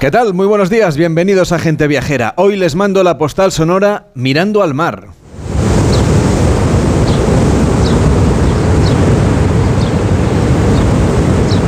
¿Qué tal? Muy buenos días, bienvenidos a Gente Viajera. Hoy les mando la postal sonora Mirando al Mar.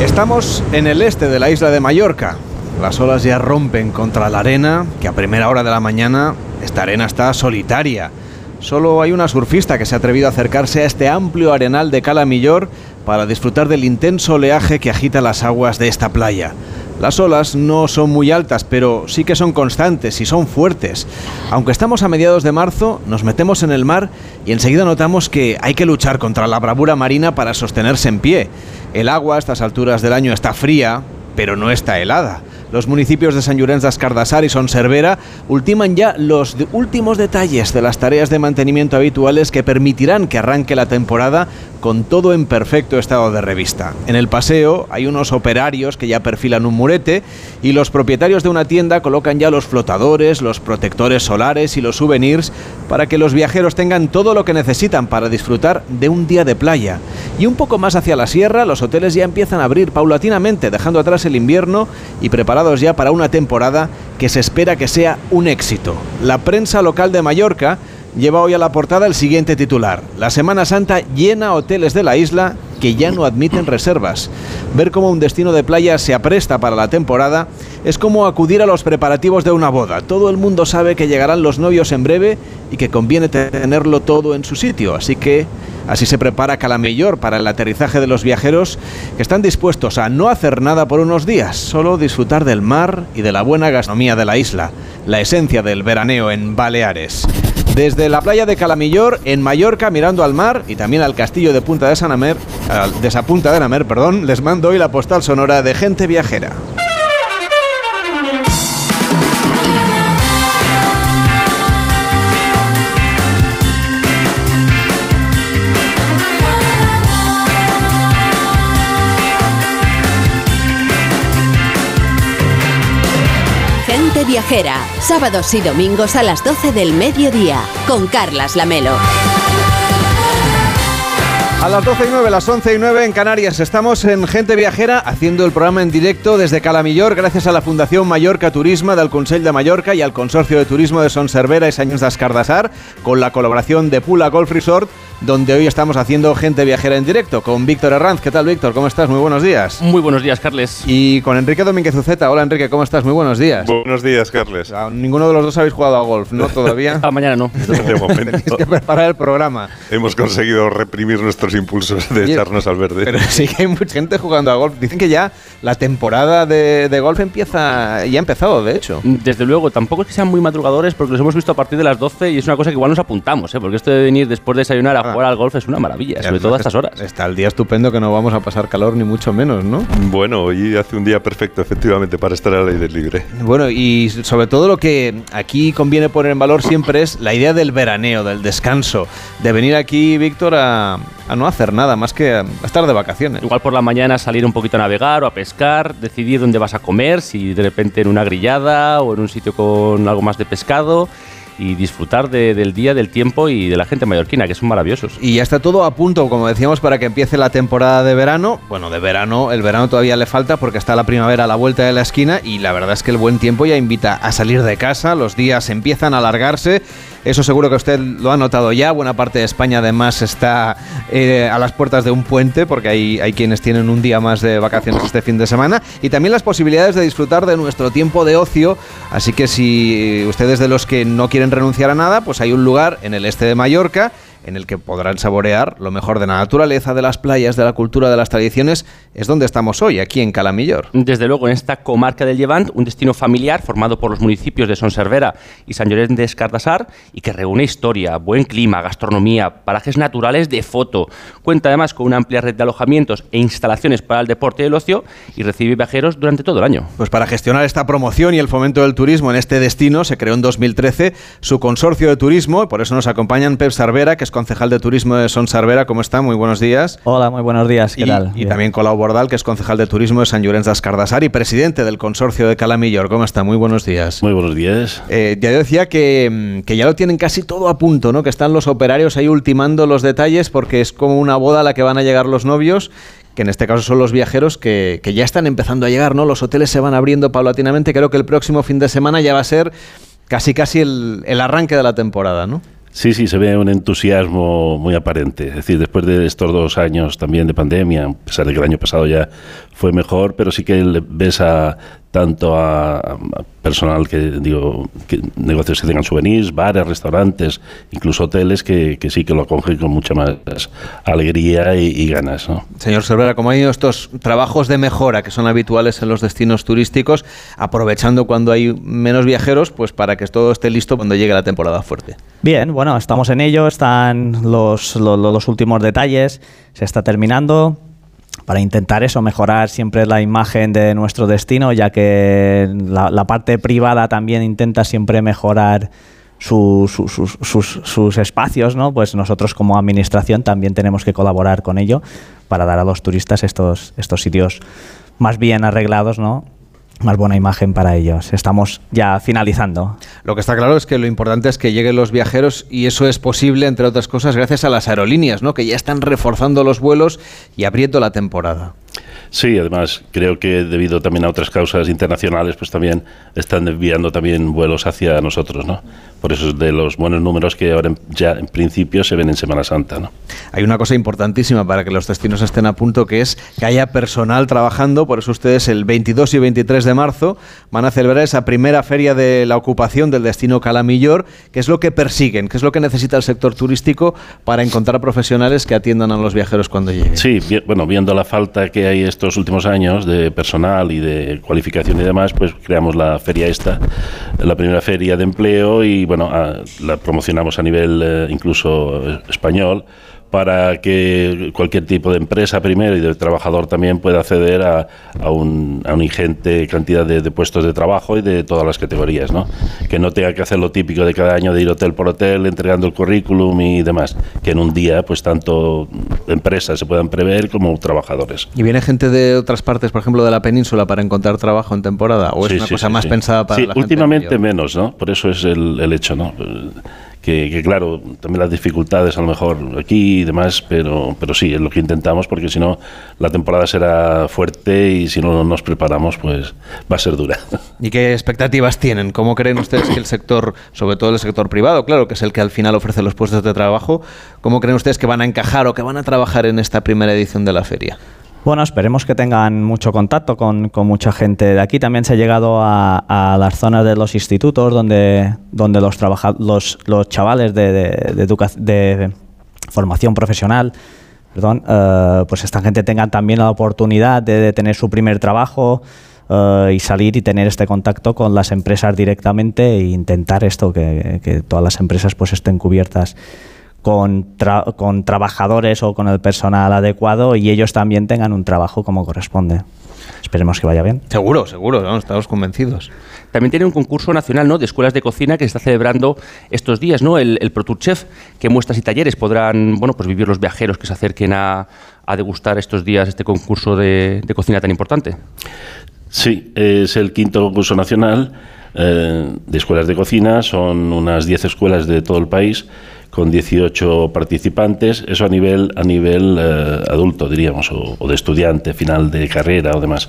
Estamos en el este de la isla de Mallorca. Las olas ya rompen contra la arena, que a primera hora de la mañana esta arena está solitaria. Solo hay una surfista que se ha atrevido a acercarse a este amplio arenal de Cala Millor para disfrutar del intenso oleaje que agita las aguas de esta playa. Las olas no son muy altas, pero sí que son constantes y son fuertes. Aunque estamos a mediados de marzo, nos metemos en el mar y enseguida notamos que hay que luchar contra la bravura marina para sostenerse en pie. El agua a estas alturas del año está fría, pero no está helada. Los municipios de San Llorenç d'Escardassar y Son Cervera ultiman ya los últimos detalles de las tareas de mantenimiento habituales que permitirán que arranque la temporada con todo en perfecto estado de revista. En el paseo hay unos operarios que ya perfilan un murete y los propietarios de una tienda colocan ya los flotadores, los protectores solares y los souvenirs para que los viajeros tengan todo lo que necesitan para disfrutar de un día de playa. Y un poco más hacia la sierra, los hoteles ya empiezan a abrir paulatinamente, dejando atrás el invierno y preparados ya para una temporada que se espera que sea un éxito. La prensa local de Mallorca lleva hoy a la portada el siguiente titular. La Semana Santa llena hoteles de la isla que ya no admiten reservas. Ver cómo un destino de playa se apresta para la temporada es como acudir a los preparativos de una boda. Todo el mundo sabe que llegarán los novios en breve y que conviene tenerlo todo en su sitio. Así que así se prepara Calamellor para el aterrizaje de los viajeros que están dispuestos a no hacer nada por unos días, solo disfrutar del mar y de la buena gastronomía de la isla, la esencia del veraneo en Baleares. Desde la playa de Calamillor, en Mallorca, mirando al mar y también al castillo de Punta de Sanamer, al- de de Namer, perdón, les mando hoy la postal sonora de gente viajera. Gente Viajera, sábados y domingos a las 12 del mediodía, con Carlas Lamelo. A las 12 y 9, las 11 y 9 en Canarias. Estamos en Gente Viajera haciendo el programa en directo desde Calamillor gracias a la Fundación Mallorca Turisma del Consell de Mallorca y al Consorcio de Turismo de Son Cervera y Saños d'Escardassar con la colaboración de Pula Golf Resort donde hoy estamos haciendo Gente Viajera en directo con Víctor Herranz. ¿Qué tal, Víctor? ¿Cómo estás? Muy buenos días. Muy buenos días, Carles. Y con Enrique Domínguez Uceta. Hola, Enrique, ¿cómo estás? Muy buenos días. Buenos días, Carles. Ninguno de los dos habéis jugado a golf, ¿no? Todavía. Ah, mañana no. De Tenéis momento que preparar el programa. hemos conseguido reprimir nuestros impulsos de echarnos al verde. Pero sí que hay mucha gente jugando a golf. Dicen que ya la temporada de, de golf empieza, ya ha empezado, de hecho. Desde luego, tampoco es que sean muy madrugadores porque los hemos visto a partir de las 12 y es una cosa que igual nos apuntamos, ¿eh? porque esto de venir después de desayunar a. jugar al golf es una maravilla, sobre todo a estas horas. Está el día estupendo que no vamos a pasar calor ni mucho menos, ¿no? Bueno, hoy hace un día perfecto, efectivamente, para estar al aire libre. Bueno, y sobre todo lo que aquí conviene poner en valor siempre es la idea del veraneo, del descanso, de venir aquí, Víctor, a, a no hacer nada más que a estar de vacaciones. Igual por la mañana salir un poquito a navegar o a pescar, decidir dónde vas a comer, si de repente en una grillada o en un sitio con algo más de pescado y disfrutar de- del día, del tiempo y de la gente mallorquina, que son maravillosos. Y ya está todo a punto, como decíamos, para que empiece la temporada de verano. Bueno, de verano, el verano todavía le falta porque está la primavera a la vuelta de la esquina y la verdad es que el buen tiempo ya invita a salir de casa, los días empiezan a alargarse. Eso seguro que usted lo ha notado ya. Buena parte de España además está eh, a las puertas de un puente porque hay, hay quienes tienen un día más de vacaciones este fin de semana. Y también las posibilidades de disfrutar de nuestro tiempo de ocio. Así que si ustedes de los que no quieren renunciar a nada, pues hay un lugar en el este de Mallorca en el que podrán saborear lo mejor de la naturaleza, de las playas, de la cultura, de las tradiciones, es donde estamos hoy, aquí en Calamillor. Desde luego, en esta comarca del Llevant, un destino familiar formado por los municipios de Son Cervera y San Llorenç de Escardassar y que reúne historia, buen clima, gastronomía, parajes naturales de foto. Cuenta además con una amplia red de alojamientos e instalaciones para el deporte y el ocio y recibe viajeros durante todo el año. Pues para gestionar esta promoción y el fomento del turismo en este destino se creó en 2013 su consorcio de turismo y por eso nos acompañan Pep Sarvera, que es concejal de turismo de Son Sarvera. ¿Cómo está? Muy buenos días. Hola, muy buenos días, ¿qué y, tal? y Bien. también Colau Bordal, que es concejal de turismo de San Llorenç d'Escardassar y presidente del consorcio de Calamillor. ¿Cómo está? Muy buenos días. Muy buenos días. Eh, ya decía que, que ya lo tienen casi todo a punto, ¿no? Que están los operarios ahí ultimando los detalles porque es como una boda a la que van a llegar los novios, que en este caso son los viajeros que, que ya están empezando a llegar, ¿no? Los hoteles se van abriendo paulatinamente. Creo que el próximo fin de semana ya va a ser casi casi el, el arranque de la temporada, ¿no? Sí, sí, se ve un entusiasmo muy aparente. Es decir, después de estos dos años también de pandemia, a pesar de que el año pasado ya fue mejor, pero sí que ves a tanto a, personal que digo que negocios que tengan souvenirs, bares, restaurantes, incluso hoteles que, sí que lo acogen con mucha más alegría y, ganas. ¿no? Señor Cervera, como hay estos trabajos de mejora que son habituales en los destinos turísticos, aprovechando cuando hay menos viajeros, pues para que todo esté listo cuando llegue la temporada fuerte. Bien, bueno, estamos en ello, están los, los últimos detalles, se está terminando para intentar eso, mejorar siempre la imagen de nuestro destino, ya que la, parte privada también intenta siempre mejorar sus, sus, espacios, ¿no? Pues nosotros como administración también tenemos que colaborar con ello para dar a los turistas estos, estos sitios más bien arreglados, ¿no? Más buena imagen para ellos. Estamos ya finalizando. Lo que está claro es que lo importante es que lleguen los viajeros y eso es posible, entre otras cosas, gracias a las aerolíneas, ¿no? que ya están reforzando los vuelos y abriendo la temporada. Sí, además creo que debido también a otras causas internacionales, pues también están enviando también vuelos hacia nosotros, ¿no? Por eso es de los buenos números que ahora ya en principio se ven en Semana Santa, ¿no? Hay una cosa importantísima para que los destinos estén a punto, que es que haya personal trabajando, por eso ustedes el 22 y 23 de marzo van a celebrar esa primera feria de la ocupación del destino Calamillor, que es lo que persiguen, que es lo que necesita el sector turístico para encontrar profesionales que atiendan a los viajeros cuando lleguen. Sí, bueno, viendo la falta que hay estos últimos años de personal y de cualificación y demás, pues creamos la feria esta, la primera feria de empleo y bueno, la promocionamos a nivel eh, incluso eh, español para que cualquier tipo de empresa primero y de trabajador también pueda acceder a, a, un, a una ingente cantidad de, puestos de trabajo y de todas las categorías, ¿no? Que no tenga que hacer lo típico de cada año de ir hotel por hotel entregando el currículum y demás, que en un día pues tanto empresas se puedan prever como trabajadores. ¿Y viene gente de otras partes, por ejemplo, de la península para encontrar trabajo en temporada? ¿O es una cosa más pensada para la gente? últimamente menos, ¿no? Por eso es el, el hecho, ¿no? Que, claro, también las dificultades a lo mejor aquí y demás, pero, pero sí, es lo que intentamos porque si no la temporada será fuerte y si no nos preparamos pues va a ser dura. ¿Y qué expectativas tienen? ¿Cómo creen ustedes que el sector, sobre todo el sector privado, claro, que es el que al final ofrece los puestos de trabajo, cómo creen ustedes que van a encajar o que van a trabajar en esta primera edición de la feria? Bueno, esperemos que tengan mucho contacto con, mucha gente de aquí. También se ha llegado a, las zonas de los institutos donde, donde los, los, los chavales de, de, formación profesional, perdón, eh, pues esta gente tengan también la oportunidad de, tener su primer trabajo eh, y salir y tener este contacto con las empresas directamente e intentar esto, que, que todas las empresas pues estén cubiertas con, con trabajadores o con el personal adecuado y ellos también tengan un trabajo como corresponde. Esperemos que vaya bien. Seguro, seguro, estamos convencidos. También tiene un concurso nacional ¿no? de escuelas de cocina que se está celebrando estos días, ¿no? El, el Chef, que muestras y talleres podrán bueno, pues vivir los viajeros que se acerquen a, a degustar estos días este concurso de, de, cocina tan importante. Sí, es el quinto concurso nacional eh, de escuelas de cocina, son unas 10 escuelas de todo el país con 18 participantes, eso a nivel, a nivel eh, adulto, diríamos, o, de estudiante, final de carrera o demás.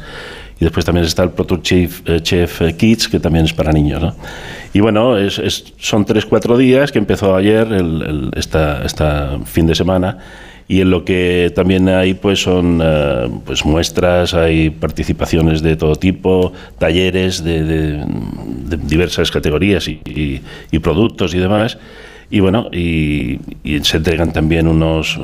Y después también está el Proto Chef, eh, Chef Kids, que también es para niños. ¿no? Y bueno, son 3-4 días que empezó ayer, el, fin de semana y en lo que también hay pues son eh, pues muestras, hay participaciones de todo tipo, talleres de, diversas categorías y, y, productos y demás y bueno, y, se entregan también unos,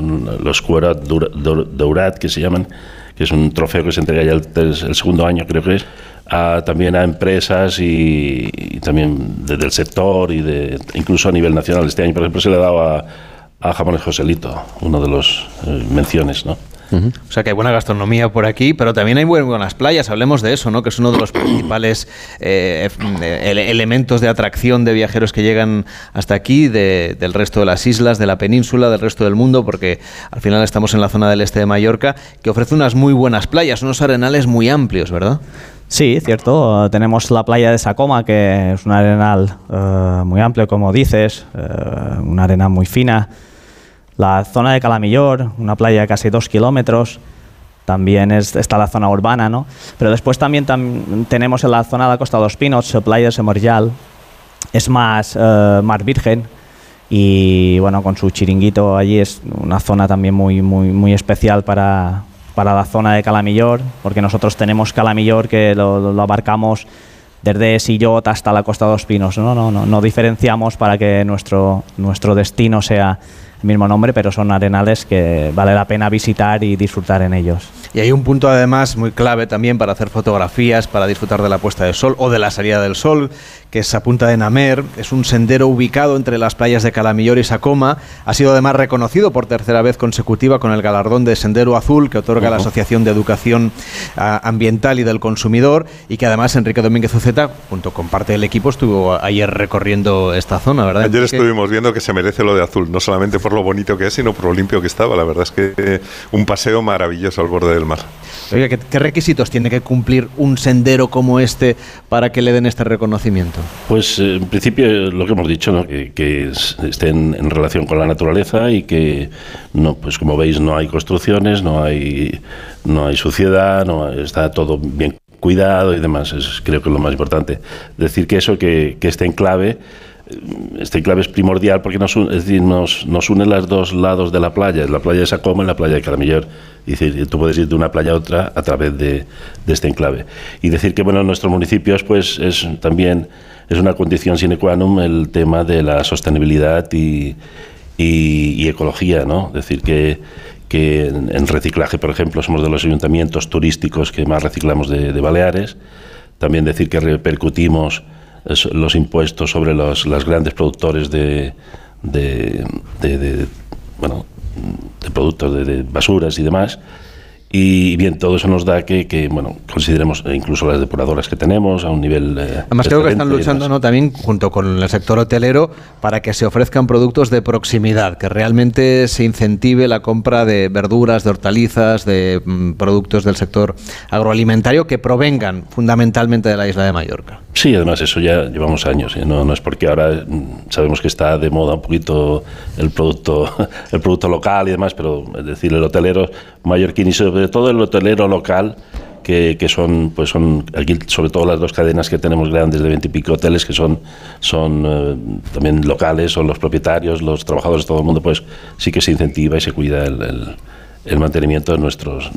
los Cuerat Dourat, que se llaman, que es un trofeo que se entrega ya el, segundo año, creo que es, también a empresas y, también desde el sector y de incluso a nivel nacional. Este año, por ejemplo, se le ha dado a, a Jamones Joselito, uno de los eh, menciones, ¿no? O sea que hay buena gastronomía por aquí, pero también hay buenas playas, hablemos de eso, ¿no? que es uno de los principales eh, elementos de atracción de viajeros que llegan hasta aquí, del resto de las islas, de la península, del resto del mundo, porque al final estamos en la zona del este de Mallorca, que ofrece unas muy buenas playas, unos arenales muy amplios, ¿verdad? Sí, cierto. Tenemos la playa de Sacoma, que es un arenal eh, muy amplio, como dices, eh, una arena muy fina la zona de Calamillor, una playa de casi dos kilómetros, también está la zona urbana, ¿no? Pero después también tenemos en la zona de la Costa de los Pinos, Playa de es más eh, mar virgen y bueno, con su chiringuito allí es una zona también muy, muy, muy especial para, para la zona de Calamillor, porque nosotros tenemos Calamillor que lo, abarcamos desde Sillot hasta la Costa de los Pinos. ¿no? No, no, no diferenciamos para que nuestro, nuestro destino sea el mismo nombre, pero son arenales que vale la pena visitar y disfrutar en ellos. Y hay un punto además muy clave también para hacer fotografías, para disfrutar de la puesta de sol o de la salida del sol, que es a Punta de Namer. Es un sendero ubicado entre las playas de Calamillor y Sacoma. Ha sido además reconocido por tercera vez consecutiva con el galardón de Sendero Azul que otorga la Asociación de Educación ah, Ambiental y del Consumidor y que además Enrique Domínguez Uceta, junto con parte del equipo, estuvo ayer recorriendo esta zona, ¿verdad? Ayer estuvimos viendo que se merece lo de azul, no solamente por lo bonito que es, sino por lo limpio que estaba. La verdad es que un paseo maravilloso al borde del mar. ¿qué, requisitos tiene que cumplir un sendero como este para que le den este reconocimiento? Pues eh, en principio lo que hemos dicho, que, estén en relación con la naturaleza y que, no, pues como veis, no hay construcciones, no hay, no hay suciedad, no está todo bien cuidado y demás. Es, creo que es lo más importante. Decir que eso, que, que esté en clave este enclave es primordial porque nos, es decir, nos, nos une los dos lados de la playa, la playa de Sacoma y la playa de Caramillor. Es decir, tú puedes ir de una playa a otra a través de, de este enclave. Y decir que bueno, en nuestros municipios pues es también es una condición sine qua non el tema de la sostenibilidad y, y, ecología, ¿no? Es decir, que, que en, reciclaje, por ejemplo, somos de los ayuntamientos turísticos que más reciclamos de, de Baleares. También decir que repercutimos los impuestos sobre los las grandes productores de, de, bueno, de productos de, basuras y demás. Y bien, todo eso nos da que, que, bueno, consideremos incluso las depuradoras que tenemos a un nivel. Eh, Además, creo que están luchando ¿no? también junto con el sector hotelero para que se ofrezcan productos de proximidad, que realmente se incentive la compra de verduras, de hortalizas, de mm, productos del sector agroalimentario que provengan fundamentalmente de la isla de Mallorca. Sí, además eso ya llevamos años, ¿eh? no, no es porque ahora mm, sabemos que está de moda un poquito el producto, el producto local y demás, pero es decir, el hotelero mallorquín y sobre todo el hotelero local, que, que, son, pues son aquí sobre todo las dos cadenas que tenemos grandes de veintipico hoteles que son, son eh, también locales, son los propietarios, los trabajadores, todo el mundo, pues sí que se incentiva y se cuida el, el mantenimiento de nuestros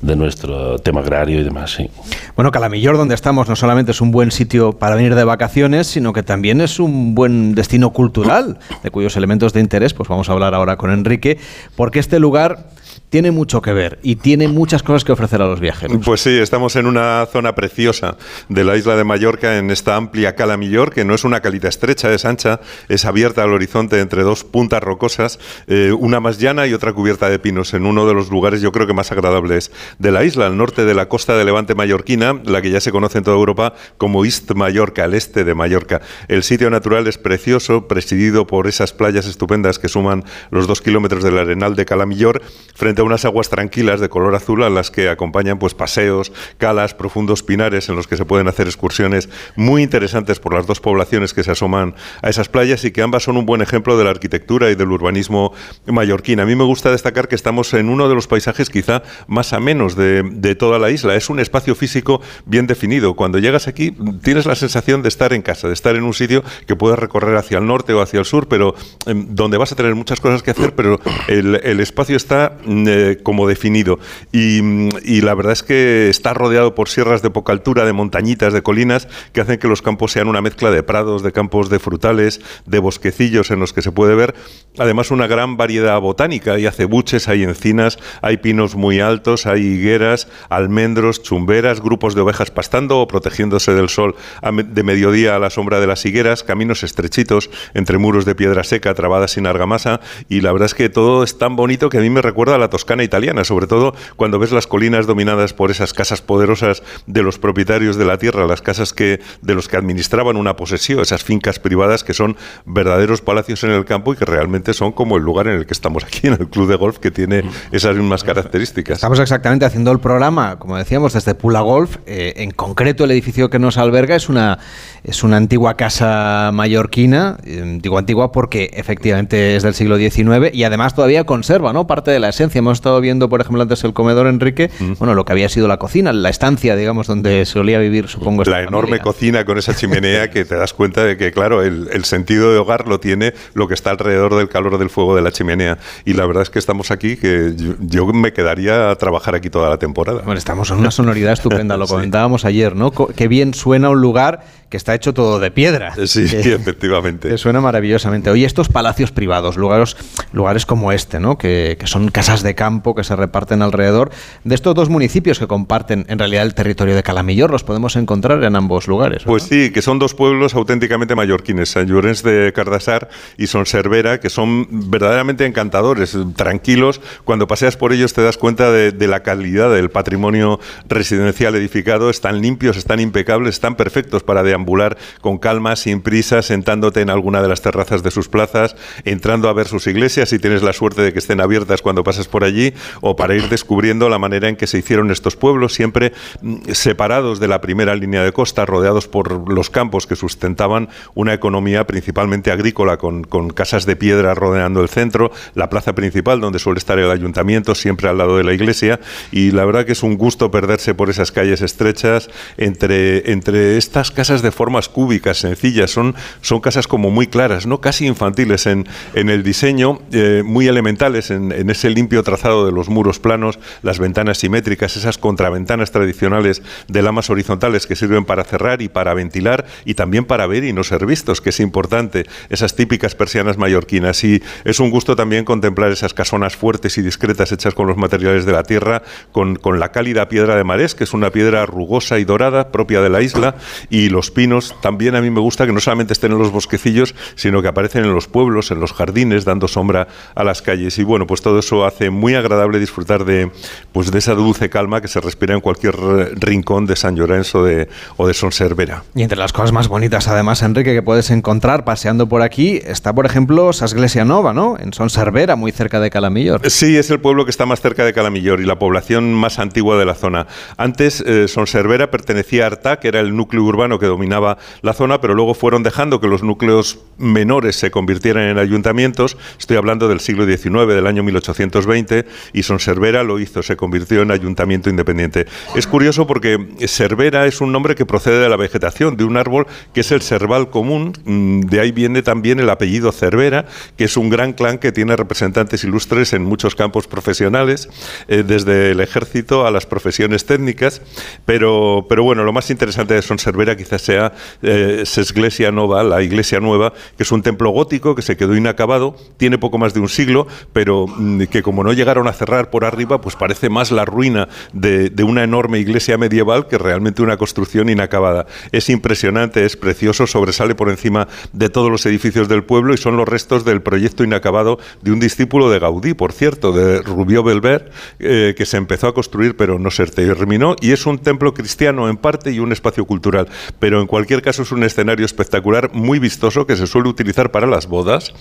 de nuestro tema agrario y demás. Sí. Bueno, Calamillor, donde estamos, no solamente es un buen sitio para venir de vacaciones, sino que también es un buen destino cultural, de cuyos elementos de interés, pues vamos a hablar ahora con Enrique, porque este lugar tiene mucho que ver y tiene muchas cosas que ofrecer a los viajeros. Pues sí, estamos en una zona preciosa de la isla de Mallorca, en esta amplia cala Millor, que no es una calita estrecha, es ancha, es abierta al horizonte entre dos puntas rocosas, eh, una más llana y otra cubierta de pinos, en uno de los lugares yo creo que más agradables de la isla, al norte de la costa de Levante mallorquina, la que ya se conoce en toda Europa como East Mallorca, el este de Mallorca. El sitio natural es precioso, presidido por esas playas estupendas que suman los dos kilómetros del arenal de Calamillor, frente unas aguas tranquilas de color azul a las que acompañan pues paseos, calas, profundos pinares en los que se pueden hacer excursiones muy interesantes por las dos poblaciones que se asoman a esas playas y que ambas son un buen ejemplo de la arquitectura y del urbanismo mallorquín. A mí me gusta destacar que estamos en uno de los paisajes quizá más a menos de, de toda la isla. Es un espacio físico bien definido. Cuando llegas aquí tienes la sensación de estar en casa, de estar en un sitio que puedes recorrer hacia el norte o hacia el sur, pero em, donde vas a tener muchas cosas que hacer, pero el, espacio está mm, como definido. Y, la verdad es que está rodeado por sierras de poca altura, de montañitas, de colinas, que hacen que los campos sean una mezcla de prados, de campos de frutales, de bosquecillos en los que se puede ver, además, una gran variedad botánica. Hay acebuches, hay encinas, hay pinos muy altos, hay higueras, almendros, chumberas, grupos de ovejas pastando o protegiéndose del sol de mediodía a la sombra de las higueras, caminos estrechitos entre muros de piedra seca trabadas sin argamasa. Y la verdad es que todo es tan bonito que a mí me recuerda a la Toscana italiana, sobre todo cuando ves las colinas dominadas por esas casas poderosas de los propietarios de la tierra, las casas que de los que administraban una posesión, esas fincas privadas que son verdaderos palacios en el campo y que realmente son como el lugar en el que estamos aquí en el club de golf que tiene esas mismas características. Estamos exactamente haciendo el programa, como decíamos, desde Pula Golf. Eh, en concreto, el edificio que nos alberga es una es una antigua casa mallorquina, eh, digo antigua porque efectivamente es del siglo XIX y además todavía conserva, ¿no? Parte de la esencia hemos estado viendo, por ejemplo, antes el comedor Enrique, Mm. bueno, lo que había sido la cocina, la estancia, digamos, donde solía vivir, supongo. La enorme familia. cocina con esa chimenea que te das cuenta de que, claro, el, el sentido de hogar lo tiene lo que está alrededor del calor del fuego de la chimenea. Y la verdad es que estamos aquí, que yo, yo me quedaría a trabajar aquí toda la temporada. Bueno, estamos en una sonoridad estupenda, lo Sí. comentábamos ayer, ¿no? Qué bien suena un lugar que está hecho todo de piedra. Sí, Que- efectivamente. que suena maravillosamente. Oye, estos palacios privados, lugares, lugares como este, ¿no? Que, que son casas de campo que se reparten alrededor de estos dos municipios que comparten en realidad el territorio de Calamillor, los podemos encontrar en ambos lugares. Pues sí, que son dos pueblos auténticamente mallorquines, San Llorenç de Cardassar y Son Cervera, que son verdaderamente encantadores, tranquilos. Cuando paseas por ellos te das cuenta de, de la calidad del patrimonio residencial edificado. Están limpios, están impecables, están perfectos para deambular con calma, sin prisa, sentándote en alguna de las terrazas de sus plazas, entrando a ver sus iglesias si tienes la suerte de que estén abiertas cuando pases por allí, o para ir descubriendo la manera en que se hicieron estos pueblos, siempre mm, separados de la primera línea de costa, rodeados por los campos que sustentaban una economía principalmente agrícola, con, con casas de piedra rodeando el centro, la plaza principal donde suele estar el ayuntamiento, siempre al lado de la iglesia, y la verdad que es un gusto perderse por esas calles estrechas entre, entre estas casas de formas cúbicas, sencillas, son, son casas como muy claras, no casi infantiles en, en el diseño, eh, muy elementales en, en ese limpio trazado de los muros planos, las ventanas simétricas, esas contraventanas tradicionales de lamas horizontales que sirven para cerrar y para ventilar y también para ver y no ser vistos, que es importante, esas típicas persianas mallorquinas. Y es un gusto también contemplar esas casonas fuertes y discretas hechas con los materiales de la tierra, con, con la cálida piedra de marés, que es una piedra rugosa y dorada propia de la isla, y los pinos. También a mí me gusta que no solamente estén en los bosquecillos, sino que aparecen en los pueblos, en los jardines, dando sombra a las calles. Y bueno, pues todo eso hace muy agradable disfrutar de, pues de esa dulce calma que se respira en cualquier rincón de San Llorenç o de, o de Son Cervera. Y entre las cosas más bonitas, además, Enrique, que puedes encontrar paseando por aquí, está, por ejemplo, Sasglesia Nova, ¿no? En Son Cervera, muy cerca de Calamillor. Sí, es el pueblo que está más cerca de Calamillor y la población más antigua de la zona. Antes, eh, Son Cervera pertenecía a Artá, que era el núcleo urbano que dominaba la zona, pero luego fueron dejando que los núcleos menores se convirtieran en ayuntamientos. Estoy hablando del siglo XIX, del año 1820, y Son Cervera lo hizo, se convirtió en ayuntamiento independiente. Es curioso porque Cervera es un nombre que procede de la vegetación, de un árbol que es el cerval común, mm, de ahí viene también el apellido Cervera, que es un gran clan que tiene representantes ilustres en muchos campos profesionales, eh, desde el ejército a las profesiones técnicas, pero, pero bueno, lo más interesante de Son Cervera quizás sea eh, Sesglesia Nova, la iglesia nueva, que es un templo gótico que se quedó inacabado, tiene poco más de un siglo, pero mm, que como no llegaron a cerrar por arriba, pues parece más la ruina de, una enorme iglesia medieval que realmente una construcción inacabada. Es impresionante, es precioso, sobresale por encima de todos los edificios del pueblo y son los restos del proyecto inacabado de un discípulo de Gaudí, por cierto, de Rubio Belver, eh, que se empezó a construir pero no se terminó y es un templo cristiano en parte y un espacio cultural, pero en cualquier caso es un escenario espectacular, muy vistoso, que se suele utilizar para las bodas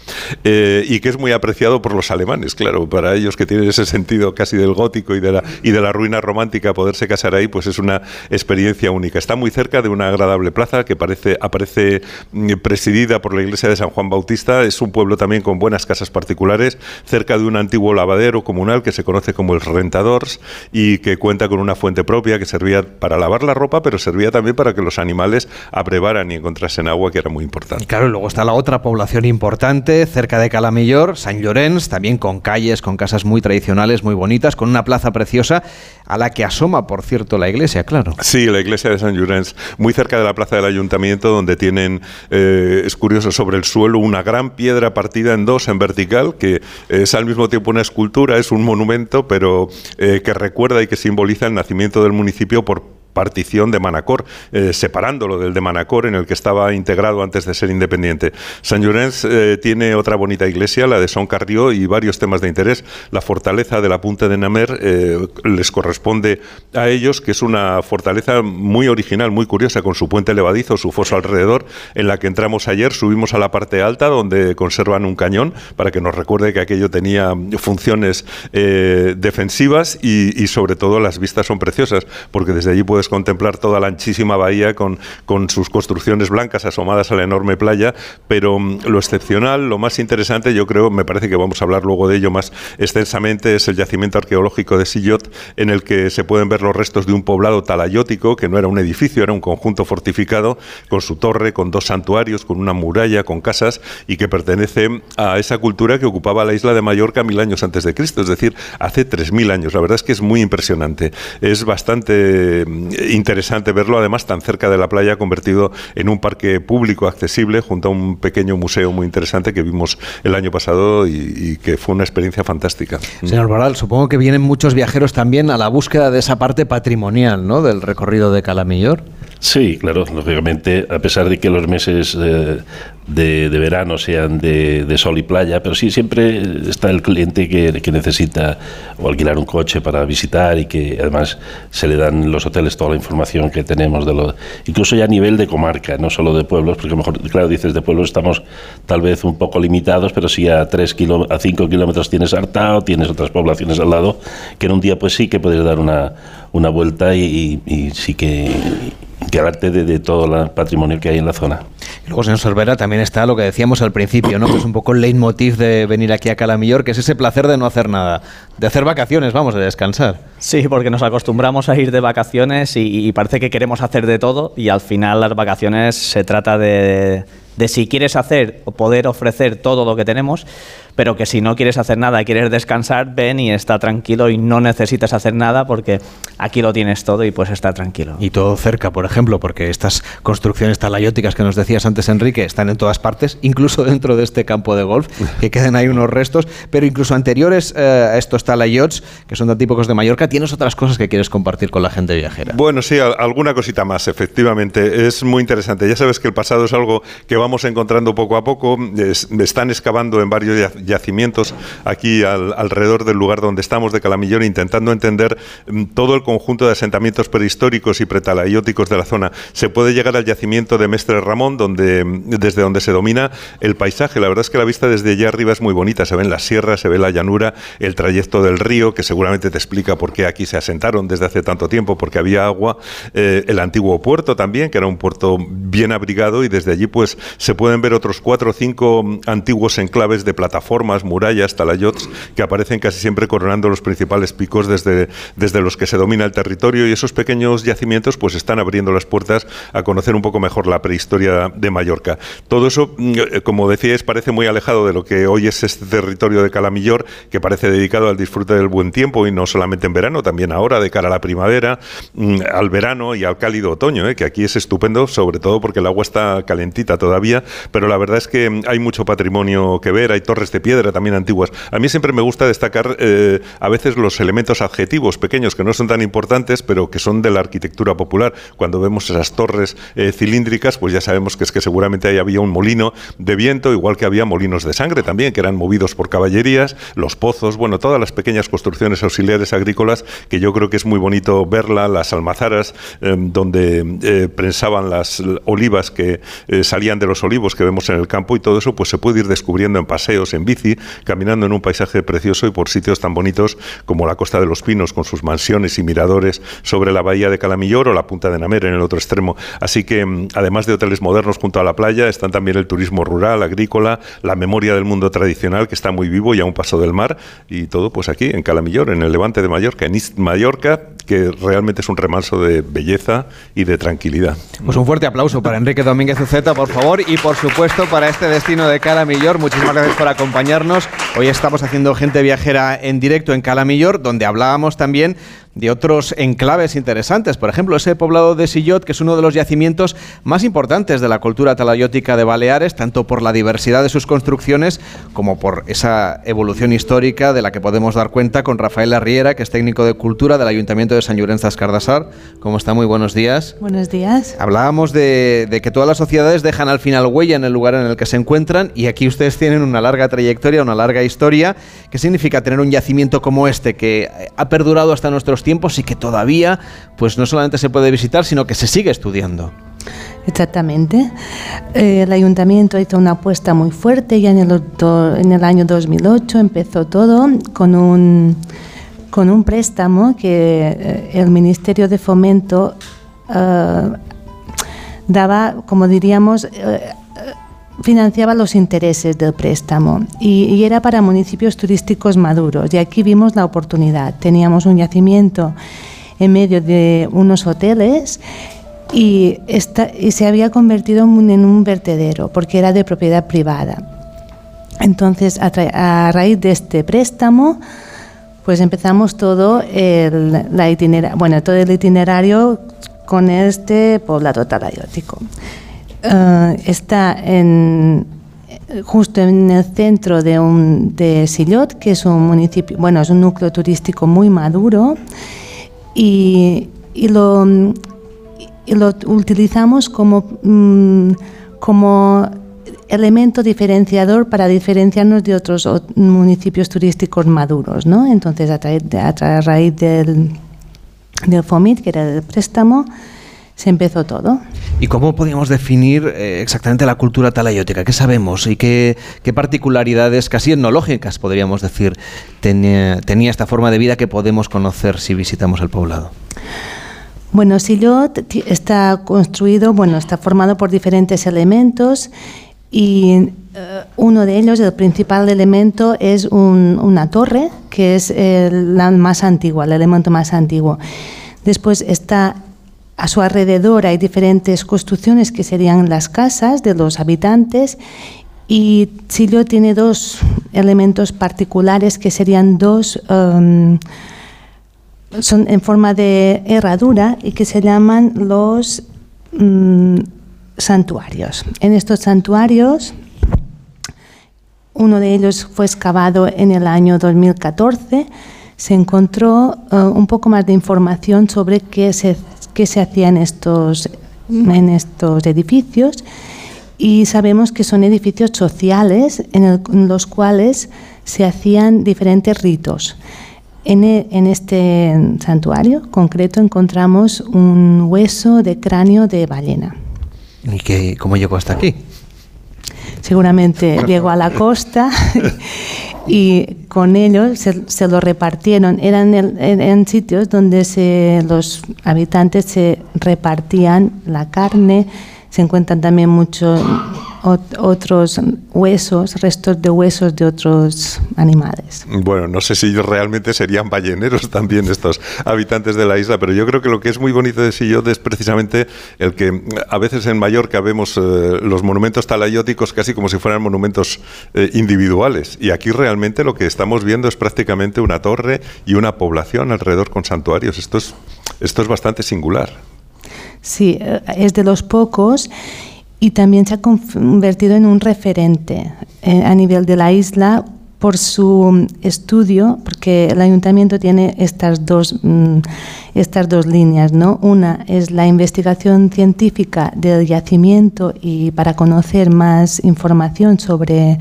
eh, y que es muy apreciado por los alemanes, claro, para ellos que tienen ese sentido casi del gótico y de la, y de la ruina romántica, poderse casar ahí, pues es una experiencia única. Está muy cerca de una agradable plaza que parece, aparece mm, presidida por la iglesia de San Juan Bautista, es un pueblo también con buenas casas particulares, cerca de un antiguo lavadero comunal que se conoce como el Rentadors y que cuenta con una fuente propia que servía para lavar la ropa, pero servía también para que los animales abrevaran y encontrasen agua, que era muy Y importante. claro, luego está la otra población importante, cerca de Calamillor, San Llorenç, también con calles, con casas muy tradicionales, muy bonitas, con una plaza preciosa, a la que asoma, por cierto, la iglesia, claro. Sí, la iglesia de San Llorenç, muy cerca de la plaza del ayuntamiento, donde tienen, eh, es curioso, sobre el suelo una gran piedra partida en dos, en vertical, que es al mismo tiempo una escultura, es un monumento, pero eh, que recuerda y que simboliza el nacimiento del municipio por partición de Manacor, eh, separándolo del de Manacor, en el que estaba integrado antes de ser independiente. San Llorenç eh, tiene otra bonita iglesia, la de Son Carrió, y varios temas de interés. La fortaleza de la Punta de Namer eh, les corresponde a ellos, que es una fortaleza muy original, muy curiosa, con su puente levadizo, su foso alrededor, en la que entramos ayer, subimos a la parte alta, donde conservan un cañón, para que nos recuerde que aquello tenía funciones eh, defensivas y, y sobre todo las vistas son preciosas, porque desde allí puedes contemplar toda la anchísima bahía con, con sus construcciones blancas asomadas a la enorme playa, pero mm, lo excepcional, lo más interesante, yo creo, me parece que vamos a hablar luego de ello más extensamente, es el yacimiento arqueológico de Sillot, en el que se pueden ver los restos de un poblado talayótico, que no era un edificio, era un conjunto fortificado, con su torre, con dos santuarios, con una muralla, con casas, y que pertenece a esa cultura que ocupaba la isla de Mallorca mil años antes de Cristo, es decir, hace tres mil años. La verdad es que es muy impresionante. Es bastante mm, interesante verlo, además, tan cerca de la playa, convertido en un parque público accesible, junto a un pequeño museo muy interesante que vimos el año pasado y, que fue una experiencia fantástica. Señor Baral, supongo que vienen muchos viajeros también a la búsqueda de esa parte patrimonial ¿no? del recorrido de Calamillor. Sí, claro, lógicamente, a pesar de que los meses eh, de, verano sean de, sol y playa, pero sí siempre está el cliente que, necesita o alquilar un coche para visitar y que además se le dan los hoteles toda la información que tenemos, de lo, incluso ya a nivel de comarca, no solo de pueblos, porque mejor, claro, dices de pueblos estamos tal vez un poco limitados, pero si a, tres a 5 kilómetros tienes Artao, tienes otras poblaciones al lado, que en un día pues sí que puedes dar una, una vuelta y, y sí que que arte de, todo el patrimonio que hay en la zona. Y luego, señor Sorbera, también está lo que decíamos al principio, ¿no? que es un poco el leitmotiv de venir aquí a Calamillor, que es ese placer de no hacer nada, de hacer vacaciones, vamos, de descansar. Sí, porque nos acostumbramos a ir de vacaciones y parece que queremos hacer de todo y al final las vacaciones se trata de de si quieres hacer o poder ofrecer todo lo que tenemos, pero que si no quieres hacer nada y quieres descansar, ven y está tranquilo y no necesitas hacer nada porque aquí lo tienes todo y pues está tranquilo. Y todo cerca, por ejemplo, porque estas construcciones talayóticas que nos decías antes, Enrique, están en todas partes, incluso dentro de este campo de golf, que queden ahí unos restos, pero incluso anteriores eh, a estos talayots, que son tan típicos de Mallorca, tienes otras cosas que quieres compartir con la gente viajera. Bueno, sí, alguna cosita más, efectivamente. Es muy interesante. Ya sabes que el pasado es algo que va vamos encontrando poco a poco. están excavando en varios yacimientos aquí alrededor del lugar donde estamos, de Calamillón, intentando entender mm, todo el conjunto de asentamientos prehistóricos y pretalayóticos de la zona. Se puede llegar al yacimiento de Mestre Ramón, donde, mm, desde donde se domina el paisaje. La verdad es que la vista desde allá arriba es muy bonita. Se ven las sierras, se ve la llanura, el trayecto del río, que seguramente te explica por qué aquí se asentaron desde hace tanto tiempo, porque había agua. Eh, el antiguo puerto también, que era un puerto bien abrigado, y desde allí pues se pueden ver otros cuatro o cinco antiguos enclaves de plataformas, murallas, talayots, que aparecen casi siempre coronando los principales picos desde, desde los que se domina el territorio y esos pequeños yacimientos pues están abriendo las puertas a conocer un poco mejor la prehistoria de Mallorca. Todo eso, mm, eh, como decíais, parece muy alejado de lo que hoy es este territorio de Calamillor, que parece dedicado al disfrute del buen tiempo y no solamente en verano, también ahora de cara a la primavera, mm, al verano y al cálido otoño, eh, que aquí es estupendo, sobre todo porque el agua está calentita todavía pero la verdad es que hay mucho patrimonio que ver, hay torres de piedra también antiguas. A mí siempre me gusta destacar eh, a veces los elementos adjetivos pequeños que no son tan importantes, pero que son de la arquitectura popular. Cuando vemos esas torres eh, cilíndricas, pues ya sabemos que es que seguramente ahí había un molino de viento, igual que había molinos de sangre también, que eran movidos por caballerías, los pozos, bueno, todas las pequeñas construcciones auxiliares agrícolas, que yo creo que es muy bonito verla, las almazaras, eh, donde prensaban las olivas que salían de los olivos que vemos en el campo y todo eso pues se puede ir descubriendo en paseos, en caminando en un paisaje precioso y por sitios tan bonitos como la Costa de los Pinos con sus mansiones y miradores sobre la bahía de Calamillor o la Punta de Namer en el otro extremo. Así que mm, además de hoteles modernos junto a la playa están también el turismo rural, agrícola, la memoria del mundo tradicional que está muy vivo y a un paso del mar y todo pues aquí en Calamillor, en el levante de Mallorca, en East Mallorca, que realmente es un remanso de belleza y de tranquilidad. Pues un fuerte aplauso para Enrique Domínguez Uceta, por favor y por supuesto para este destino de Calamillor. Muchísimas gracias por acompañarnos. Hoy estamos haciendo gente viajera en directo en Calamillor, donde hablábamos también de otros enclaves interesantes. Por ejemplo, ese poblado de Sillot, que es uno de los yacimientos más importantes de la cultura talayótica de Baleares, tanto por la diversidad de sus construcciones como por esa evolución histórica de la que podemos dar cuenta con Rafael Arriera, que es técnico de cultura del Ayuntamiento de San Llorenç Cardasar. ¿Cómo está? Muy buenos días. Buenos días. Hablábamos de, de que todas las sociedades dejan al final huella en el lugar en el que se encuentran y aquí ustedes tienen una larga trayectoria, una larga historia. ¿Qué significa tener un yacimiento como este que ha perdurado hasta nuestros tiempos y que todavía pues no solamente se puede visitar, sino que se sigue estudiando. Exactamente. Eh, el ayuntamiento hizo una apuesta muy fuerte ya en el, en el año 2008 empezó todo con un, con un préstamo que eh, el Ministerio de Fomento eh, daba, como diríamos, eh, financiaba los intereses del préstamo y, era para municipios turísticos maduros. Y aquí vimos la oportunidad. Teníamos un yacimiento en medio de unos hoteles y, se había convertido en un vertedero porque era de propiedad privada. Entonces, a, raíz de este préstamo, pues empezamos todo el, bueno, todo el itinerario con este poblado talayótico. Uh, está en, justo en el centro de, un, de Sillot, que es un municipio, bueno, es un núcleo turístico muy maduro y, y, lo, y lo, utilizamos como, um, como elemento diferenciador para diferenciarnos de otros municipios turísticos maduros, ¿no? Entonces, a, través de, a raíz del, del FOMIT, que era el préstamo, se empezó todo. ¿Y cómo podríamos definir eh, exactamente la cultura talayótica? ¿Qué sabemos y qué, qué, particularidades casi etnológicas, podríamos decir, tenía, tenía esta forma de vida que podemos conocer si visitamos el poblado? Bueno, Sillot está construido, bueno, está formado por diferentes elementos y uh, uno de ellos, el principal elemento, es un, una torre, que es el, la más antigua, el elemento más antiguo. Después está a su alrededor hay diferentes construcciones que serían las casas de los habitantes y Silio tiene dos elementos particulares que serían dos, um, son en forma de herradura y que se llaman los um, santuarios. En estos santuarios, uno de ellos fue excavado en el año 2014, se encontró uh, un poco más de información sobre qué se qué se hacía en estos, en estos edificios y sabemos que son edificios sociales en, el, en los cuales se hacían diferentes ritos. En, e, en, este santuario concreto encontramos un hueso de cráneo de ballena. ¿Y qué, cómo llegó hasta aquí? Seguramente llegó a la costa y con ellos se, se lo repartieron. Eran en, en sitios donde se, los habitantes se repartían la carne, se encuentran también muchos otros huesos, restos de huesos de otros animales. Bueno, no sé si realmente serían balleneros también estos habitantes de la isla, pero yo creo que lo que es muy bonito de Sillot es precisamente el que a veces en Mallorca vemos eh, los monumentos talayóticos casi como si fueran monumentos eh, individuales y aquí realmente lo que estamos viendo es prácticamente una torre y una población alrededor con santuarios. Esto es, esto es bastante singular. Sí, eh, es de los pocos y también se ha convertido en un referente eh, a nivel de la isla por su estudio, porque el ayuntamiento tiene estas dos, mm, estas dos líneas. ¿no? Una es la investigación científica del yacimiento y para conocer más información sobre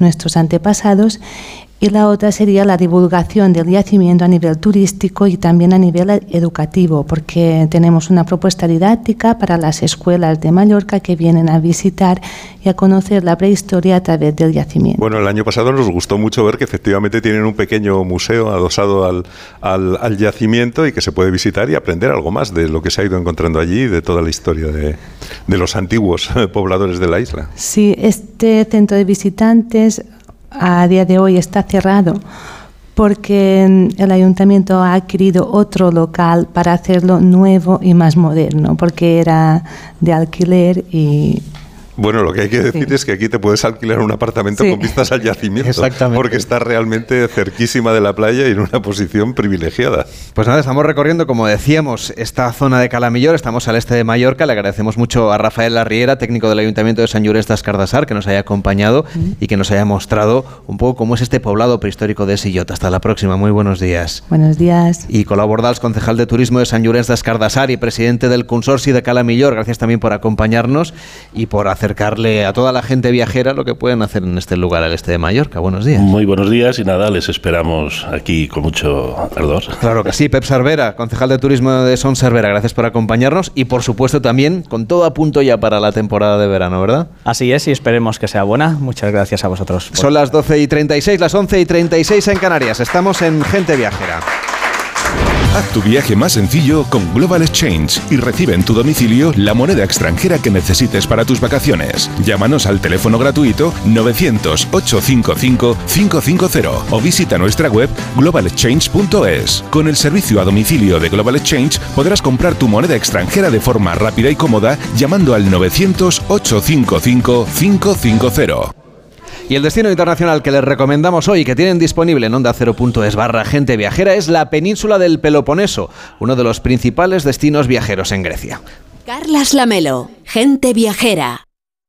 nuestros antepasados y la otra sería la divulgación del yacimiento a nivel turístico y también a nivel educativo, porque tenemos una propuesta didáctica para las escuelas de Mallorca que vienen a visitar y a conocer la prehistoria a través del yacimiento. Bueno, el año pasado nos gustó mucho ver que efectivamente tienen un pequeño museo adosado al, al, al yacimiento y que se puede visitar y aprender algo más de lo que se ha ido encontrando allí y de toda la historia de, de los antiguos pobladores de la isla. Sí, este centro de visitantes a día de hoy está cerrado porque el ayuntamiento ha adquirido otro local para hacerlo nuevo y más moderno, porque era de alquiler y bueno, lo que hay que decir sí. es que aquí te puedes alquilar un apartamento sí. con vistas al yacimiento. Exactamente. Porque está realmente cerquísima de la playa y en una posición privilegiada. Pues nada, estamos recorriendo, como decíamos, esta zona de Calamillor. Estamos al este de Mallorca. Le agradecemos mucho a Rafael Larriera, técnico del Ayuntamiento de San Llorés de Escardasar, que nos haya acompañado mm. y que nos haya mostrado un poco cómo es este poblado prehistórico de Sillota. Hasta la próxima. Muy buenos días. Buenos días. Y Colabordals, concejal de Turismo de San Llorés de Escardasar y presidente del Consorcio de Calamillor. Gracias también por acompañarnos y por acercarle a toda la gente viajera lo que pueden hacer en este lugar al este de Mallorca. Buenos días. Muy buenos días y nada, les esperamos aquí con mucho ardor. Claro que sí, Pep Cervera, concejal de turismo de Son Cervera, gracias por acompañarnos y por supuesto también con todo a punto ya para la temporada de verano, ¿verdad? Así es y esperemos que sea buena. Muchas gracias a vosotros. Son las 12 y 36, las 11 y 36 en Canarias. Estamos en Gente Viajera. Haz tu viaje más sencillo con Global Exchange y recibe en tu domicilio la moneda extranjera que necesites para tus vacaciones. Llámanos al teléfono gratuito 900-855-550 o visita nuestra web globalexchange.es. Con el servicio a domicilio de Global Exchange podrás comprar tu moneda extranjera de forma rápida y cómoda llamando al 900-855-550. Y el destino internacional que les recomendamos hoy, que tienen disponible en onda 0.es barra gente viajera, es la península del Peloponeso, uno de los principales destinos viajeros en Grecia. Carlas Lamelo, gente viajera.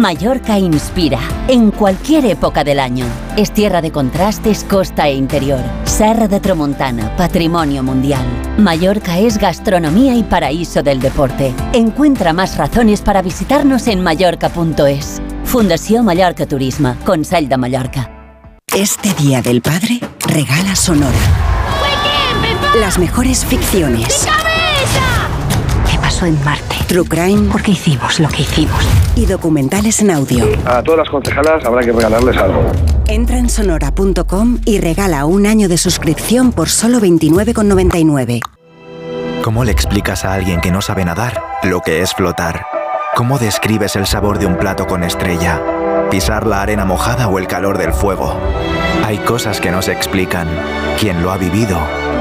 Mallorca inspira en cualquier época del año. Es tierra de contrastes, costa e interior. Serra de Tramontana, patrimonio mundial. Mallorca es gastronomía y paraíso del deporte. Encuentra más razones para visitarnos en mallorca.es. Fundación Mallorca Turismo, Consell de Mallorca. Este Día del Padre, regala Sonora. Las mejores ficciones. ¿Qué pasó en Marte? True Crime. ¿Por qué hicimos lo que hicimos? Y documentales en audio. A todas las concejalas habrá que regalarles algo. Entra en sonora.com y regala un año de suscripción por solo 29,99. ¿Cómo le explicas a alguien que no sabe nadar lo que es flotar? ¿Cómo describes el sabor de un plato con estrella? ¿Pisar la arena mojada o el calor del fuego? Hay cosas que no se explican. Quien lo ha vivido,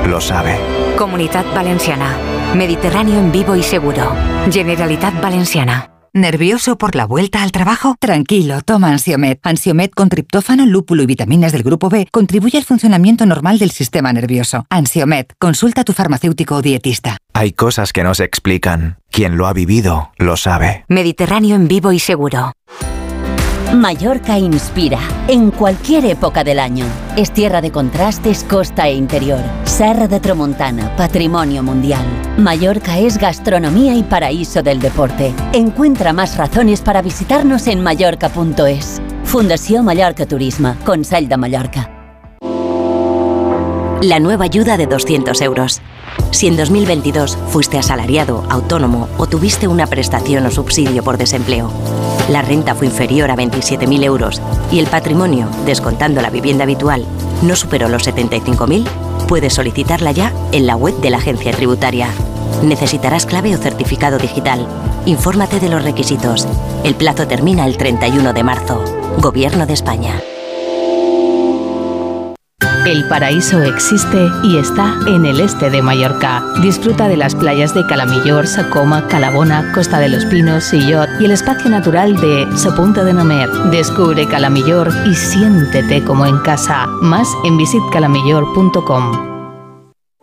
lo sabe. Comunidad Valenciana. Mediterráneo en vivo y seguro. Generalitat Valenciana. ¿Nervioso por la vuelta al trabajo? Tranquilo, toma Ansiomet. Ansiomet con triptófano, lúpulo y vitaminas del grupo B contribuye al funcionamiento normal del sistema nervioso. Ansiomet, consulta a tu farmacéutico o dietista. Hay cosas que no se explican. Quien lo ha vivido, lo sabe. Mediterráneo en vivo y seguro. Mallorca inspira en cualquier época del año. Es tierra de contrastes, costa e interior. Serra de Tramontana, patrimonio mundial. Mallorca es gastronomía y paraíso del deporte. Encuentra más razones para visitarnos en mallorca.es. Fundación Mallorca Turismo, Consell de Mallorca. La nueva ayuda de 200 euros. Si en 2022 fuiste asalariado, autónomo o tuviste una prestación o subsidio por desempleo, la renta fue inferior a 27.000 euros y el patrimonio, descontando la vivienda habitual, no superó los 75.000, puedes solicitarla ya en la web de la agencia tributaria. Necesitarás clave o certificado digital. Infórmate de los requisitos. El plazo termina el 31 de marzo. Gobierno de España. El paraíso existe y está en el este de Mallorca. Disfruta de las playas de Calamillor, Sacoma, Calabona, Costa de los Pinos, Sillot y el espacio natural de Sopunta de Nomer. Descubre Calamillor y siéntete como en casa. Más en visitcalamillor.com.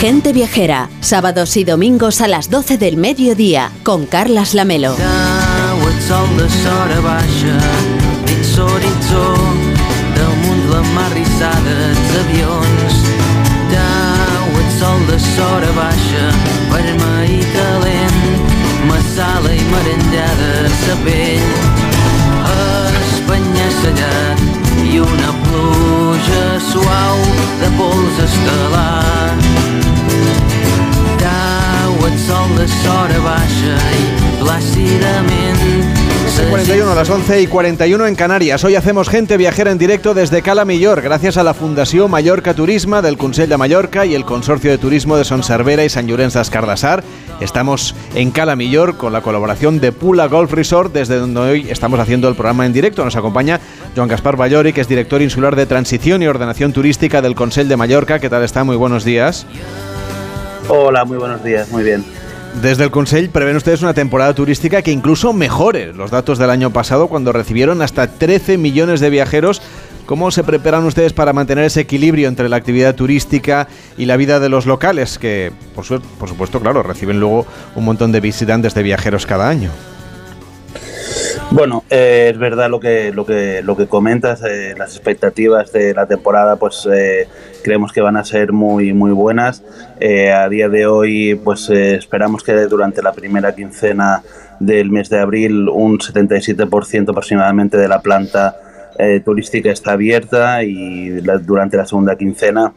Gente Viajera, sábados y domingos a las 12 del mediodía, con Carlas Lamelo. sol de sora baixa vermell i calent massala i merengada sa pell Espanya sellat i una pluja suau de pols estel·lar sol de sora baixa plàcidament 41 a las 11 y 41 en Canarias. Hoy hacemos gente viajera en directo desde Cala Millor, gracias a la Fundación Mallorca Turisma del Consell de Mallorca y el Consorcio de Turismo de Son Cervera y San Llorenç d'Escardassar. Estamos en Cala Millor con la colaboración de Pula Golf Resort, desde donde hoy estamos haciendo el programa en directo. Nos acompaña Joan Gaspar Ballori, que es director insular de Transición y Ordenación Turística del Consell de Mallorca. ¿Qué tal está? Muy buenos días. Hola, muy buenos días, muy bien. Desde el Consell prevén ustedes una temporada turística que incluso mejore los datos del año pasado cuando recibieron hasta 13 millones de viajeros ¿Cómo se preparan ustedes para mantener ese equilibrio entre la actividad turística y la vida de los locales, que por, por supuesto, claro, reciben luego un montón de visitantes de viajeros cada año? Bueno, eh, es verdad lo que lo que lo que comentas. Eh, las expectativas de la temporada, pues eh, creemos que van a ser muy muy buenas. a día de hoy, pues esperamos que durante la primera quincena del mes de abril un 77% aproximadamente de la planta turística está abierta y durante la segunda quincena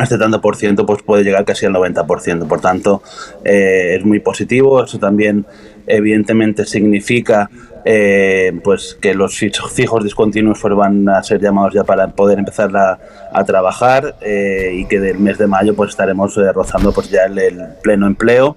este tanto por ciento pues puede llegar casi al 90%. Por tanto, es muy positivo. Eso también evidentemente significa eh, pues que los fijos discontinuos van a ser llamados ya para poder empezar a, trabajar eh, y que del mes de mayo pues estaremos eh, rozando pues ya el pleno empleo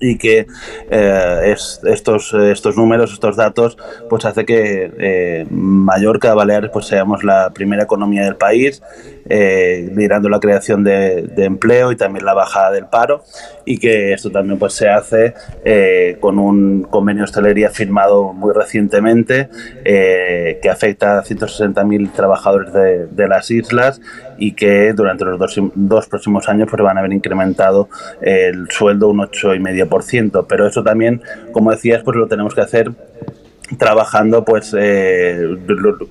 y que eh, estos, estos números, estos datos, pues hace que eh, Mallorca, Baleares, pues seamos la primera economía del país, eh, liderando la creación de, empleo y también la bajada del paro, y que esto también pues se hace eh, con un convenio de hostelería firmado muy recientemente, que afecta a 160.000 trabajadores de, de las islas y que durante los dos, dos próximos años pues, van a haber incrementado el sueldo un 8,5%. Pero eso también, como decías, pues lo tenemos que hacer trabajando, pues eh,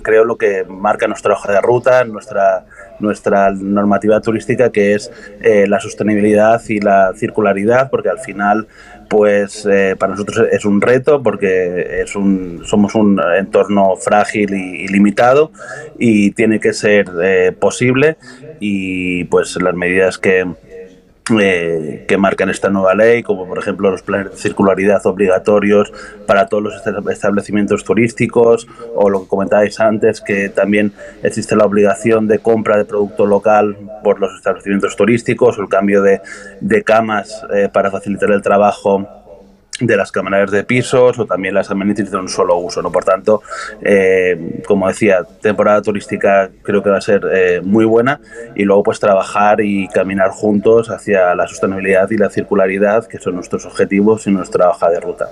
creo lo que marca nuestra hoja de ruta, nuestra nuestra normativa turística, que es eh, la sostenibilidad y la circularidad, porque al final pues eh, para nosotros es un reto porque es un, somos un entorno frágil y, limitado y tiene que ser posible y pues las medidas que, eh, que marcan esta nueva ley, como por ejemplo los planes de circularidad obligatorios para todos los establecimientos turísticos, o lo que comentabais antes, que también existe la obligación de compra de producto local por los establecimientos turísticos, o el cambio de, camas eh, para facilitar el trabajo de las camareras de pisos o también las amenities de un solo uso. ¿no? Por tanto, eh, como decía, temporada turística creo que va a ser eh, muy buena y luego pues trabajar y caminar juntos hacia la sostenibilidad y la circularidad, que son nuestros objetivos y nuestra hoja de ruta.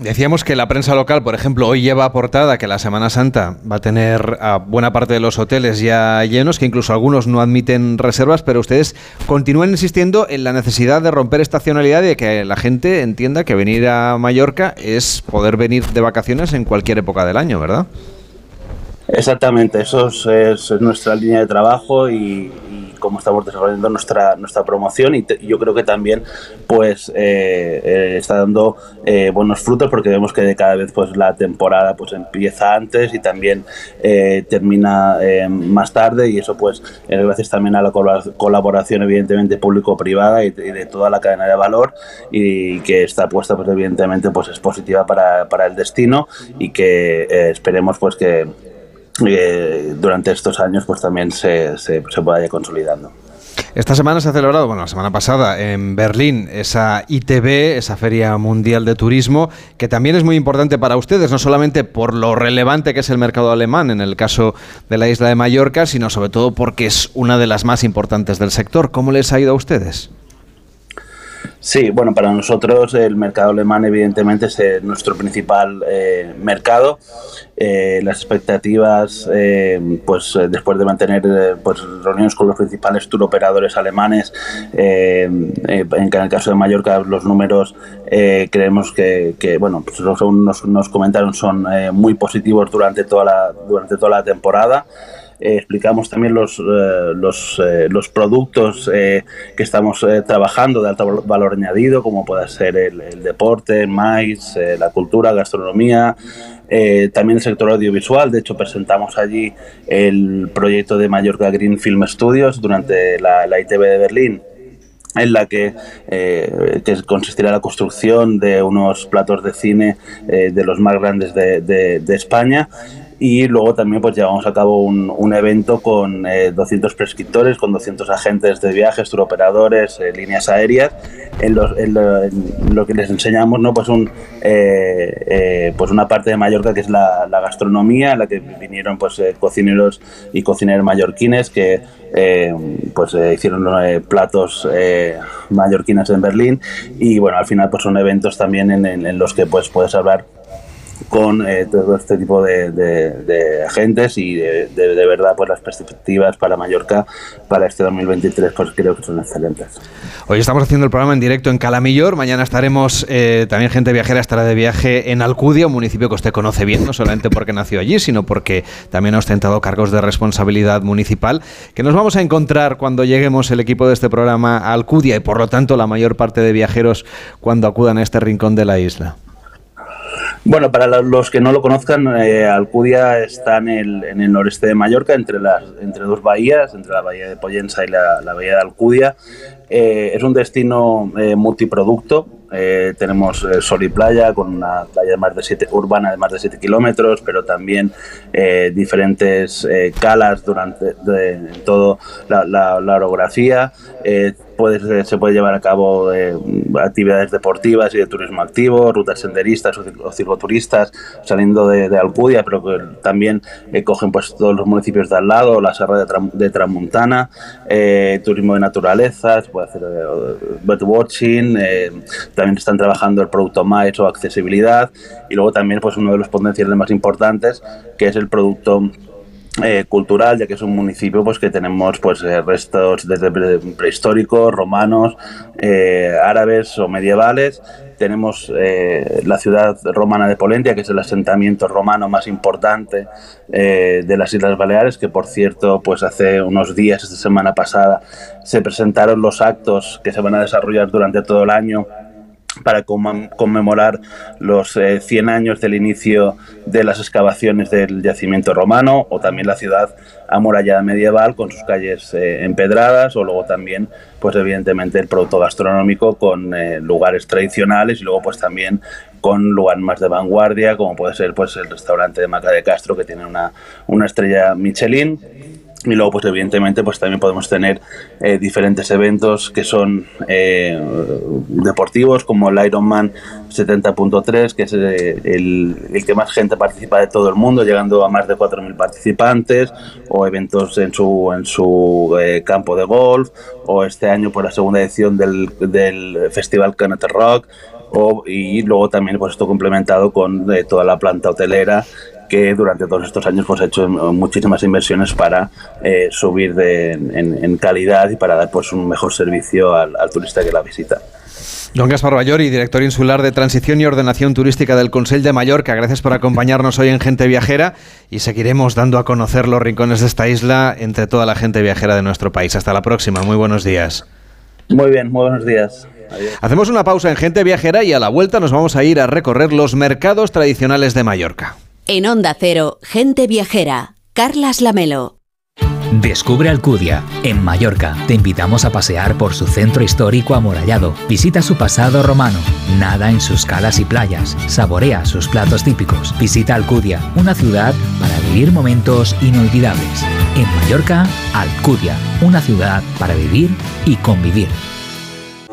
Decíamos que la prensa local, por ejemplo, hoy lleva aportada que la Semana Santa va a tener a buena parte de los hoteles ya llenos, que incluso algunos no admiten reservas, pero ustedes continúan insistiendo en la necesidad de romper estacionalidad y de que la gente entienda que venir a Mallorca es poder venir de vacaciones en cualquier época del año, ¿verdad? Exactamente, eso es, nuestra línea de trabajo y, cómo estamos desarrollando nuestra nuestra promoción y yo creo que también pues eh, eh, está dando eh, buenos frutos porque vemos que cada vez pues la temporada pues empieza antes y también termina más tarde y eso pues gracias también a la colaboración evidentemente público-privada y, de toda la cadena de valor y que esta apuesta pues evidentemente pues es positiva para, para el destino y que esperemos pues que eh, durante estos años pues también se, se, se vaya consolidando. Esta semana se ha celebrado, bueno, la semana pasada en Berlín, esa ITB, esa Feria Mundial de Turismo, que también es muy importante para ustedes, no solamente por lo relevante que es el mercado alemán en el caso de la isla de Mallorca, sino sobre todo porque es una de las más importantes del sector. ¿Cómo les ha ido a ustedes? Sí, bueno, para nosotros el mercado alemán evidentemente es eh, nuestro principal eh, mercado. Eh, las expectativas, pues después de mantener pues, reuniones con los principales tour operadores alemanes, en, el caso de Mallorca los números creemos que, bueno, pues, nos, nos comentaron son muy positivos durante toda la, durante toda la temporada. Eh, explicamos también los, eh, los, eh, los, productos que estamos trabajando de alto valor añadido, como puede ser el, deporte, el maíz, la cultura, gastronomía, también el sector audiovisual. De hecho, presentamos allí el proyecto de Mallorca Green Film Studios durante la, ITV de Berlín en la que, que, consistirá la construcción de unos platos de cine de los más grandes de, de, de España y luego también pues llevamos a cabo un, un evento con 200 eh, prescriptores, con 200 agentes de viajes, turoperadores, eh, líneas aéreas, en, lo que les enseñamos, ¿no? pues, un, eh, pues una parte de Mallorca que es la, la gastronomía, en la que vinieron pues, cocineros y cocineros mallorquines que pues hicieron platos mallorquines en Berlín y bueno, al final pues son eventos también en, en los que pues puedes hablar con eh, todo este tipo de, de- agentes y de, de- de verdad pues las perspectivas para Mallorca para este 2023 pues creo que son excelentes. Hoy estamos haciendo el programa en directo en Calamillor. Mañana estaremos, eh, también gente viajera estará de viaje en Alcudia, un municipio que usted conoce bien, no solamente porque nació allí, sino porque también ha ostentado cargos de responsabilidad municipal. Que nos vamos a encontrar cuando lleguemos el equipo de este programa a Alcudia y por lo tanto la mayor parte de viajeros cuando acudan a este rincón de la isla. Bueno, para lo- los que no lo conozcan, eh, Alcudia está en el, en el noreste de Mallorca, entre, las, entre dos bahías, entre la bahía de Pollensa y la, bahía de Alcudia. Eh, es un destino eh, multiproducto. Tenemos sol y playa, con una playa de más de siete, urbana de más de 7 kilómetros, pero también diferentes calas durante de, en todo la, la- la orografía. Se puede llevar a cabo eh, actividades deportivas y de turismo activo, rutas senderistas o, circoturistas saliendo de, Alcudia, pero también eh, cogen pues todos los municipios de al lado, la Serra de, Tram- eh, turismo de naturaleza, se puede hacer birdwatching, eh, también están trabajando el producto MICE o accesibilidad y luego también pues uno de los potenciales más importantes que es el producto eh, cultural, ya que es un municipio pues que tenemos pues eh, restos desde pre- prehistóricos, romanos, eh, árabes o medievales. Tenemos la ciudad romana de Polentia, que es el asentamiento romano más importante de las Islas Baleares, que por cierto, pues hace unos días, esta semana pasada, se presentaron los actos que se van a desarrollar durante todo el año para conmem- conmemorar los eh, 100 años del inicio de las excavaciones del yacimiento romano o también la ciudad amurallada medieval con sus calles eh, empedradas o luego también pues evidentemente el producto gastronómico con eh, lugares tradicionales y luego pues también con lugares más de vanguardia como puede ser pues el restaurante de Maca de Castro que tiene una, una estrella Michelin y luego, pues evidentemente, pues también podemos tener eh, diferentes eventos que son eh, deportivos, como el Ironman 70.3, que es eh, el, que más gente participa de todo el mundo, llegando a más de 4.000 participantes, o eventos en su, en su campo de golf, o este año por la segunda edición del, del Festival Canet Rock, o, y luego también pues esto complementado con eh, toda la planta hotelera que durante todos estos años pues ha hecho muchísimas inversiones para eh, subir de- en, en calidad y para dar pues un mejor servicio al, al turista que la visita. Don Gaspar Bayori, director insular de Transición y Ordenación Turística del Consell de Mallorca, gracias por acompañarnos hoy en Gente Viajera y seguiremos dando a conocer los rincones de esta isla entre toda la gente viajera de nuestro país. Hasta la próxima, muy buenos días. Muy bien, muy buenos días. Adiós. Hacemos una pausa en Gente Viajera y a la vuelta nos vamos a ir a recorrer los mercados tradicionales de Mallorca. En Onda Cero, gente viajera. Carlas Lamelo. Descubre Alcudia, en Mallorca. Te invitamos a pasear por su centro histórico amurallado. Visita su pasado romano. Nada en sus calas y playas. Saborea sus platos típicos. Visita Alcudia, una ciudad para vivir momentos inolvidables. En Mallorca, Alcudia, una ciudad para vivir y convivir.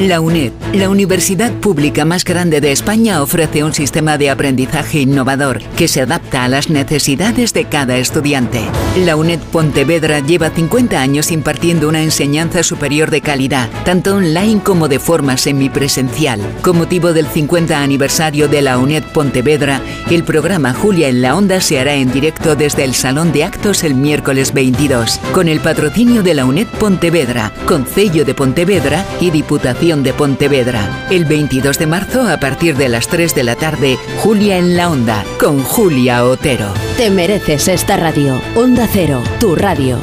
La UNED, la universidad pública más grande de España, ofrece un sistema de aprendizaje innovador que se adapta a las necesidades de cada estudiante. La UNED Pontevedra lleva 50 años impartiendo una enseñanza superior de calidad, tanto online como de forma semipresencial. Con motivo del 50 aniversario de la UNED Pontevedra, el programa Julia en la Onda se hará en directo desde el Salón de Actos el miércoles 22, con el patrocinio de la UNED Pontevedra, Concello de Pontevedra y Diputación de Pontevedra. El 22 de marzo, a partir de las 3 de la tarde, Julia en la Onda, con Julia Otero. Te mereces esta radio. Onda Cero, tu radio.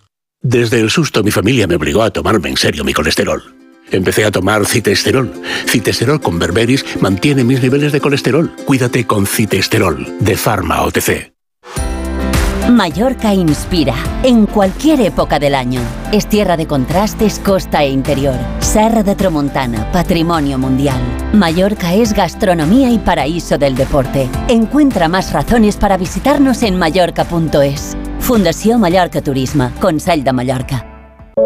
Desde el susto mi familia me obligó a tomarme en serio mi colesterol. empecé a tomar citesterol. Citesterol con berberis mantiene mis niveles de colesterol. Cuídate con citesterol, de Pharma OTC. Mallorca inspira en cualquier época del año. Es tierra de contrastes, costa e interior. Serra de Tramontana, patrimonio mundial. Mallorca es gastronomía y paraíso del deporte. Encuentra más razones para visitarnos en mallorca.es. Fundación Mallorca Turisma, Consell de Mallorca.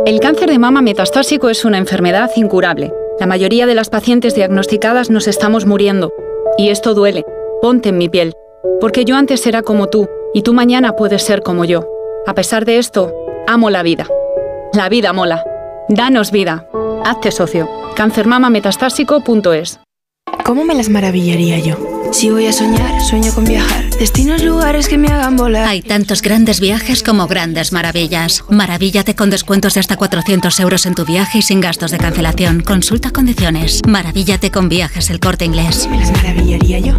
El cáncer de mama metastásico es una enfermedad incurable. La mayoría de las pacientes diagnosticadas nos estamos muriendo. Y esto duele. Ponte en mi piel. Porque yo antes era como tú y tú mañana puedes ser como yo. A pesar de esto, amo la vida. La vida mola. Danos vida. Hazte socio. Cancermamametastásico.es ¿Cómo me las maravillaría yo? Si voy a soñar, sueño con viajar. Destinos, lugares que me hagan volar. Hay tantos grandes viajes como grandes maravillas. Maravíllate con descuentos de hasta 400 euros en tu viaje y sin gastos de cancelación. Consulta condiciones. Maravíllate con viajes el corte inglés. ¿Me las maravillaría yo?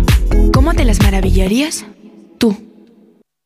¿Cómo te las maravillarías? Tú.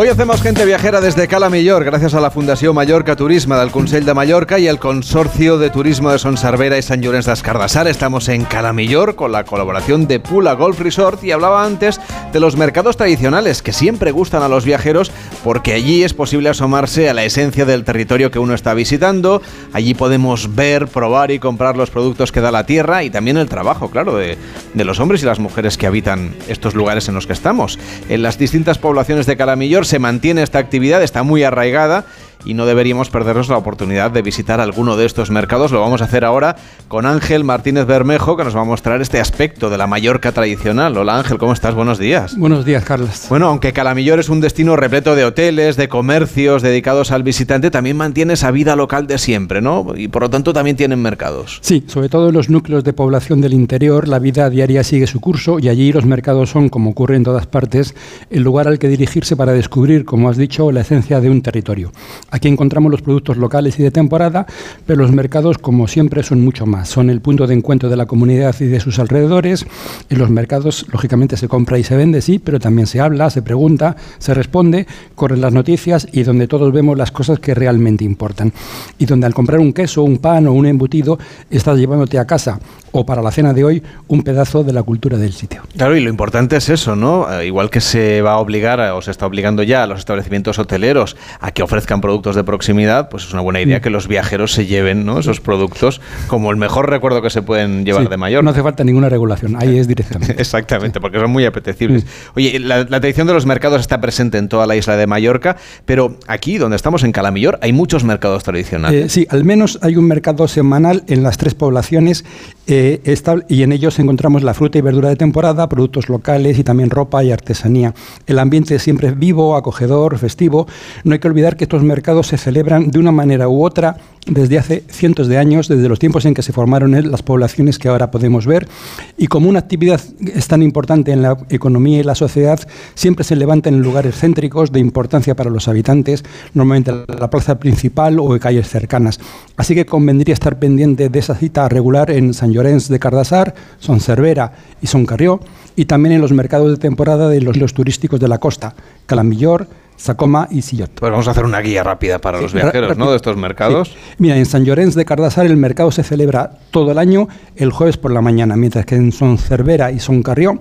Hoy hacemos gente viajera desde Cala Millor, gracias a la Fundación Mallorca Turisma del Consell de Mallorca y el Consorcio de Turismo de Son Cervera y San Llorenç das Cardassar. Estamos en Cala Millor con la colaboración de Pula Golf Resort y hablaba antes de los mercados tradicionales que siempre gustan a los viajeros porque allí es posible asomarse a la esencia del territorio que uno está visitando. Allí podemos ver, probar y comprar los productos que da la tierra y también el trabajo, claro, de, de los hombres y las mujeres que habitan estos lugares en los que estamos. En las distintas poblaciones de Cala Millor se mantiene esta actividad, está muy arraigada y no deberíamos perdernos la oportunidad de visitar alguno de estos mercados. Lo vamos a hacer ahora con Ángel Martínez Bermejo, que nos va a mostrar este aspecto de la Mallorca tradicional. Hola Ángel, ¿cómo estás? Buenos días. Buenos días, Carlos. Bueno, aunque Calamillor es un destino repleto de hoteles, de comercios dedicados al visitante, también mantiene esa vida local de siempre, ¿no? Y por lo tanto también tienen mercados. Sí, sobre todo en los núcleos de población del interior, la vida diaria sigue su curso y allí los mercados son, como ocurre en todas partes, el lugar al que dirigirse para descubrir, como has dicho, la esencia de un territorio. Aquí encontramos los productos locales y de temporada, pero los mercados, como siempre, son mucho más. Son el punto de encuentro de la comunidad y de sus alrededores. En los mercados, lógicamente, se compra y se vende, sí, pero también se habla, se pregunta, se responde, corren las noticias y donde todos vemos las cosas que realmente importan. Y donde al comprar un queso, un pan o un embutido, estás llevándote a casa o para la cena de hoy un pedazo de la cultura del sitio. Claro, y lo importante es eso, ¿no? Eh, igual que se va a obligar o se está obligando ya a los establecimientos hoteleros a que ofrezcan productos de proximidad, pues es una buena idea que los viajeros se lleven ¿no? esos productos como el mejor recuerdo que se pueden llevar Sí, de mayor. No hace falta ninguna regulación, ahí es directamente. Exactamente, porque son muy apetecibles. Oye, la, la tradición de los mercados está presente en toda la isla de Mallorca, pero aquí, donde estamos en Calamillor, hay muchos mercados tradicionales. Eh, sí, al menos hay un mercado semanal en las tres poblaciones eh, y en ellos encontramos la fruta y verdura de temporada, productos locales y también ropa y artesanía. El ambiente siempre es vivo, acogedor, festivo. No hay que olvidar que estos mercados se celebran de una manera u otra desde hace cientos de años, desde los tiempos en que se formaron eh, las poblaciones que ahora podemos ver. Y como una actividad es tan importante en la economía y la sociedad, siempre se levanta en lugares céntricos de importancia para los habitantes, normalmente la plaza principal o en calles cercanas. Así que convendría estar pendiente de esa cita regular en San Llorenç de Cardassar, Son Cervera y Son Carrió, y también en los mercados de temporada de los, los turísticos de la costa, Calamillor, Sacoma y Sillot. Pues vamos a hacer una guía rápida para los viajeros, ¿no? De estos mercados. Sí. Mira, en San Llorenç de Cardassar el mercado se celebra todo el año el jueves por la mañana, mientras que en Son Cervera y Son Carrió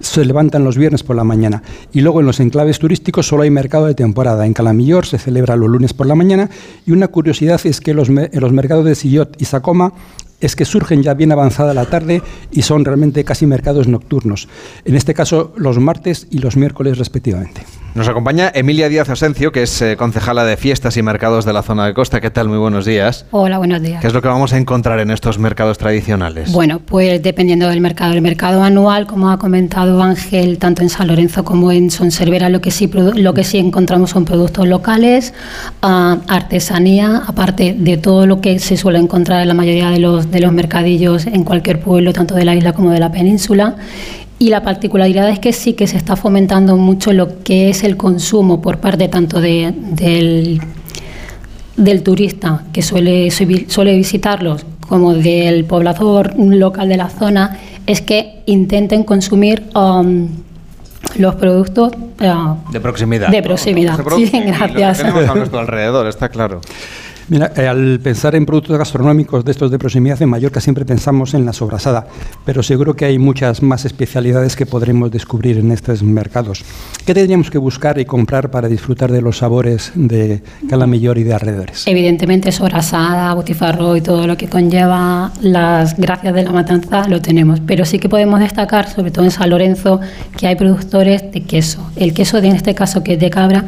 se levantan los viernes por la mañana. Y luego en los enclaves turísticos solo hay mercado de temporada. En Calamillor se celebra los lunes por la mañana. Y una curiosidad es que los, en los mercados de Sillot y Sacoma es que surgen ya bien avanzada la tarde y son realmente casi mercados nocturnos. En este caso, los martes y los miércoles respectivamente. Nos acompaña Emilia Díaz Asencio, que es eh, concejala de fiestas y mercados de la zona de costa. ¿Qué tal? Muy buenos días. Hola, buenos días. ¿Qué es lo que vamos a encontrar en estos mercados tradicionales? Bueno, pues dependiendo del mercado. El mercado anual, como ha comentado Ángel, tanto en San Lorenzo como en Son Cervera, lo que sí, lo que sí encontramos son productos locales, ah, artesanía, aparte de todo lo que se suele encontrar en la mayoría de los, de los mercadillos en cualquier pueblo, tanto de la isla como de la península. Y la particularidad es que sí que se está fomentando mucho lo que es el consumo por parte tanto de- del del turista que suele, suele visitarlos como del poblador local de la zona es que intenten consumir um, los productos uh, de proximidad. De proximidad. Sí, gracias. Lo que tenemos a nuestro alrededor, está claro. Mira, eh, al pensar en productos gastronómicos de estos de proximidad en Mallorca siempre pensamos en la sobrasada, pero seguro que hay muchas más especialidades que podremos descubrir en estos mercados. ¿Qué tendríamos que buscar y comprar para disfrutar de los sabores de Calamillor y de alrededores? Evidentemente sobrasada, butifarro y todo lo que conlleva las gracias de la matanza lo tenemos, pero sí que podemos destacar, sobre todo en San Lorenzo, que hay productores de queso. El queso de en este caso que es de cabra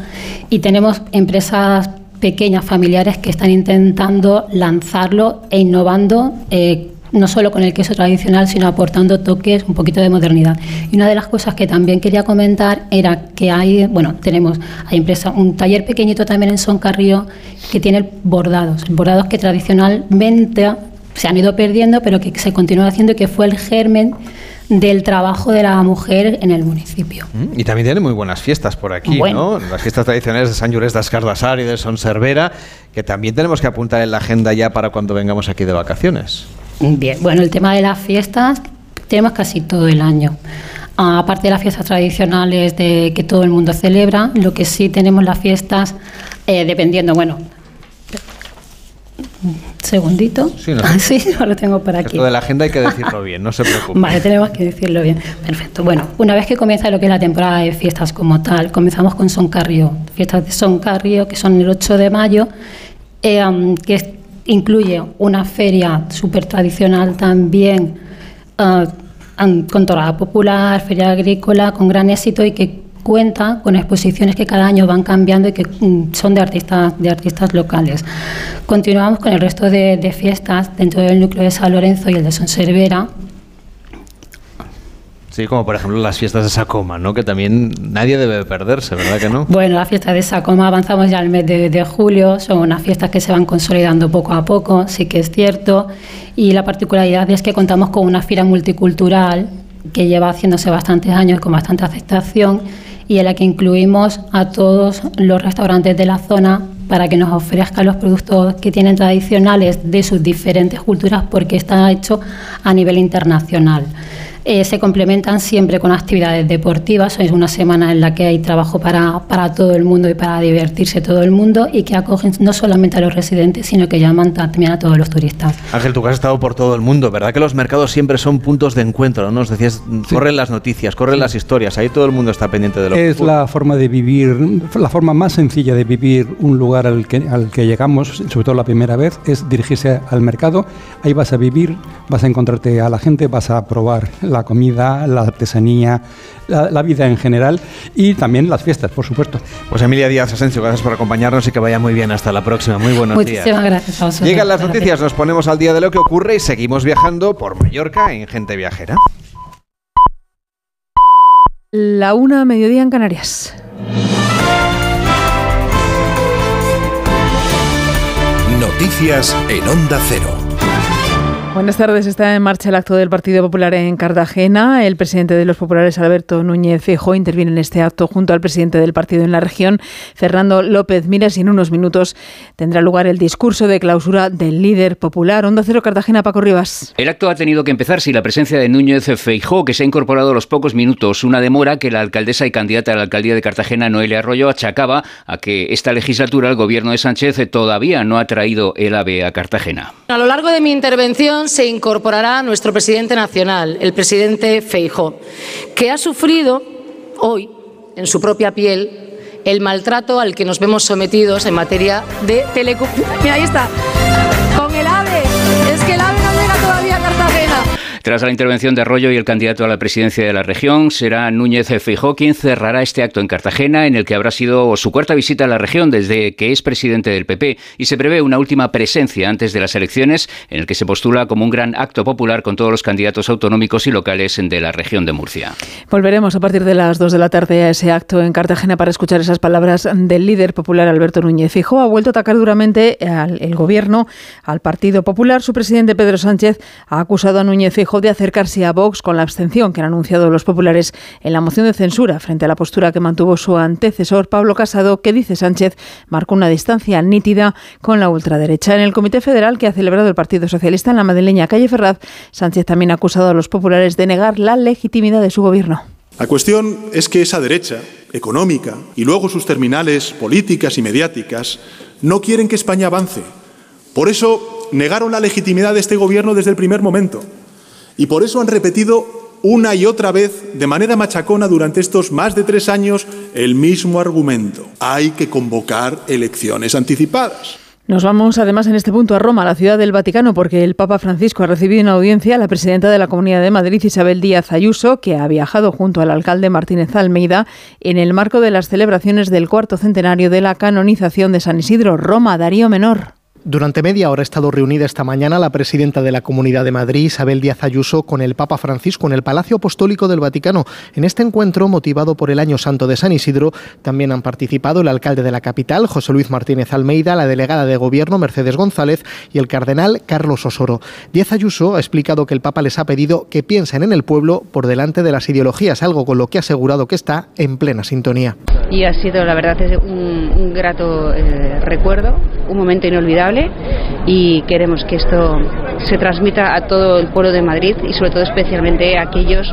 y tenemos empresas pequeñas familiares que están intentando lanzarlo e innovando. Eh, no solo con el queso tradicional, sino aportando toques, un poquito de modernidad. Y una de las cosas que también quería comentar era que hay, bueno, tenemos, hay empresa, un taller pequeñito también en Son Carrillo que tiene bordados, bordados que tradicionalmente se han ido perdiendo, pero que se continúa haciendo y que fue el germen del trabajo de la mujer en el municipio. Mm, y también tiene muy buenas fiestas por aquí, ¿no? Las fiestas tradicionales de San Llorés de Ascardasar y de Son Cervera, que también tenemos que apuntar en la agenda ya para cuando vengamos aquí de vacaciones. Bien, bueno, el tema de las fiestas tenemos casi todo el año. Aparte de las fiestas tradicionales de que todo el mundo celebra, lo que sí tenemos las fiestas, eh, dependiendo, bueno, segundito. Sí, no, sí, lo tengo por aquí. Esto de la agenda hay que decirlo bien, no se preocupe. Vale, tenemos que decirlo bien. Perfecto. Bueno, una vez que comienza lo que es la temporada de fiestas como tal, comenzamos con Son Carrio, fiestas de Son Carrio, que son el 8 de mayo, eh, que incluye una feria súper tradicional también, uh, con torada popular, feria agrícola, con gran éxito y que cuenta con exposiciones que cada año van cambiando y que mm, son de artistas, de artistas locales. Continuamos con el resto de, fiestas dentro del núcleo de San Lorenzo y el de Sonservera, Sí, como por ejemplo las fiestas de Sacoma, ¿no? Que también nadie debe perderse, ¿verdad que no? Bueno, las fiestas de Sacoma avanzamos ya al mes de, de, julio, son unas fiestas que se van consolidando poco a poco, sí que es cierto, y la particularidad es que contamos con una fila multicultural que lleva haciéndose bastantes años con bastante aceptación y en la que incluimos a todos los restaurantes de la zona para que nos ofrezcan los productos que tienen tradicionales de sus diferentes culturas porque está hecho a nivel internacional. Eh, se complementan siempre con actividades deportivas. Es una semana en la que hay trabajo para, para, todo el mundo y para divertirse todo el mundo y que acogen no solamente a los residentes, sino que llaman también a todos los turistas. Ángel, tú que has estado por todo el mundo, ¿verdad que los mercados siempre son puntos de encuentro? ¿no? Nos decías, corren las noticias, corren las historias, ahí todo el mundo está pendiente de lo es que Es la forma de vivir, la forma más sencilla de vivir un lugar al que, al que llegamos, sobre todo la primera vez, es dirigirse al mercado. Ahí vas a vivir, vas a encontrarte a la gente, vas a probar la comida, la artesanía, la, vida en general y también las fiestas, por supuesto. Pues Emilia Díaz Asensio, gracias por acompañarnos y que vaya muy bien. Hasta la próxima. Muy buenos Muchísimas días. gracias a vosotros. Llegan las noticias, nos ponemos al día de lo que ocurre y seguimos viajando por Mallorca en Gente Viajera. La una mediodía en Canarias. Noticias en Onda Cero. Buenas tardes. Está en marcha el acto del Partido Popular en Cartagena. El presidente de los populares, Alberto Núñez Feijóo, interviene en este acto junto al presidente del partido en la región, Fernando López Miras, y en unos minutos tendrá lugar el discurso de clausura del líder popular. Onda Cero Cartagena, Paco Rivas. El acto ha tenido que empezar sin la presencia de Núñez Feijóo, que se ha incorporado a los pocos minutos. Una demora que la alcaldesa y candidata a la alcaldía de Cartagena, Noelia Arroyo, achacaba a que esta legislatura el gobierno de Sánchez todavía no ha traído el AVE a Cartagena. A lo largo de mi intervención se incorporará nuestro presidente nacional, el presidente Feijóo, que ha sufrido hoy en su propia piel el maltrato al que nos vemos sometidos en materia de telecomunicaciones. Ahí está, con el AVE. Es que el AVE Tras la intervención de Arroyo y el candidato a la presidencia de la región, será Núñez Feijó quien cerrará este acto en Cartagena, en el que habrá sido su cuarta visita a la región desde que es presidente del PP y se prevé una última presencia antes de las elecciones, en el que se postula como un gran acto popular con todos los candidatos autonómicos y locales de la región de Murcia. Volveremos a partir de las 2 de la tarde a ese acto en Cartagena para escuchar esas palabras del líder popular Alberto Núñez Fijó. Ha vuelto a atacar duramente al el gobierno, al Partido Popular. Su presidente Pedro Sánchez ha acusado a Núñez Fijó de acercarse a Vox con la abstención que han anunciado los populares en la moción de censura frente a la postura que mantuvo su antecesor Pablo Casado, que dice Sánchez marcó una distancia nítida con la ultraderecha. En el Comité Federal que ha celebrado el Partido Socialista en la madrileña calle Ferraz, Sánchez también ha acusado a los populares de negar la legitimidad de su gobierno. La cuestión es que esa derecha económica y luego sus terminales políticas y mediáticas no quieren que España avance. Por eso negaron la legitimidad de este gobierno desde el primer momento. Y por eso han repetido una y otra vez, de manera machacona, durante estos más de tres años, el mismo argumento. Hay que convocar elecciones anticipadas. Nos vamos además en este punto a Roma, la ciudad del Vaticano, porque el Papa Francisco ha recibido en audiencia a la presidenta de la Comunidad de Madrid, Isabel Díaz Ayuso, que ha viajado junto al alcalde Martínez Almeida en el marco de las celebraciones del cuarto centenario de la canonización de San Isidro, Roma, Darío Menor. Durante media hora ha estado reunida esta mañana la presidenta de la Comunidad de Madrid, Isabel Díaz Ayuso, con el Papa Francisco en el Palacio Apostólico del Vaticano. En este encuentro, motivado por el Año Santo de San Isidro, también han participado el alcalde de la capital, José Luis Martínez Almeida, la delegada de Gobierno, Mercedes González, y el cardenal Carlos Osoro. Díaz Ayuso ha explicado que el Papa les ha pedido que piensen en el pueblo por delante de las ideologías, algo con lo que ha asegurado que está en plena sintonía. Y ha sido, la verdad, un, grato eh, recuerdo, un momento inolvidable y queremos que esto se transmita a todo el pueblo de Madrid y sobre todo especialmente a aquellos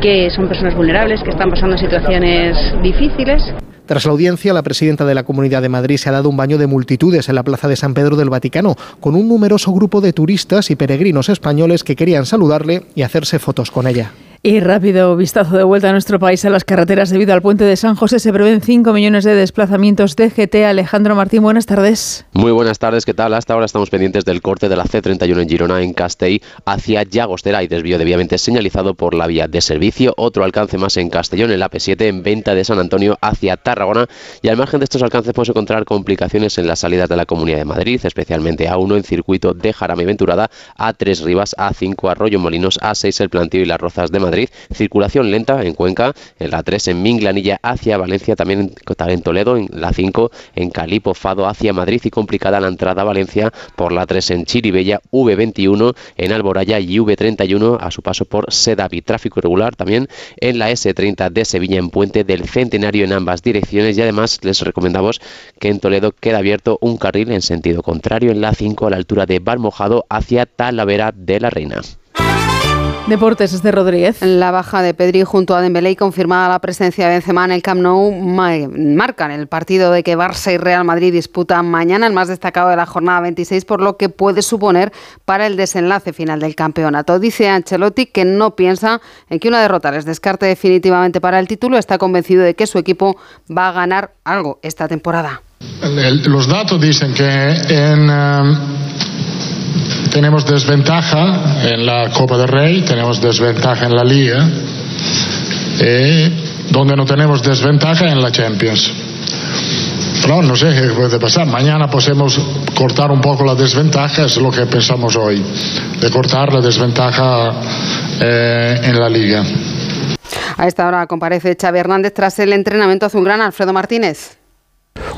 que son personas vulnerables, que están pasando situaciones difíciles. Tras la audiencia, la presidenta de la Comunidad de Madrid se ha dado un baño de multitudes en la Plaza de San Pedro del Vaticano, con un numeroso grupo de turistas y peregrinos españoles que querían saludarle y hacerse fotos con ella. Y rápido vistazo de vuelta a nuestro país a las carreteras debido al puente de San José. Se prevén 5 millones de desplazamientos de GT. Alejandro Martín, buenas tardes. Muy buenas tardes, ¿qué tal? Hasta ahora estamos pendientes del corte de la C31 en Girona, en Castell, hacia Llagostera y desvío debidamente señalizado por la vía de servicio. Otro alcance más en Castellón, en la P7, en venta de San Antonio hacia Tarragona. Y al margen de estos alcances podemos encontrar complicaciones en las salidas de la Comunidad de Madrid, especialmente A1 en circuito de Jarama y Venturada, A3 Rivas, A5 Arroyo Molinos, A6 El Plantío y las Rozas de Madrid. Circulación lenta en Cuenca, en la 3 en Minglanilla hacia Valencia, también en Toledo, en la 5 en Calipo, Fado hacia Madrid y complicada la entrada a Valencia por la 3 en Chiribella, V21 en Alboraya y V31 a su paso por Sedavi. Tráfico irregular también en la S30 de Sevilla en Puente del Centenario en ambas direcciones y además les recomendamos que en Toledo queda abierto un carril en sentido contrario en la 5 a la altura de Valmojado hacia Talavera de la Reina. Deportes, este Rodríguez. La baja de Pedri junto a Dembélé y confirmada la presencia de Benzema en el Camp Nou marcan el partido de que Barça y Real Madrid disputan mañana, el más destacado de la jornada 26, por lo que puede suponer para el desenlace final del campeonato. Dice Ancelotti que no piensa en que una derrota les descarte definitivamente para el título, está convencido de que su equipo va a ganar algo esta temporada. los datos dicen que en... Eh, tenemos desventaja en la Copa del Rey, tenemos desventaja en la Liga, y donde no tenemos desventaja en la Champions. Pero no sé qué puede pasar. Mañana podemos cortar un poco la desventaja, es lo que pensamos hoy, de cortar la desventaja eh, en la Liga. A esta hora comparece Xavi Hernández tras el entrenamiento azulgrana. Alfredo Martínez.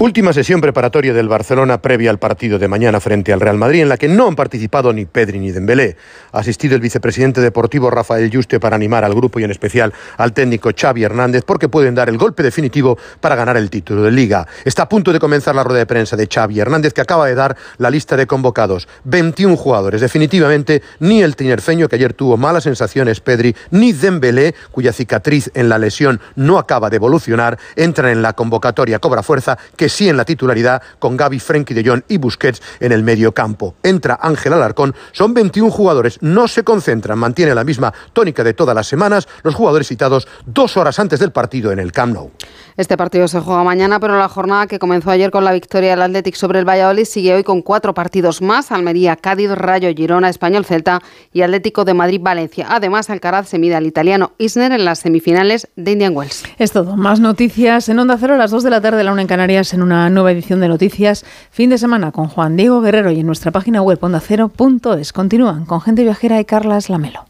Última sesión preparatoria del Barcelona previa al partido de mañana frente al Real Madrid, en la que no han participado ni Pedri ni Dembélé. Ha asistido el vicepresidente deportivo Rafael Juste para animar al grupo y en especial al técnico Xavi Hernández porque pueden dar el golpe definitivo para ganar el título de Liga. Está a punto de comenzar la rueda de prensa de Xavi Hernández que acaba de dar la lista de convocados. 21 jugadores. Definitivamente ni el tinerfeño que ayer tuvo malas sensaciones Pedri, ni Dembélé, cuya cicatriz en la lesión no acaba de evolucionar, entran en la convocatoria, cobra fuerza que sí en la titularidad con Gaby, Frenkie de Jong y Busquets en el medio campo. Entra Ángel Alarcón, son 21 jugadores, no se concentran, mantiene la misma tónica de todas las semanas, los jugadores citados dos horas antes del partido en el Camp Nou. Este partido se juega mañana, pero la jornada que comenzó ayer con la victoria del Athletic sobre el Valladolid sigue hoy con cuatro partidos más: Almería, Cádiz, Rayo, Girona, Español, Celta y Atlético de Madrid, Valencia. Además, Alcaraz se mide al italiano Isner en las semifinales de Indian Wells. Es todo. Más noticias en Onda Cero a las 2 de la tarde, la una en Canarias, en una nueva edición de noticias. Fin de semana con Juan Diego Guerrero y en nuestra página web ondacero.es. Continúan con gente viajera y Carlas Lamelo.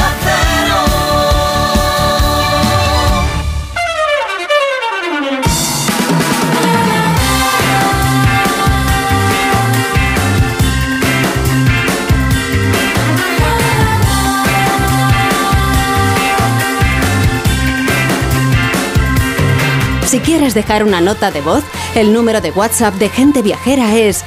Si quieres dejar una nota de voz, el número de WhatsApp de Gente Viajera es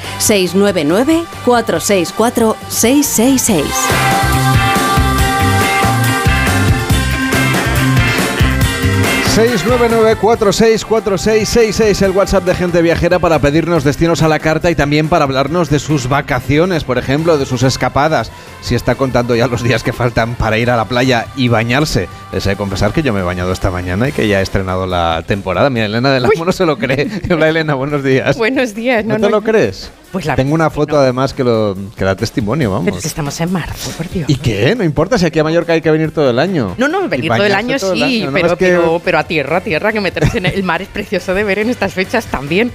699-464-666. seis el WhatsApp de Gente Viajera para pedirnos destinos a la carta y también para hablarnos de sus vacaciones, por ejemplo, de sus escapadas. Si está contando ya los días que faltan para ir a la playa y bañarse. Les he de confesar que yo me he bañado esta mañana y que ya he estrenado la temporada. Mira, Elena del Amo no se lo cree. Hola Elena, buenos días. Buenos días. ¿No, te lo crees? Pues la Tengo una foto además que, lo, que da testimonio, vamos. Pero es que estamos en marzo, por Dios. ¿Y qué? No importa si aquí a Mallorca hay que venir todo el año. No, no, venir todo el año todo el sí, año, ¿no? pero, Es que- pero, pero a tierra, a tierra, que meterse en el mar es precioso de ver en estas fechas también.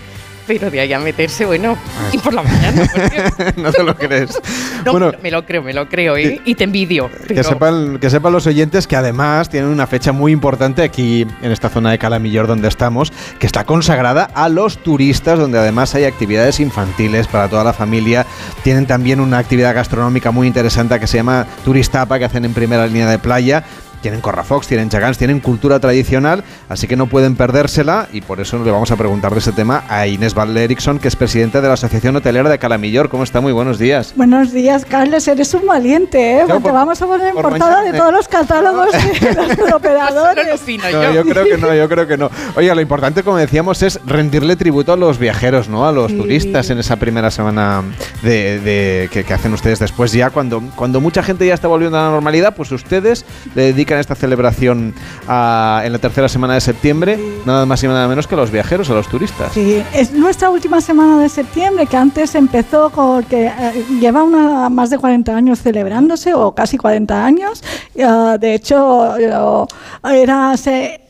Pero de ahí a meterse, bueno, y por la mañana. no te lo crees. No, bueno, me lo creo, me lo creo, ¿eh? y te envidio. Que sepan, que sepan los oyentes que además tienen una fecha muy importante aquí en esta zona de Calamillor donde estamos, que está consagrada a los turistas, donde además hay actividades infantiles para toda la familia. Tienen también una actividad gastronómica muy interesante que se llama Turistapa, que hacen en primera línea de playa. Tienen corrafox, tienen chagans, tienen cultura tradicional, así que no pueden perdérsela y por eso le vamos a preguntar de ese tema a Inés Valle Erickson, que es presidenta de la Asociación Hotelera de Calamillor. ¿Cómo está? Muy buenos días. Buenos días, Carlos. Eres un valiente, ¿eh? Claro, Te por- vamos a poner en por portada mañana- de todos los catálogos de los operadores. No, yo creo que no, yo creo que no. Oye, lo importante, como decíamos, es rendirle tributo a los viajeros, ¿no? A los Sí. turistas en esa primera semana de, de- que, que hacen ustedes después ya, cuando, cuando mucha gente ya está volviendo a la normalidad, pues ustedes le dedican esta celebración a- en la tercera semana de septiembre, nada más y nada menos que a los viajeros, a los turistas. Sí, es nuestra última semana de septiembre, que antes empezó con que eh, lleva una, más de 40 años celebrándose, o casi 40 años. Eh, de hecho, era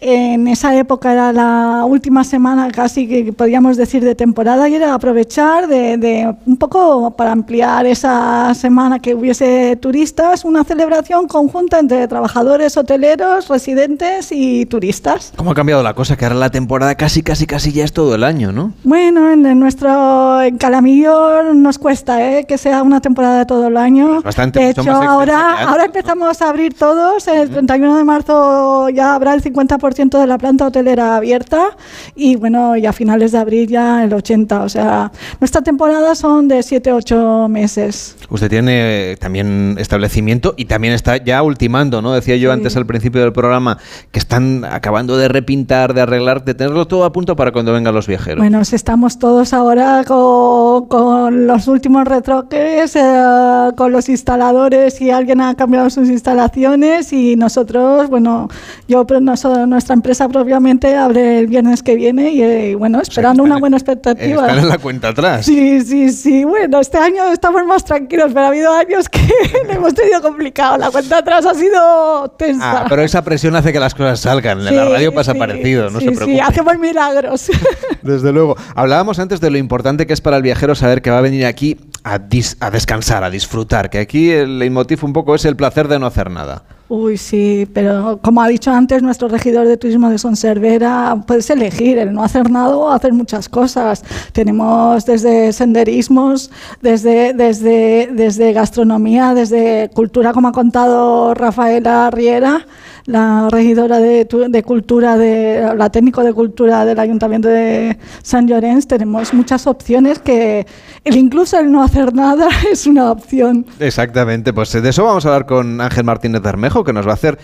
en esa época era la última semana casi que podríamos decir de temporada y era aprovechar de, de un poco para ampliar esa semana que hubiese turistas, una celebración conjunta entre trabajadores hoteleros, residentes y turistas. ¿Cómo ha cambiado la cosa? Que ahora la temporada casi, casi, casi ya es todo el año, ¿no? Bueno, en, en nuestro en Calamillo nos cuesta ¿eh? que sea una temporada de todo el año. Bastante, de hecho, ahora, antes, ahora empezamos a abrir todos. El 31 de marzo ya habrá el 50% de la planta hotelera abierta y bueno, y a finales de abril ya el 80%. O sea, nuestra temporada son de 7-8 meses. Usted tiene también establecimiento y también está ya ultimando, ¿no? Decía yo antes al principio del programa que están acabando de repintar, de arreglar, de tenerlo todo a punto para cuando vengan los viajeros. Bueno, si estamos todos ahora con, con los últimos retroques, eh, con los instaladores y alguien ha cambiado sus instalaciones y nosotros, bueno, yo, pero noso- nuestra empresa propiamente abre el viernes que viene y, eh, bueno, esperando una buena expectativa. Están en la cuenta atrás. Sí, sí, sí. Bueno, este año estamos más tranquilos, pero ha habido años que hemos tenido complicado. La cuenta atrás ha sido tensa. Ah, pero esa presión hace que las cosas salgan. En la radio pasa sí, parecido, no sí, se preocupe. Sí, hacemos milagros. Desde luego. Hablábamos antes de lo importante que es para el viajero saber que va a venir aquí a, dis- a descansar, a disfrutar, que aquí el leitmotiv un poco es el placer de no hacer nada. Uy, sí, pero como ha dicho antes nuestro regidor de turismo de Sonservera, puedes elegir el no hacer nada o hacer muchas cosas. Tenemos desde senderismos, desde, desde, desde gastronomía, desde cultura, como ha contado Rafaela Riera, la regidora de, de cultura, de, la técnico de cultura del Ayuntamiento de San Llorenç. Tenemos muchas opciones que el, incluso el no hacer nada es una opción. Exactamente, pues de eso vamos a hablar con Ángel Martínez Bermejo, que nos va a hacer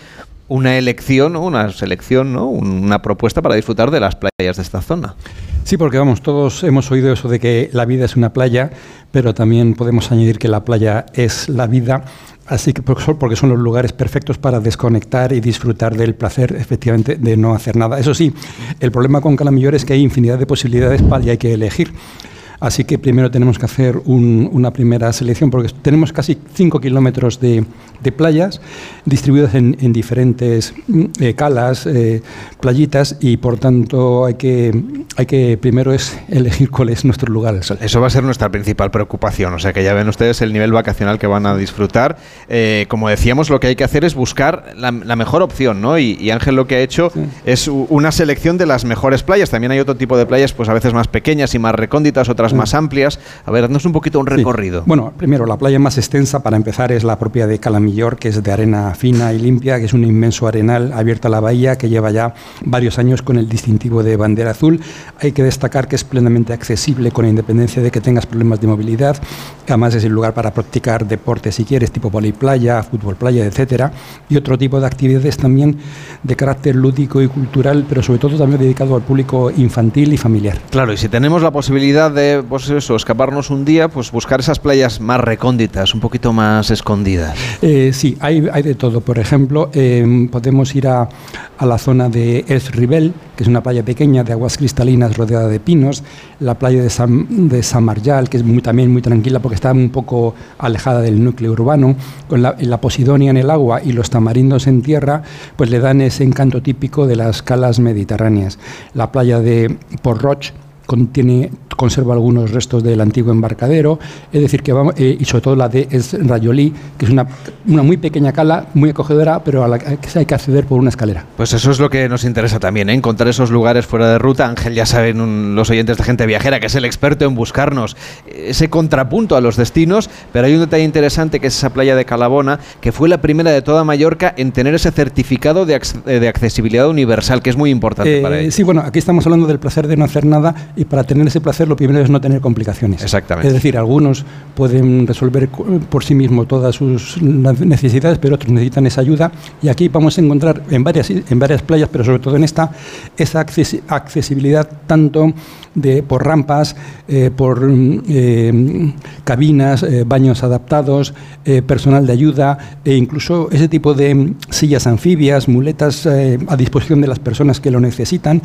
una elección, una selección, ¿no? una propuesta para disfrutar de las playas de esta zona. Sí, porque vamos, todos hemos oído eso de que la vida es una playa, pero también podemos añadir que la playa es la vida. Así que porque son los lugares perfectos para desconectar y disfrutar del placer, efectivamente, de no hacer nada. Eso sí, el problema con Calamillor es que hay infinidad de posibilidades para y hay que elegir. Así que primero tenemos que hacer una primera selección, porque tenemos casi 5 kilómetros de, playas distribuidas en, diferentes mm, eh, calas, eh, playitas, y por tanto hay que, hay que primero es elegir cuál es nuestro lugar Eso va a ser nuestra principal preocupación, o sea que ya ven ustedes el nivel vacacional que van a disfrutar. Eh, como decíamos, lo que hay que hacer es buscar la, mejor opción, ¿no? Y, Ángel lo que ha hecho es una selección de las mejores playas. También hay otro tipo de playas, pues a veces más pequeñas y más recónditas, otras más amplias. A ver, haznos un poquito un recorrido. Bueno, primero, la playa más extensa para empezar es la propia de Calamillor, que es de arena fina y limpia, que es un inmenso arenal abierto a la bahía que lleva ya varios años con el distintivo de bandera azul. Hay que destacar que es plenamente accesible con independencia de que tengas problemas de movilidad. Además es el lugar para practicar deportes si quieres, tipo playa, fútbol playa, etcétera, y otro tipo de actividades también de carácter lúdico y cultural, pero sobre todo también dedicado al público infantil y familiar. Claro, y si tenemos la posibilidad de pues eso, escaparnos un día, pues buscar esas playas más recónditas, un poquito más escondidas. Eh, sí, hay, hay de todo. Por ejemplo, em, podemos ir a, a, la zona de Es Ribel, que es una playa pequeña de aguas cristalinas rodeada de pinos, la playa de San, de San Marjal, que es muy, también muy tranquila porque está un poco alejada del núcleo urbano, con la, la posidonia en el agua y los tamarindos en tierra, pues le dan ese encanto típico de las calas mediterráneas. La playa de Port Roche, contiene, conserva algunos restos del antiguo embarcadero, es decir, que vamos, eh, y sobre todo la de es Rayolí, que es una, una muy pequeña cala, muy acogedora, pero a la que hay que acceder por una escalera. Pues eso es lo que nos interesa también, ¿eh? encontrar esos lugares fuera de ruta. Ángel, ya saben los oyentes de gente viajera, que es el experto en buscarnos ese contrapunto a los destinos, pero hay un detalle interesante que es esa playa de Calabona, que fue la primera de toda Mallorca en tener ese certificado de, de accesibilidad universal, que es muy importante para ellos. Sí, bueno, aquí estamos hablando del placer de no hacer nada y para tener ese placer lo primero es no tener complicaciones. Exactamente. Es decir, algunos pueden resolver por sí mismos todas sus necesidades, pero otros necesitan esa ayuda y aquí vamos a encontrar en varias, en varias playas, pero sobre todo en esta, esa accesibilidad tanto de, por rampas, eh, por eh, cabinas, eh, baños adaptados, personal de ayuda e incluso ese tipo de sillas anfibias, muletas a disposición de las personas que lo necesitan,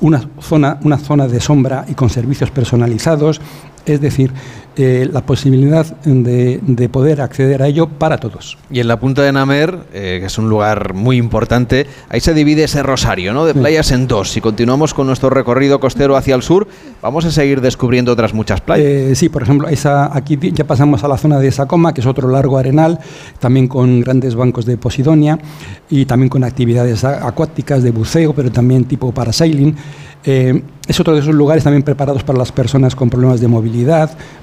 una zona, una zona de sombra y con servicios personalizados, es decir, eh, la posibilidad de, poder acceder a ello para todos. Y en la punta de Namer, eh, que es un lugar muy importante, ahí se divide ese rosario ¿no? de playas en dos. Si continuamos con nuestro recorrido costero hacia el sur, vamos a seguir descubriendo otras muchas playas. Eh, sí, por ejemplo, esa, aquí ya pasamos a la zona de Sacoma, que es otro largo arenal, también con grandes bancos de Posidonia y también con actividades acuáticas de buceo, pero también tipo parasailing. Es otro de esos lugares también preparados para las personas con problemas de movilidad,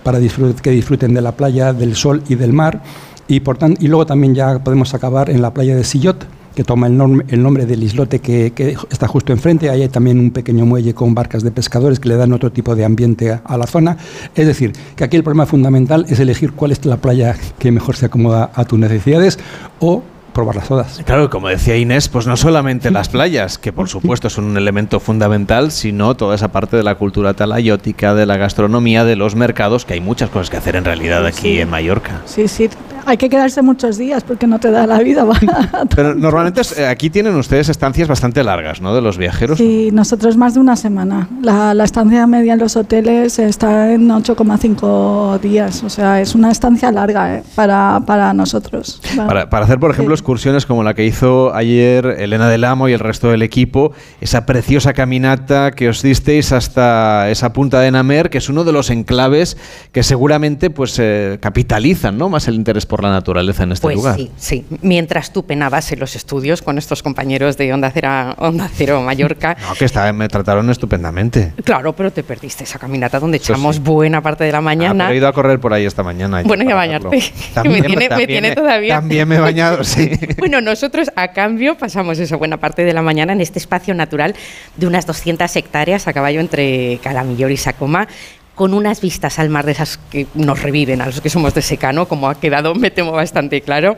para que disfruten de la playa, del sol y del mar. Y, por y luego también ya podemos acabar en la playa de Sillot, que toma el, nombre del islote que, está justo enfrente. Ahí hay también un pequeño muelle con barcas de pescadores que le dan otro tipo de ambiente a, a, la zona. Es decir, que aquí el problema fundamental es elegir cuál es la playa que mejor se acomoda a tus necesidades o probarlas todas. Claro, como decía Inés, pues no solamente las playas, que por supuesto son un elemento fundamental, sino toda esa parte de la cultura talayótica, de la gastronomía, de los mercados, que hay muchas cosas que hacer en realidad aquí en Mallorca. Sí, sí, hay que quedarse muchos días porque no te da la vida. Pero normalmente eh, aquí tienen ustedes estancias bastante largas, ¿no? De los viajeros. Sí, nosotros más de una semana. La, estancia media en los hoteles está en 8,5 días. O sea, es una estancia larga ¿eh? para, para nosotros. Para, para hacer, por ejemplo, excursiones como la que hizo ayer Elena del Amo y el resto del equipo, esa preciosa caminata que os disteis hasta esa punta de Namer, que es uno de los enclaves que seguramente pues eh, capitalizan ¿no? más el interés por la naturaleza en este pues lugar. Sí, sí. Mientras tú penabas en los estudios con estos compañeros de Onda Cero, Onda Cero Mallorca. no, que me trataron estupendamente. Claro, pero te perdiste esa caminata donde echamos buena parte de la mañana. Ah, he ido a correr por ahí esta mañana. Bueno, y a bañarte. También, me, tiene, todavía. También me he bañado, sí. bueno, nosotros a cambio pasamos esa buena parte de la mañana en este espacio natural de unas 200 hectáreas a caballo entre Calamillor y Sacoma con unas vistas al mar de esas que nos reviven a los que somos de secano, como ha quedado, me temo bastante claro,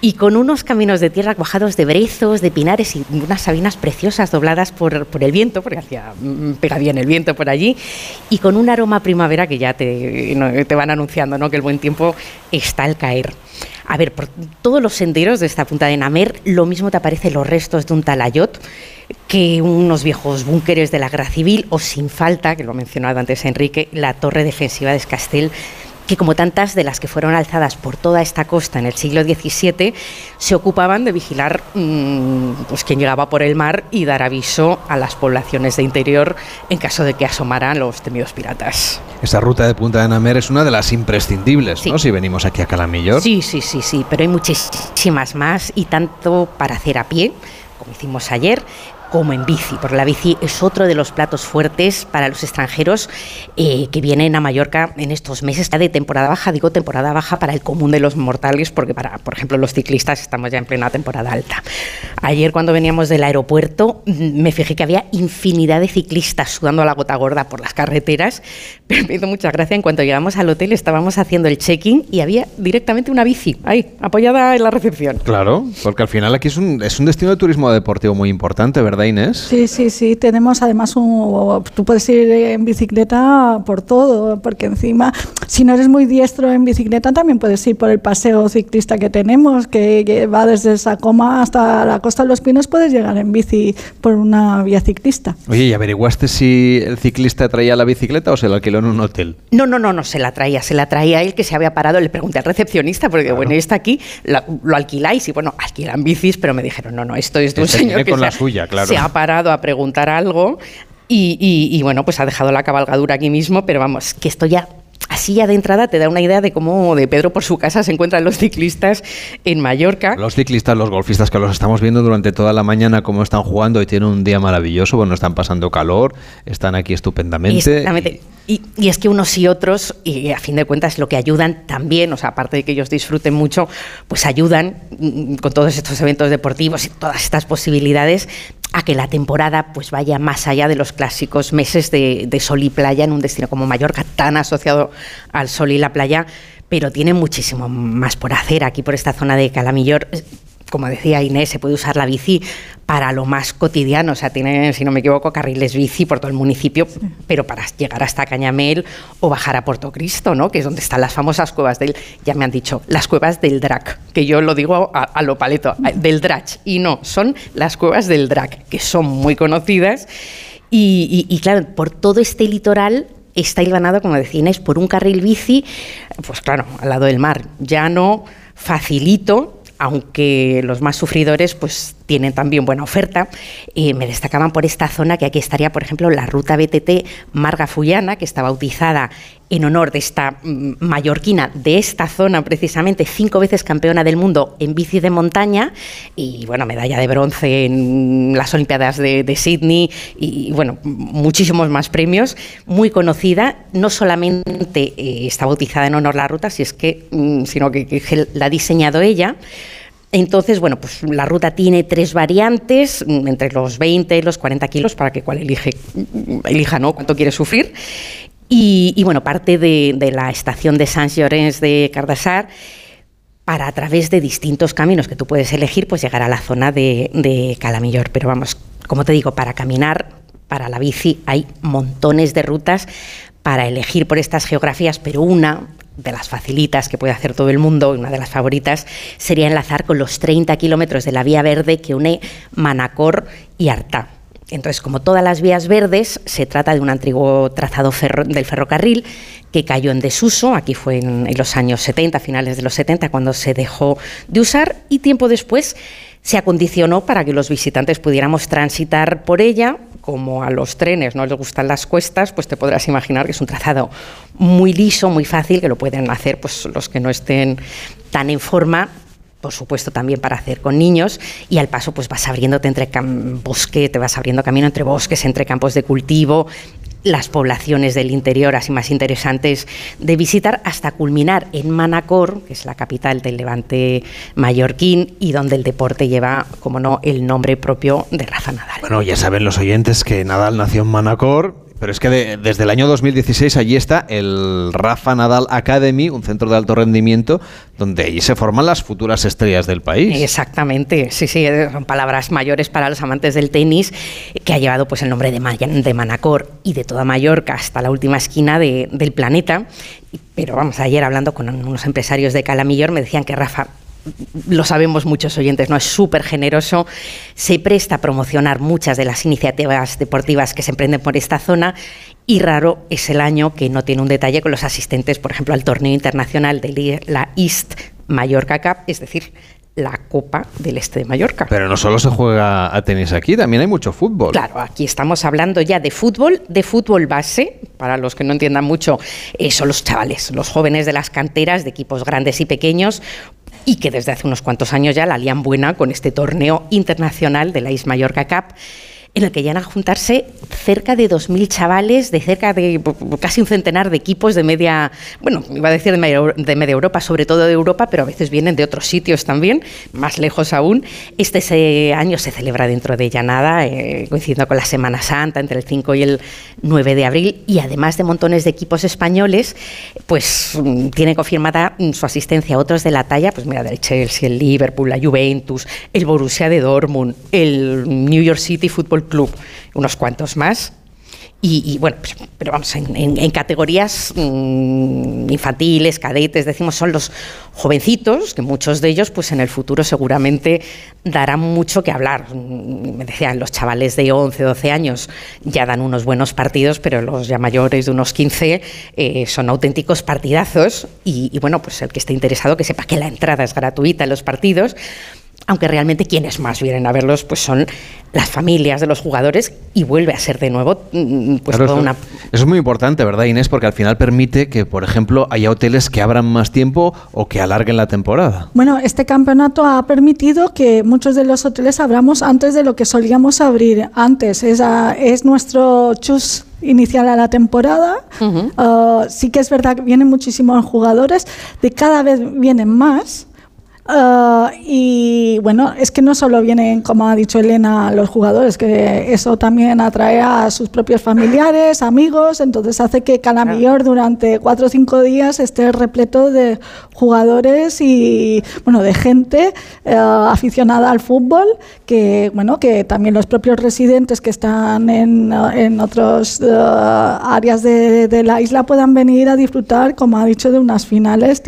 y con unos caminos de tierra cuajados de brezos, de pinares y unas sabinas preciosas dobladas por, por el viento, porque hacía, mm, pega bien el viento por allí, y con un aroma primavera que ya te, te van anunciando ¿no? que el buen tiempo está al caer. A ver, por todos los senderos de esta punta de Namer, lo mismo te aparecen los restos de un talayot que unos viejos búnkeres de la guerra civil, o sin falta, que lo ha mencionado antes Enrique, la torre defensiva de Escastel que como tantas de las que fueron alzadas por toda esta costa en el siglo XVII, se ocupaban de vigilar mmm, pues, quien llegaba por el mar y dar aviso a las poblaciones de interior en caso de que asomaran los temidos piratas. Esa ruta de Punta de Namer es una de las imprescindibles, Sí. ¿no? Si venimos aquí a Calamillor. Sí, sí, sí, sí, pero hay muchísimas más y tanto para hacer a pie, como hicimos ayer, como en bici, porque la bici es otro de los platos fuertes para los extranjeros eh, que vienen a Mallorca en estos meses ya de temporada baja. Digo temporada baja para el común de los mortales, porque para, por ejemplo, los ciclistas estamos ya en plena temporada alta. Ayer cuando veníamos del aeropuerto mm, me fijé que había infinidad de ciclistas sudando a la gota gorda por las carreteras, pero me hizo mucha gracia. En cuanto llegamos al hotel estábamos haciendo el check-in y había directamente una bici ahí, apoyada en la recepción. Claro, porque al final aquí es un, es un destino de turismo deportivo muy importante, ¿verdad, Inés? Sí, sí, sí. Tenemos además un. Tú puedes ir en bicicleta por todo, porque encima, si no eres muy diestro en bicicleta, también puedes ir por el paseo ciclista que tenemos, que, que va desde Sacoma hasta la Costa de los Pinos. Puedes llegar en bici por una vía ciclista. Oye, ¿y averiguaste si el ciclista traía la bicicleta o se la alquiló en un hotel? No, no, no, no se la traía, se la traía él que se había parado. Le pregunté al recepcionista, porque bueno, está aquí, la- lo alquiláis y bueno, alquilan bicis, pero me dijeron, no, no, esto es de un Este señor que con la suya, claro. Se ha parado a preguntar algo y, y- y, bueno, pues ha dejado la cabalgadura aquí mismo, pero vamos, que esto ya. Así ya de entrada te da una idea de cómo de Pedro por su casa se encuentran los ciclistas en Mallorca. Los ciclistas, los golfistas que los estamos viendo durante toda la mañana, cómo están jugando y tienen un día maravilloso, bueno, están pasando calor, están aquí estupendamente. Exactamente. Y, y es que unos y otros, y a fin de cuentas, lo que ayudan también, o sea, aparte de que ellos disfruten mucho, pues ayudan mm, con todos estos eventos deportivos y todas estas posibilidades a que la temporada pues vaya más allá de los clásicos meses de, de sol y playa en un destino como Mallorca, tan asociado al sol y la playa, pero tiene muchísimo más por hacer aquí por esta zona de Calamillor. Como decía Inés, se puede usar la bici para lo más cotidiano, o sea, tiene, si no me equivoco, carriles bici por todo el municipio, pero para llegar hasta Cañamel o bajar a Puerto Cristo, ¿no? Que es donde están las famosas cuevas del, ya me han dicho, las cuevas del Drac, que yo lo digo a, a lo paleto, a- del Drach, y no, son las cuevas del Drac, que son muy conocidas, y, y- y claro, por todo este litoral está hilvanado, como decía Inés, por un carril bici, pues claro, al lado del mar, llano, facilito, aunque los más sufridores pues tienen también buena oferta. Eh, me destacaban por esta zona que aquí estaría, por ejemplo, la ruta BTT Marga Fullana, que está bautizada en honor de esta mm, mallorquina de esta zona, precisamente cinco veces campeona del mundo en bici de montaña y, bueno, medalla de bronce en las Olimpiadas de, de Sydney y, bueno, muchísimos más premios. Muy conocida, no solamente eh, está bautizada en honor a la ruta, mm, sino que, que la ha diseñado ella. Entonces, bueno, pues la ruta tiene tres variantes, mm, entre los 20 y los 40 kilos, para que cual elige, elija ¿no? cuánto quiere sufrir. Y, bueno, parte de, la estación de Sant Llorenç de Cardassar para a través de distintos caminos que tú puedes elegir, pues llegar a la zona de, de Calamillor. Pero vamos, como te digo, para caminar, para la bici, hay montones de rutas para elegir por estas geografías, pero una de las facilitas que puede hacer todo el mundo, una de las favoritas, sería enlazar con los 30 kilómetros de la vía verde que une Manacor y Artà. Entonces, como todas las vías verdes, se trata de un antiguo trazado del ferrocarril que cayó en desuso, aquí fue en, en los años 70, finales de los 70, cuando se dejó de usar, y tiempo después se acondicionó para que los visitantes pudiéramos transitar por ella. Como a los trenes no les gustan las cuestas, pues te podrás imaginar que es un trazado muy liso, muy fácil, que lo pueden hacer pues, los que no estén tan en forma por supuesto también para hacer con niños y al paso pues vas abriéndote entre bosque, te vas abriendo camino entre bosques, entre campos de cultivo, las poblaciones del interior así más interesantes de visitar hasta culminar en Manacor, que es la capital del Levante mallorquín y donde el deporte lleva, como no, el nombre propio de Rafa Nadal. Bueno, ya saben los oyentes que Nadal nació en Manacor Pero es que de- desde el año 2016 allí está el Rafa Nadal Academy, un centro de alto rendimiento, donde allí se forman las futuras estrellas del país. Exactamente, sí, sí, eh, son palabras mayores para los amantes del tenis, que ha llevado pues el nombre de, de Manacor y de toda Mallorca hasta la última esquina de- del planeta. Pero vamos, ayer hablando con unos empresarios de Calamillor me decían que Rafa lo sabemos muchos oyentes, ¿no? Es súper generoso, se presta a promocionar muchas de las iniciativas deportivas que se emprenden por esta zona y raro es el año que no tiene un detalle con los asistentes, por ejemplo, al torneo internacional de la East Mallorca Cup, es decir, la Copa del Este de Mallorca. Pero no solo se juega a tenis aquí, también hay mucho fútbol. Claro, aquí estamos hablando ya de fútbol, de fútbol base, para los que no entiendan mucho, eh, son los chavales, los jóvenes de las canteras, de equipos grandes y pequeños, y que desde hace unos cuantos años ya la lían buena con este torneo internacional de la East Mallorca Cup en el que llegan a juntarse cerca de 2.000 chavales de cerca de casi un centenar de equipos de media, bueno, iba a decir de media, de media Europa, sobre todo de Europa, pero a veces vienen de otros sitios también, más lejos aún. Este se- año se celebra dentro de ya nada, eh, coincidiendo con la Semana Santa, entre el 5 y el 9 de abril, y además de montones de equipos españoles, pues mm, tiene confirmada mm, su asistencia a otros de la talla, pues mira, del Chelsea, el Liverpool, la Juventus, el Borussia de Dortmund, el New York City Football Club, unos cuantos más. Y, bueno, pues, pero vamos, en categorías mm, infantiles, cadetes, decimos, son los jovencitos, que muchos de ellos, pues en el futuro seguramente darán mucho que hablar. Mm, Me decían, los chavales de 11, 12 años ya dan unos buenos partidos, pero los ya mayores de unos 15 eh, son auténticos partidazos. Y, y bueno, pues el que esté interesado, que sepa que la entrada es gratuita en los partidos aunque realmente quienes más vienen a verlos pues son las familias de los jugadores y vuelve a ser de nuevo mm, pues Claro, toda eso, una eso es muy importante, ¿verdad, Inés? Porque al final permite que, por ejemplo, haya hoteles que abran más tiempo o que alarguen la temporada. Bueno, este campeonato ha permitido que muchos de los hoteles abramos antes de lo que solíamos abrir antes. Es, ah, es nuestro chus inicial a la temporada. Ah, sí que es verdad que vienen muchísimos jugadores, de cada vez vienen más. Ah, y bueno, es que no solo vienen, como ha dicho Elena, los jugadores, que eso también atrae a sus propios familiares, amigos, entonces hace que Calamillor durante cuatro o cinco días esté repleto de jugadores y bueno, de gente eh, aficionada al fútbol, que bueno, que también los propios residentes que están en, en otras áreas de, de la isla puedan venir a disfrutar, como ha dicho, de unas finales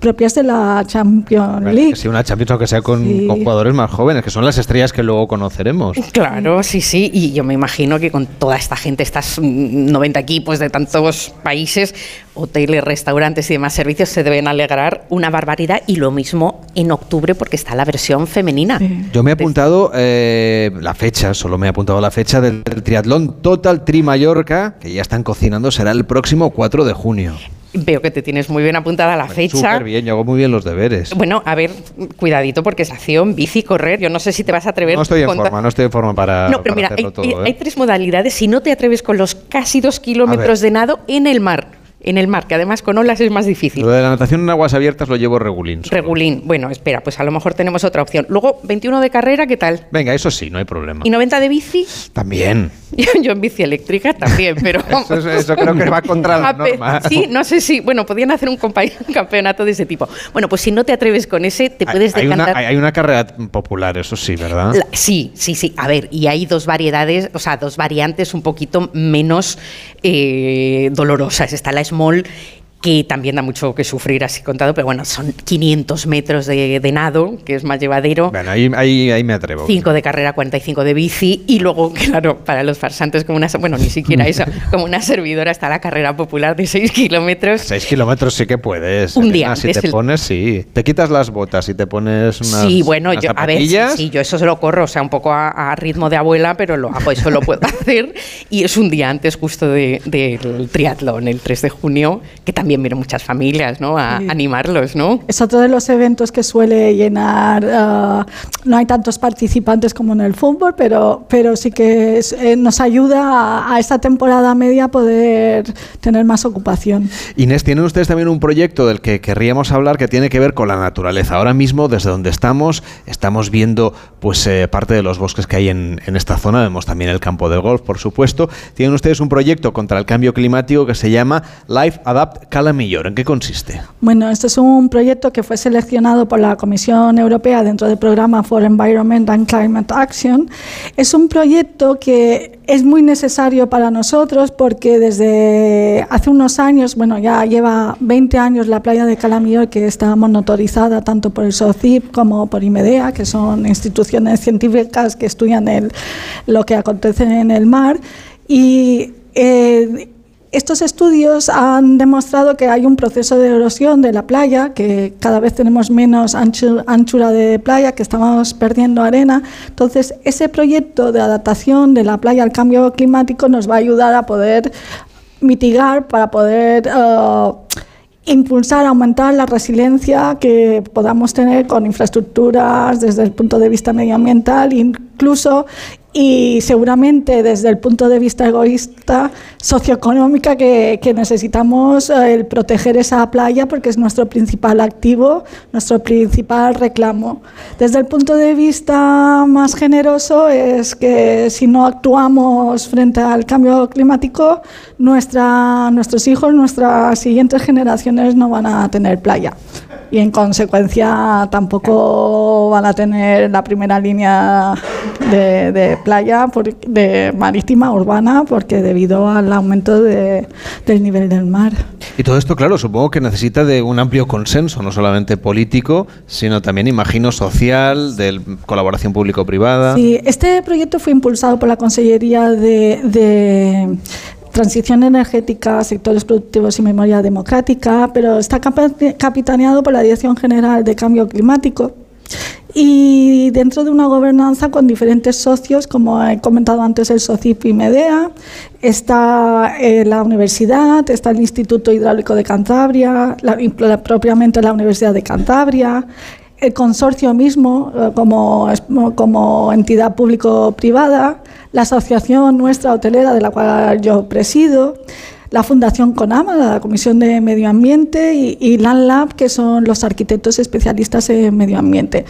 propias de la Champions League. Sea una Champions, aunque sea con, Sí. con jugadores más jóvenes, que son las estrellas que luego conoceremos. Claro, sí, sí, y yo me imagino que con toda esta gente, estas mm, 90 equipos de tantos países, hoteles, restaurantes y demás servicios, se deben alegrar una barbaridad y lo mismo en octubre porque está la versión femenina. Yo me he apuntado eh, la fecha, solo me he apuntado la fecha del, del triatlón Total Tri Mallorca, que ya están cocinando, será el próximo 4 de junio. Veo que te tienes muy bien apuntada la fecha. Súper bien, yo hago muy bien los deberes. Bueno, a ver, cuidadito porque es acción, bici, correr. Yo no sé si te vas a atrever No estoy en forma, no estoy en forma para, No, pero para mira, hay, todo. hay ¿eh? tres modalidades. Si no te atreves con los casi dos kilómetros de nado en el mar, en el mar, que además con olas es más difícil. Lo de la natación en aguas abiertas lo llevo regulín. Regulín. Bueno, espera, pues a lo mejor tenemos otra opción. Luego, 21 de carrera, ¿qué tal? Venga, eso sí, no hay problema. ¿Y 90 de bici? También. Yo, yo en bici eléctrica también, pero... Eso, eso creo que va contra la norma. Sí, no sé si... Bueno, podrían hacer un, campeonato de ese tipo. Bueno, pues si no te atreves con ese, te puedes hay, una, decantar... hay- hay una carrera popular, eso sí, ¿verdad? La- sí, sí, sí. A ver, y hay dos variedades, o sea, dos variantes un poquito menos eh, dolorosas. Está la small que también da mucho que sufrir así contado, pero bueno, son 500 metros de, de nado, que es más llevadero. Bueno, ahí, ahí, ahí me atrevo. 5 de carrera, 45 de bici y luego, claro, para los farsantes como una, bueno, ni siquiera eso, como una servidora está la carrera popular de 6 kilómetros. 6 kilómetros sí que puedes. Un día Elena, Si antes te el- pones, sí. Te quitas las botas y te pones unas sí, bueno, unas yo, a ver, sí, sí, yo eso se lo corro, o sea, un poco a, a ritmo de abuela, pero lo hago, eso lo puedo hacer. Y es un día antes justo de- del triatlón, el 3 de junio, que también también vienen muchas familias, ¿no? A animarlos, ¿no? Es otro de los eventos que suele llenar, ah, no hay tantos participantes como en el fútbol, pero, pero sí que eh, nos ayuda a, esta temporada media poder tener más ocupación. Inés, tienen ustedes también un proyecto del que querríamos hablar que tiene que ver con la naturaleza. Ahora mismo, desde donde estamos, estamos viendo pues eh, parte de los bosques que hay en, en esta zona, vemos también el campo de golf, por supuesto. Tienen ustedes un proyecto contra el cambio climático que se llama Life Adapt Calamillor. ¿En qué consiste? Bueno, este es un proyecto que fue seleccionado por la Comisión Europea dentro del programa for Environment and Climate Action. Es un proyecto que es muy necesario para nosotros porque desde hace unos años, bueno, ya lleva 20 años la playa de Calamillor que está monitorizada tanto por el SOCIP como por IMEDEA, que son instituciones científicas que estudian el, lo que acontece en el mar. Y eh, estos estudios han demostrado que hay un proceso de erosión de la playa, que cada vez tenemos menos anchura de playa, que estamos perdiendo arena. Entonces, ese proyecto de adaptación de la playa al cambio climático nos va a ayudar a poder mitigar, para poder... Uh, impulsar, aumentar la resiliencia que podamos tener con infraestructuras desde el punto de vista medioambiental, incluso y seguramente desde el punto de vista egoísta, socioeconómica, que, que, necesitamos eh, el proteger esa playa porque es nuestro principal activo, nuestro principal reclamo. Desde el punto de vista más generoso es que si no actuamos frente al cambio climático, nuestra, nuestros hijos, nuestras siguientes generaciones no van a tener playa y en consecuencia tampoco van a tener la primera línea de, playa de marítima urbana porque debido al aumento del nivel del mar. Y todo esto, claro, supongo que necesita de un amplio consenso, no solamente político, sino también, imagino, social, de colaboración público-privada. Sí, este proyecto fue impulsado por la Consellería de transición energética, sectores productivos y memoria democrática, pero está capitaneado por la Dirección General de Cambio Climático y dentro de una gobernanza con diferentes socios, como he comentado antes, el SOCIP y MEDEA, está eh, la universidad, está el Instituto Hidráulico de Cantabria, propiamente la Universidad de Cantabria, el consorcio mismo eh, como, como entidad público-privada, la asociación nuestra hotelera de la cual yo presido, la Fundación CONAMA, la Comisión de Medio Ambiente, y, y LANLAB, que son los arquitectos especialistas en medio ambiente.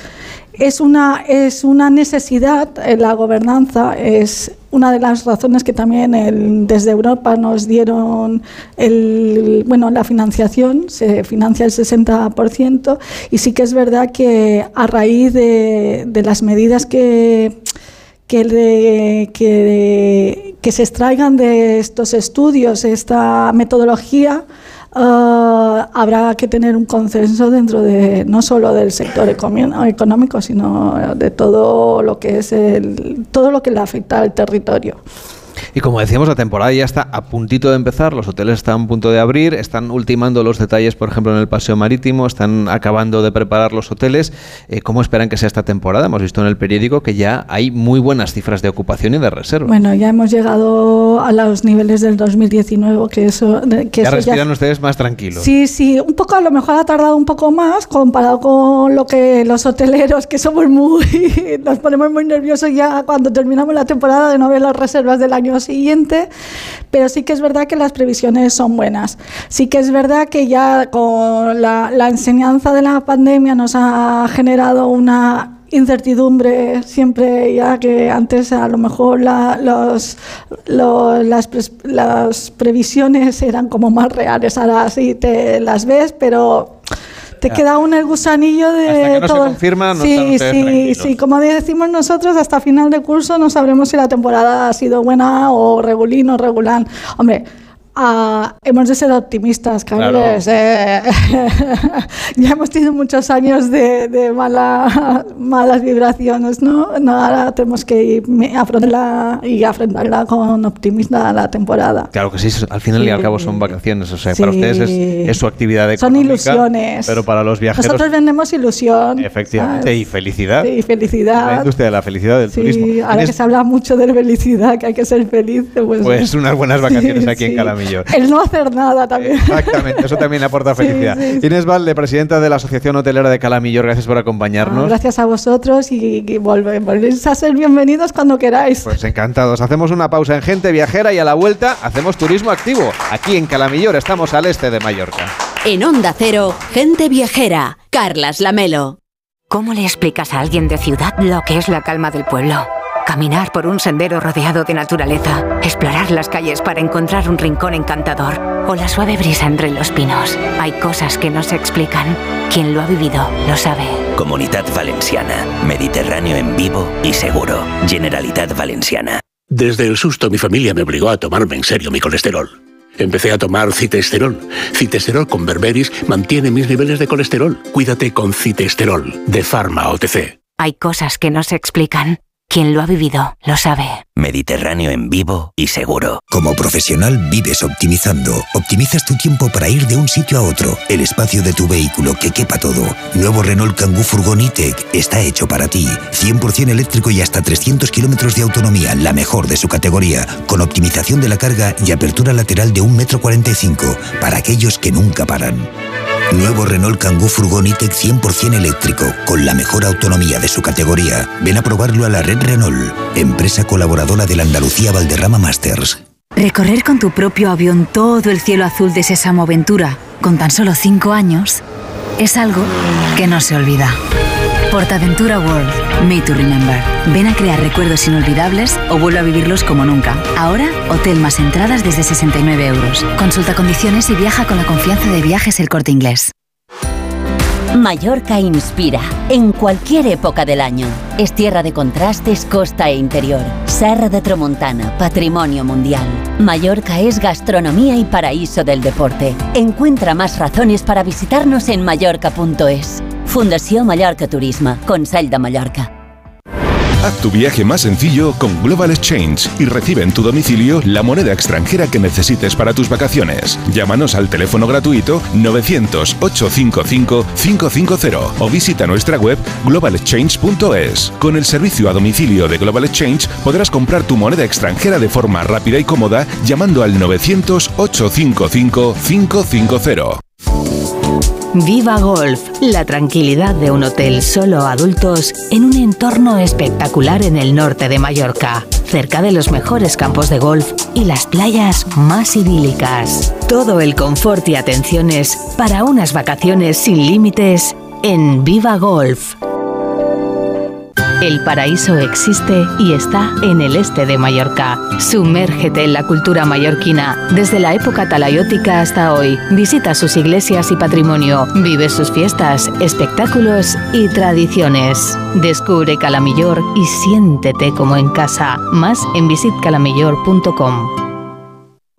Es una, es una necesidad, eh, la gobernanza es una de las razones que también desde Europa nos dieron el, bueno, la financiación, se financia el 60%, y sí que es verdad que a raíz de, de las medidas que, que, que, se extraigan de estos estudios, esta metodología, ah, habrá que tener un consenso dentro de no solo del sector económico, sino de todo lo que es el, todo lo que le afecta al territorio. Y como decíamos, la temporada ya está a puntito de empezar, los hoteles están a punto de abrir, están ultimando los detalles, por ejemplo, en el paseo marítimo, están acabando de preparar los hoteles. Eh, ¿Cómo esperan que sea esta temporada? Hemos visto en el periódico que ya hay muy buenas cifras de ocupación y de reserva. Bueno, ya hemos llegado a los niveles del 2019, que eso... Que ya respiran ustedes más tranquilos. Sí, sí, un poco, a lo mejor ha tardado un poco más comparado con lo que los hoteleros, que somos muy... nos ponemos muy nerviosos ya cuando terminamos la temporada de no ver las reservas del año siguiente, pero sí que es verdad que las previsiones son buenas. Sí que es verdad que ya con la, enseñanza de la pandemia nos ha generado una incertidumbre siempre ya que antes a lo mejor los, las, las previsiones eran como más reales, ahora sí te las ves, pero te queda aún el gusanillo de hasta que no todo. Se confirma, no sí, sí, sí, como decimos nosotros, hasta final de curso no sabremos si la temporada ha sido buena o regulín o regular. Hombre, Ah, hemos de ser optimistas, Carles. Eh, ya hemos tenido muchos años de, mala, malas vibraciones, ¿no? Ahora tenemos que ir afrontarla y afrontarla con optimismo la temporada. Claro que sí, al final y al cabo son vacaciones, o sea, para ustedes es, su actividad económica. Son ilusiones. Pero para los viajeros... Nosotros vendemos ilusión. Efectivamente, y felicidad. Sí, felicidad. La industria de la felicidad del turismo. ahora que se habla mucho de felicidad, que hay que ser feliz. Pues, pues unas buenas vacaciones aquí en Calamí. El no hacer nada también. Exactamente, eso también aporta felicidad. Inés Valde, presidenta de la Asociación Hotelera de Calamillo, gracias por acompañarnos. Gracias a vosotros y, y volve- volvéis a ser bienvenidos cuando queráis. Pues encantados. Hacemos una pausa en Gente Viajera y a la vuelta hacemos turismo activo. Aquí en Calamillor estamos al este de Mallorca. En Onda Cero, gente viajera. Carlas Lamelo. ¿Cómo le explicas a alguien de ciudad lo que es la calma del pueblo? Caminar por un sendero rodeado de naturaleza, explorar las calles para encontrar un rincón encantador o la suave brisa entre los pinos. Hay cosas que no se explican. Quien lo ha vivido lo sabe. Comunidad Valenciana. Mediterráneo en vivo y seguro. Generalitat Valenciana. Desde el susto mi familia me obligó a tomarme en serio mi colesterol. Empecé a tomar citesterol. Citesterol con berberis mantiene mis niveles de colesterol. Cuídate con citesterol de Pharma OTC. Hay cosas que no se explican. Quien lo ha vivido lo sabe. Mediterráneo en vivo y seguro. Como profesional vives optimizando. Optimizas tu tiempo para ir de un sitio a otro. El espacio de tu vehículo que quepa todo. Nuevo Renault Kangoo Furgon E-Tech está hecho para ti. 100% eléctrico y hasta 300 kilómetros de autonomía, la mejor de su categoría, con optimización de la carga y apertura lateral de 1,45 m para aquellos que nunca paran. Nuevo Renault Kangoo Furgon E-Tech 100% eléctrico, con la mejor autonomía de su categoría. Ven a probarlo a la red Renault, empresa colaboradora de la Andalucía Valderrama Masters. Recorrer con tu propio avión todo el cielo azul de Sésamo Aventura, con tan solo 5 años, es algo que no se olvida. Portaventura World, Made to Remember. Ven a crear recuerdos inolvidables o vuelve a vivirlos como nunca. Ahora, hotel más entradas desde 69 euros. Consulta condiciones y viaja con la confianza de viajes el corte inglés. Mallorca inspira en cualquier época del año. Es tierra de contrastes, costa e interior. Serra de Tramontana, patrimonio mundial. Mallorca es gastronomía y paraíso del deporte. Encuentra más razones para visitarnos en mallorca.es. Fundación Mallorca Turismo, Consell de Mallorca. Haz tu viaje más sencillo con Global Exchange y recibe en tu domicilio la moneda extranjera que necesites para tus vacaciones. Llámanos al teléfono gratuito 900-855-550 o visita nuestra web globalexchange.es. Con el servicio a domicilio de Global Exchange podrás comprar tu moneda extranjera de forma rápida y cómoda llamando al 900-855-550. Viva Golf, la tranquilidad de un hotel solo adultos en un entorno espectacular en el norte de Mallorca, cerca de los mejores campos de golf y las playas más idílicas. Todo el confort y atenciones para unas vacaciones sin límites en Viva Golf. El paraíso existe y está en el este de Mallorca. Sumérgete en la cultura mallorquina desde la época talayótica hasta hoy. Visita sus iglesias y patrimonio, vive sus fiestas, espectáculos y tradiciones. Descubre Calamillor y siéntete como en casa. Más en visitcalamillor.com.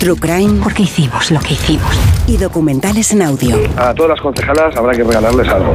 True Crime. ¿Por qué hicimos lo que hicimos? Y documentales en audio. A todas las concejalas habrá que regalarles algo.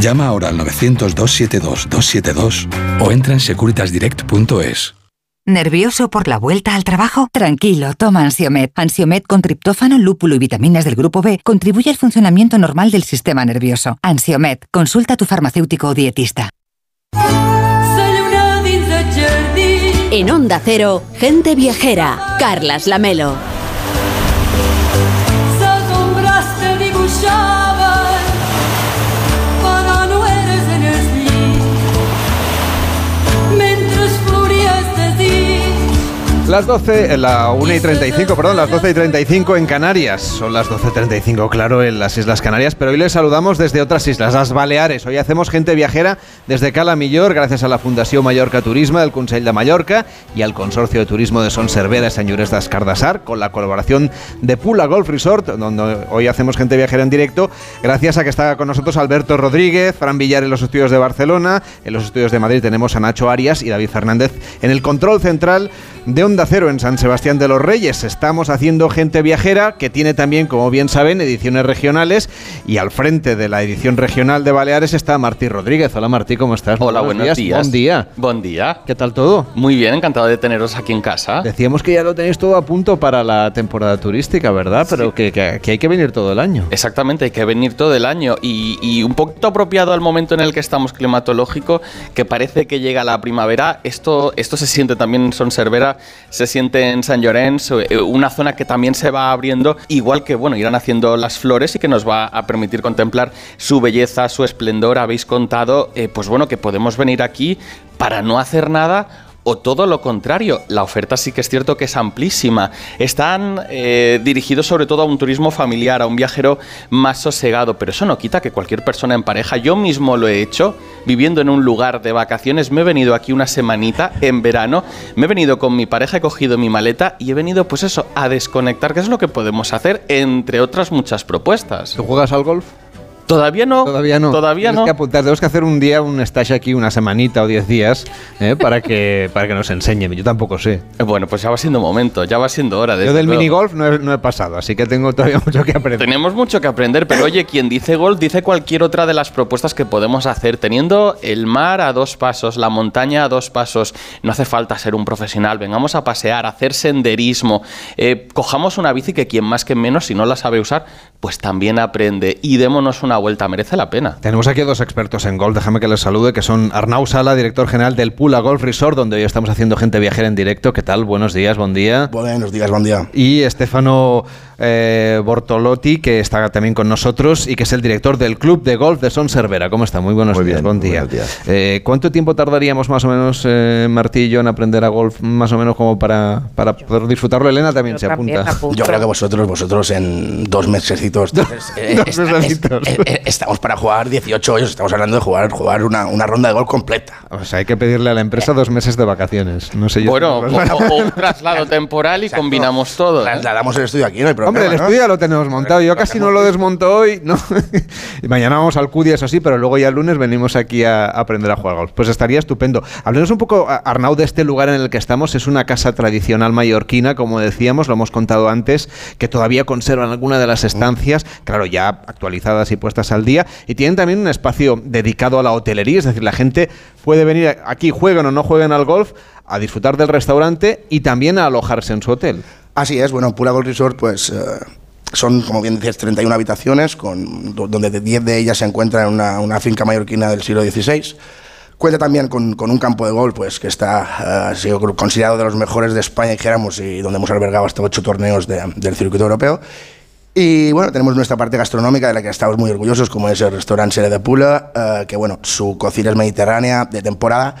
Llama ahora al 900-272-272 o entra en securitasdirect.es. ¿Nervioso por la vuelta al trabajo? Tranquilo, toma Ansiomet. Ansiomet con triptófano, lúpulo y vitaminas del grupo B contribuye al funcionamiento normal del sistema nervioso. Ansiomet, consulta a tu farmacéutico o dietista. En Onda Cero, gente viajera. Carlas Lamelo. Las 12, la 1 y 35, perdón, las 12 y 35 en Canarias. Son las 12 y 35, claro, en las Islas Canarias, pero hoy les saludamos desde otras islas, las Baleares. Hoy hacemos gente viajera desde Cala Millor, gracias a la Fundación Mallorca Turismo, del Consell de Mallorca y al Consorcio de Turismo de Son Cervera y Señores de Escardasar, con la colaboración de Pula Golf Resort, donde hoy hacemos gente viajera en directo, gracias a que está con nosotros Alberto Rodríguez, Fran Villar en los estudios de Barcelona, en los estudios de Madrid tenemos a Nacho Arias y David Fernández en el control central de Onda Cero en San Sebastián de los Reyes. Estamos haciendo gente viajera que tiene también, como bien saben, ediciones regionales y al frente de la edición regional de Baleares está Martí Rodríguez. Hola Martí, ¿cómo estás? Hola, buenos, días. Buen día. Buen día. ¿Qué tal todo? Muy bien, encantado de teneros aquí en casa. Decíamos que ya lo tenéis todo a punto para la temporada turística, ¿verdad? Pero que, que- que hay que venir todo el año. Exactamente, hay que venir todo el año y, y un poquito apropiado al momento en el que estamos climatológico, que parece que llega la primavera. Esto, esto se siente también en Son Cervera, se siente en San Llorenç, eh, una zona que también se va abriendo, igual que bueno, irán haciendo las flores y que nos va a permitir contemplar su belleza, su esplendor. Habéis contado, eh, pues bueno, que podemos venir aquí para no hacer nada o todo lo contrario, la oferta sí que es cierto que es amplísima. Están eh, dirigidos sobre todo a un turismo familiar, a un viajero más sosegado, pero eso no quita que cualquier persona en pareja, yo mismo lo he hecho, viviendo en un lugar de vacaciones, me he venido aquí una semanita en verano, me he venido con mi pareja, he cogido mi maleta y he venido pues eso, a desconectar, que es lo que podemos hacer, entre otras muchas propuestas. ¿Tú juegas al golf? Todavía no. Todavía no. Todavía Tienes no. que apuntar. Tenemos que hacer un día un stage aquí, una semanita o diez días, ¿eh? para, que, para que nos enseñen. Yo tampoco sé. Bueno, pues ya va siendo momento, ya va siendo hora. Yo desde del minigolf no he, no he pasado, así que tengo todavía mucho que aprender. Tenemos mucho que aprender, pero oye, quien dice golf dice cualquier otra de las propuestas que podemos hacer. Teniendo el mar a dos pasos, la montaña a dos pasos, no hace falta ser un profesional. Vengamos a pasear, a hacer senderismo. eh, cojamos una bici que quien más que menos, si no la sabe usar, pues también aprende. Y démonos una vuelta, merece la pena. Tenemos aquí a dos expertos en golf, déjame que les salude, que son Arnau Sala, director general del Pula Golf Resort, donde hoy estamos haciendo gente viajera en directo. ¿Qué tal? Buenos días, buen día. Buenos días, buen día. Y Estefano eh, Bortolotti, que está también con nosotros y que es el director del Club de Golf de Son Cervera. ¿Cómo está? Muy buenos días, buen día. Eh, ¿Cuánto tiempo tardaríamos más o menos, eh, Martí y yo, en aprender a golf, más o menos como para, para poder disfrutarlo? Elena también se apunta. Yo creo que vosotros, vosotros en dos mesecitos, entonces, Dos esta- mesecitos. es- eh, estamos para jugar 18 hoyos, estamos hablando de jugar, jugar una, una ronda de golf completa. O sea, hay que pedirle a la empresa dos meses de vacaciones. No sé yo. Bueno, o, un traslado temporal y combinamos todo. ¿eh? Trasladamos el estudio aquí, no hay problema. Hombre, el ¿no? estudio ya lo tenemos montado. Yo casi no lo desmonto hoy, ¿no? y mañana vamos al CUDI, eso sí, pero luego ya el lunes venimos aquí a aprender a jugar golf. Pues estaría estupendo. Hablemos un poco, Arnau, de este lugar en el que estamos. Es una casa tradicional mallorquina, como decíamos, lo hemos contado antes, que todavía conservan alguna de las estancias, claro, ya actualizadas y puestas al día. Y tienen también un espacio dedicado a la hotelería, es decir, la gente puede venir aquí, jueguen o no jueguen al golf, a disfrutar del restaurante y también a alojarse en su hotel. Así es, bueno, Pura Golf Resort, pues eh, son, como bien dices, 31 habitaciones, con, do- donde de 10 de ellas se encuentran en una, una finca mallorquina del siglo XVI. Cuenta también con, con un campo de golf pues, que está eh, ha sido considerado de los mejores de España, dijéramos, y donde hemos albergado hasta ocho torneos de- del circuito europeo. Y bueno, tenemos nuestra parte gastronómica de la que estamos muy orgullosos, como es el restaurante Sere de Pula, eh, que bueno, su cocina es mediterránea, de temporada,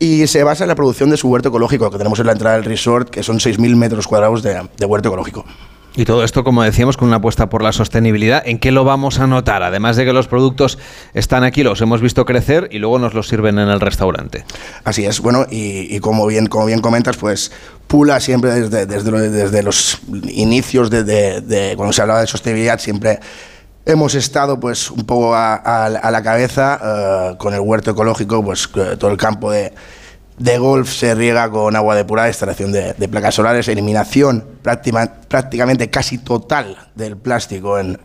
y se basa en la producción de su huerto ecológico, que tenemos en la entrada del resort, que son 6.000 metros cuadrados de, de huerto ecológico. Y todo esto, como decíamos, con una apuesta por la sostenibilidad. ¿En qué lo vamos a notar? Además de que los productos están aquí, los hemos visto crecer y luego nos los sirven en el restaurante. Así es, bueno, y, y como, bien, como bien comentas, pues Pula siempre desde, desde, lo- desde los inicios de, cuando se hablaba de sostenibilidad, siempre hemos estado pues un poco a, la cabeza eh, con el huerto ecológico, pues todo el campo de, de golf se riega con agua depurada, instalación de, de placas solares, eliminación práctima- prácticamente casi total del plástico en,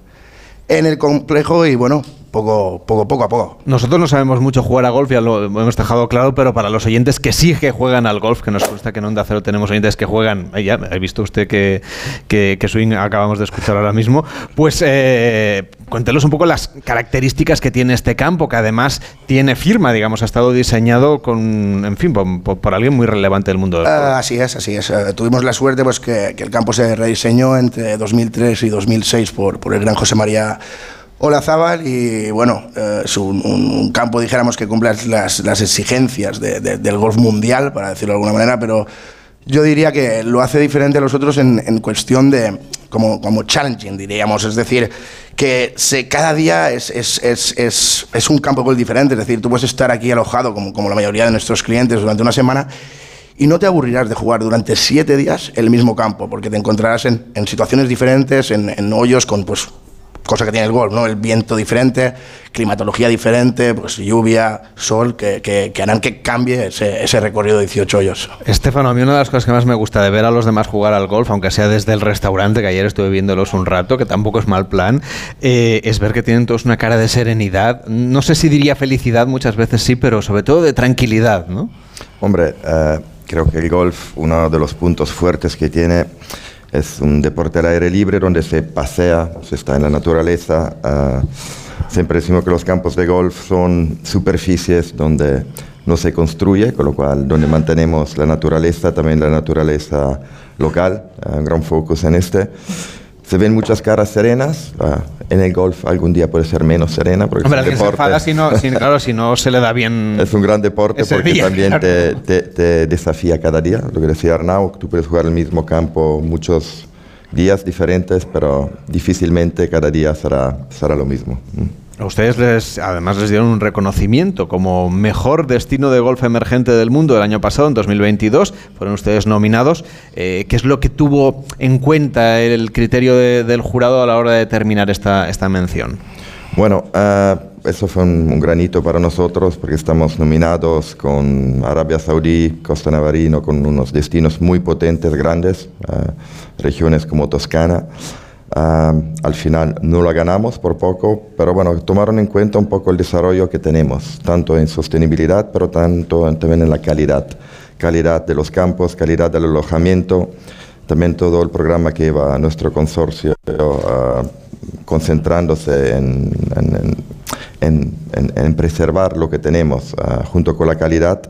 en el complejo y bueno, poco, poco, poco a poco. Nosotros no sabemos mucho jugar a golf, ya lo hemos dejado claro, pero para los oyentes que sí que juegan al golf, que nos consta que en Onda Cero tenemos oyentes que juegan, eh, ya ha visto usted que, que, que swing acabamos de escuchar ahora mismo, pues eh, cuéntenos un poco las características que tiene este campo, que además tiene firma, digamos, ha estado diseñado con, en fin, por, por- alguien muy relevante del mundo del golf. Ah, así es, así es. Eh, tuvimos la suerte pues, que, que el campo se rediseñó entre 2003 y 2006 por, por el gran José María Olazábal y bueno, eh, es un, campo, dijéramos, que cumple las, exigencias de- de- del golf mundial, para decirlo de alguna manera, pero yo diría que lo hace diferente a los otros en, cuestión de como, como challenging, diríamos. Es decir, que cada día es, es, es, es, un campo de diferente. Es decir, tú puedes estar aquí alojado, como, como la mayoría de nuestros clientes, durante una semana y no te aburrirás de jugar durante siete días el mismo campo, porque te encontrarás en, en situaciones diferentes, en, en hoyos con pues cosa que tiene el golf, ¿no? El viento diferente, climatología diferente, pues lluvia, sol, que, que, que harán que cambie ese, ese recorrido de 18 hoyos. Estefano, a mí una de las cosas que más me gusta de ver a los demás jugar al golf, aunque sea desde el restaurante, que ayer estuve viéndolos un rato, que tampoco es mal plan, eh, es ver que tienen todos una cara de serenidad. No sé si diría felicidad, muchas veces sí, pero sobre todo de tranquilidad, ¿no? Hombre, eh, creo que el golf, uno de los puntos fuertes que tiene, es un deporte al aire libre donde se pasea, se está en la naturaleza. eh, siempre decimos que los campos de golf son superficies donde no se construye, con lo cual donde mantenemos la naturaleza, también la naturaleza local, un gran focus en este. Se ven muchas caras serenas, eh, en el golf algún día puede ser menos serena, porque Hombre, es un se deporte- enfada si no, si- claro, si no se le da bien. es un gran deporte porque día, también claro. te, te- te desafía cada día. Lo que decía Arnau, tú puedes jugar el mismo campo muchos días diferentes, pero difícilmente cada día será, será lo mismo. A ustedes les, además les dieron un reconocimiento como mejor destino de golf emergente del mundo el año pasado, en 2022. Fueron ustedes nominados. Eh, ¿Qué es lo que tuvo en cuenta el criterio de- del jurado a la hora de determinar esta, esta mención? Bueno, ah, eso fue un, un granito para nosotros porque estamos nominados con Arabia Saudí, Costa Navarino, con unos destinos muy potentes, grandes, ah, regiones como Toscana. Ah, al final no la ganamos por poco, pero bueno, tomaron en cuenta un poco el desarrollo que tenemos, tanto en sostenibilidad, pero tanto también en la calidad. Calidad de los campos, calidad del alojamiento, también todo el programa que lleva nuestro consorcio ah, concentrándose en, en- en- en- preservar lo que tenemos ah, junto con la calidad,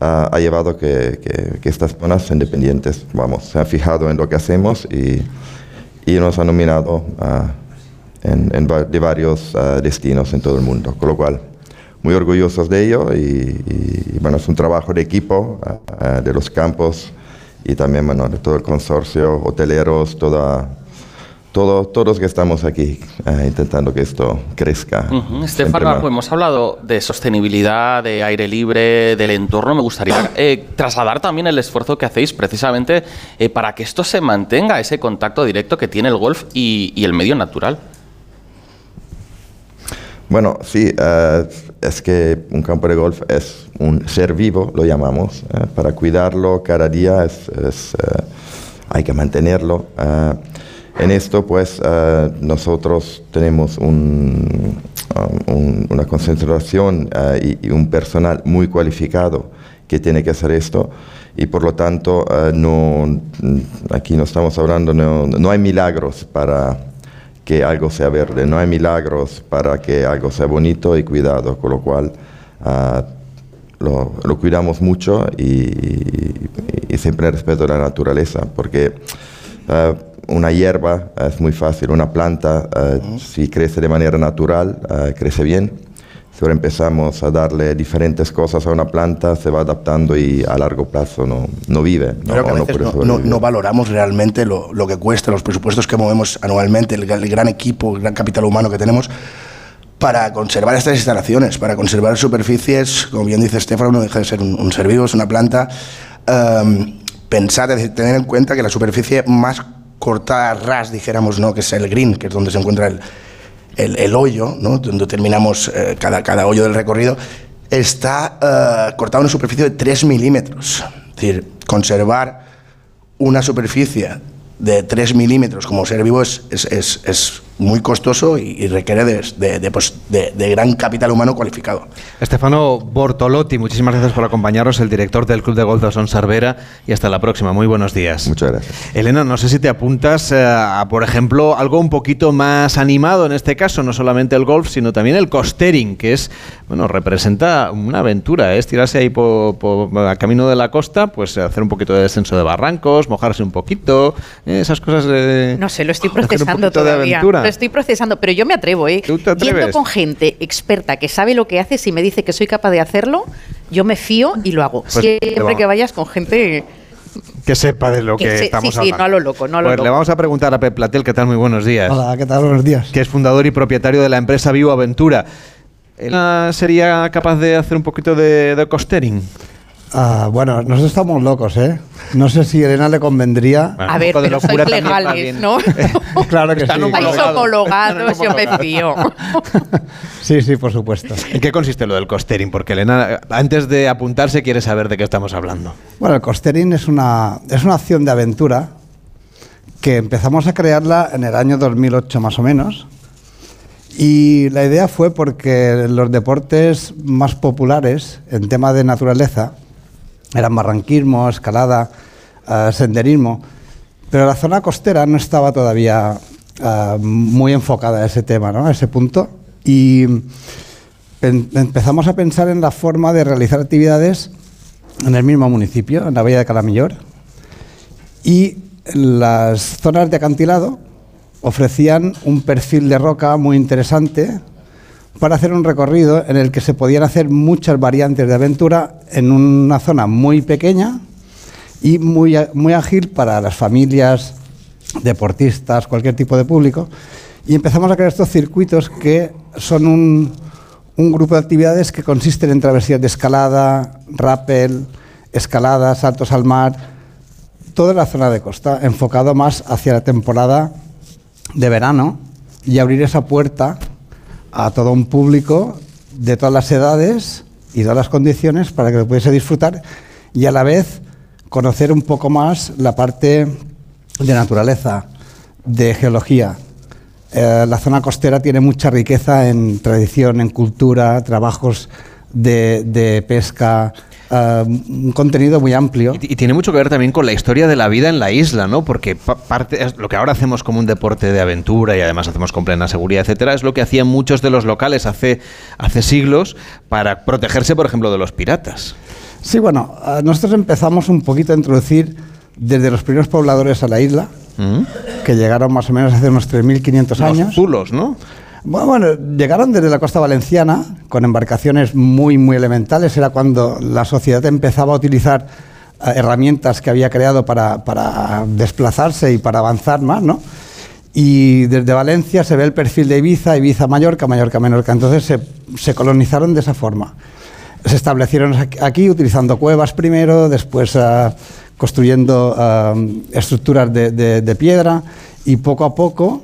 ah, ha llevado que, que- que estas zonas independientes, vamos, se han fijado en lo que hacemos y, y nos han nominado ah, de varios ah, destinos en todo el mundo, con lo cual muy orgullosos de ello y, bueno, es un trabajo de equipo ah, de los campos y también bueno, de todo el consorcio, hoteleros, toda, todo, todos que estamos aquí ah, intentando que esto crezca. Siempre Estefano, más. Arjo, hemos hablado de sostenibilidad, de aire libre, del entorno. Me gustaría eh, trasladar también el esfuerzo que hacéis precisamente eh, para que esto se mantenga, ese contacto directo que tiene el golf y, y el medio natural. Bueno, sí, eh, es que un campo de golf es un ser vivo, lo llamamos. eh, para cuidarlo cada día es, es, eh, hay que mantenerlo. eh. En esto, pues, eh, nosotros tenemos um, un- una concentración eh, y, un personal muy cualificado que tiene que hacer esto. Y por lo tanto, eh, no, aquí no estamos hablando, no, hay milagros para que algo sea verde. No hay milagros para que algo sea bonito y cuidado, con lo cual lo, cuidamos mucho y, y- y siempre respeto a la naturaleza, porque una hierba es muy fácil, una planta, ah, si crece de manera natural, ah, crece bien. Si ahora empezamos a darle diferentes cosas a una planta, se va adaptando y a largo plazo no, no vive. No, Creo que a veces no, no- no valoramos realmente lo, lo que cuesta, los presupuestos que movemos anualmente, el, el gran equipo, el gran capital humano que tenemos para conservar estas instalaciones, para conservar superficies, como bien dice Estefano, no deja de ser un, un ser vivo, es una planta. Em, pensar, tener en cuenta que la superficie más cortada ras, dijéramos, ¿no? que es el green, que es donde se encuentra el, el, hoyo, ¿no? donde terminamos eh, cada, cada hoyo del recorrido, está eh, cortado en una superficie de 3 milímetros. Es decir, conservar una superficie de 3 milímetros como ser vivo es- es muy costoso y, y requiere de, de- de, pues, de- de gran capital humano cualificado. Estefano Bortolotti, muchísimas gracias por acompañarnos, el director del Club de Golf de Son Cervera, y hasta la próxima. Muy buenos días. Muchas gracias. Elena, no sé si te apuntas eh, a, por ejemplo, algo un poquito más animado en este caso, no solamente el golf, sino también el costering, que es, bueno, representa una aventura, ¿eh? es tirarse ahí por, por- a camino de la costa, pues hacer un poquito de descenso de barrancos, mojarse un poquito, eh, esas cosas de... No sé, lo estoy hacer un procesando poquito de todavía. aventura. Lo estoy procesando, pero yo me atrevo, ¿eh? ¿Tú te atreves? Yendo con gente experta que sabe lo que hace, si me dice que soy capaz de hacerlo, yo me fío y lo hago. Pues Siempre que vayas con gente que sepa de lo que, Que se- estamos sí, sí, hablando. no a lo loco, no a lo Pues le vamos a preguntar a Pep Platel, ¿qué tal? Muy buenos días. Hola, ¿qué tal? Buenos días. Que es fundador y propietario de la empresa Vivo Aventura. ¿Él ah, sería capaz de hacer un poquito de, de costering? Ah, bueno, nosotros estamos locos, ¿eh? No sé si a Elena le convendría. A ver, pero sois legales, ¿no? claro que sí. Estáis homologados, yo me fío. Sí, sí, por supuesto. ¿En qué consiste lo del costering? Porque Elena, antes de apuntarse, quiere saber de qué estamos hablando. Bueno, el costering es una, es una acción de aventura que empezamos a crearla en el año 2008 más o menos. Y la idea fue porque los deportes más populares en tema de naturaleza eran barranquismo, escalada, eh, senderismo, pero la zona costera no estaba todavía eh, muy enfocada a ese tema, ¿no? a ese punto. Y pen- empezamos a pensar en la forma de realizar actividades en el mismo municipio, en la Bahía de Calamillor. Y las zonas de acantilado ofrecían un perfil de roca muy interesante para hacer un recorrido en el que se podían hacer muchas variantes de aventura en una zona muy pequeña y muy, muy ágil para las familias, deportistas, cualquier tipo de público. Y empezamos a crear estos circuitos que son un, un grupo de actividades que consisten en travesías de escalada, rappel, escalada, saltos al mar, toda la zona de costa, enfocado más hacia la temporada de verano y abrir esa puerta a todo un público de todas las edades y todas las condiciones para que lo pudiese disfrutar y a la vez conocer un poco más la parte de naturaleza, de geología. Eh, la zona costera tiene mucha riqueza en tradición, en cultura, trabajos de, de pesca, eh, un contenido muy amplio. Y, y tiene mucho que ver también con la historia de la vida en la isla, ¿no? Porque pa- parte lo que ahora hacemos como un deporte de aventura y además hacemos con plena seguridad, etcétera, es lo que hacían muchos de los locales hace, hace siglos para protegerse, por ejemplo, de los piratas. Sí, bueno, eh, nosotros empezamos un poquito a introducir desde los primeros pobladores a la isla, que llegaron más o menos hace unos 3.500 Los años. zulos, ¿no? Bueno, llegaron desde la costa valenciana con embarcaciones muy, muy elementales. Era cuando la sociedad empezaba a utilizar eh, herramientas que había creado para, para desplazarse y para avanzar más, ¿no? Y desde Valencia se ve el perfil de Ibiza, Ibiza, Mallorca, Mallorca, Menorca. Entonces se, se colonizaron de esa forma. Se establecieron aquí- aquí utilizando cuevas primero, después ah, construyendo ah, estructuras de, de- de piedra y poco a poco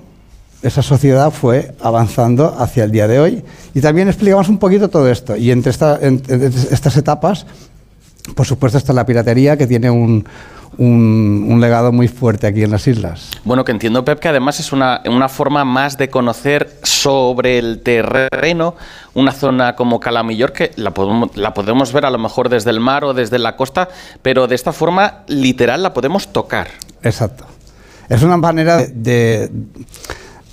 esa sociedad fue avanzando hacia el día de hoy. Y también explicamos un poquito todo esto. Y entre esta- en- en estas etapas, por supuesto, está la piratería, que tiene un, un- un legado muy fuerte aquí en las islas. Bueno, que entiendo, Pep, que además es una, una forma más de conocer sobre el terreno una zona como Calamillor, que la podemos, la podemos ver a lo mejor desde el mar o desde la costa, pero de esta forma literal la podemos tocar. Exacto. Es una manera de, de-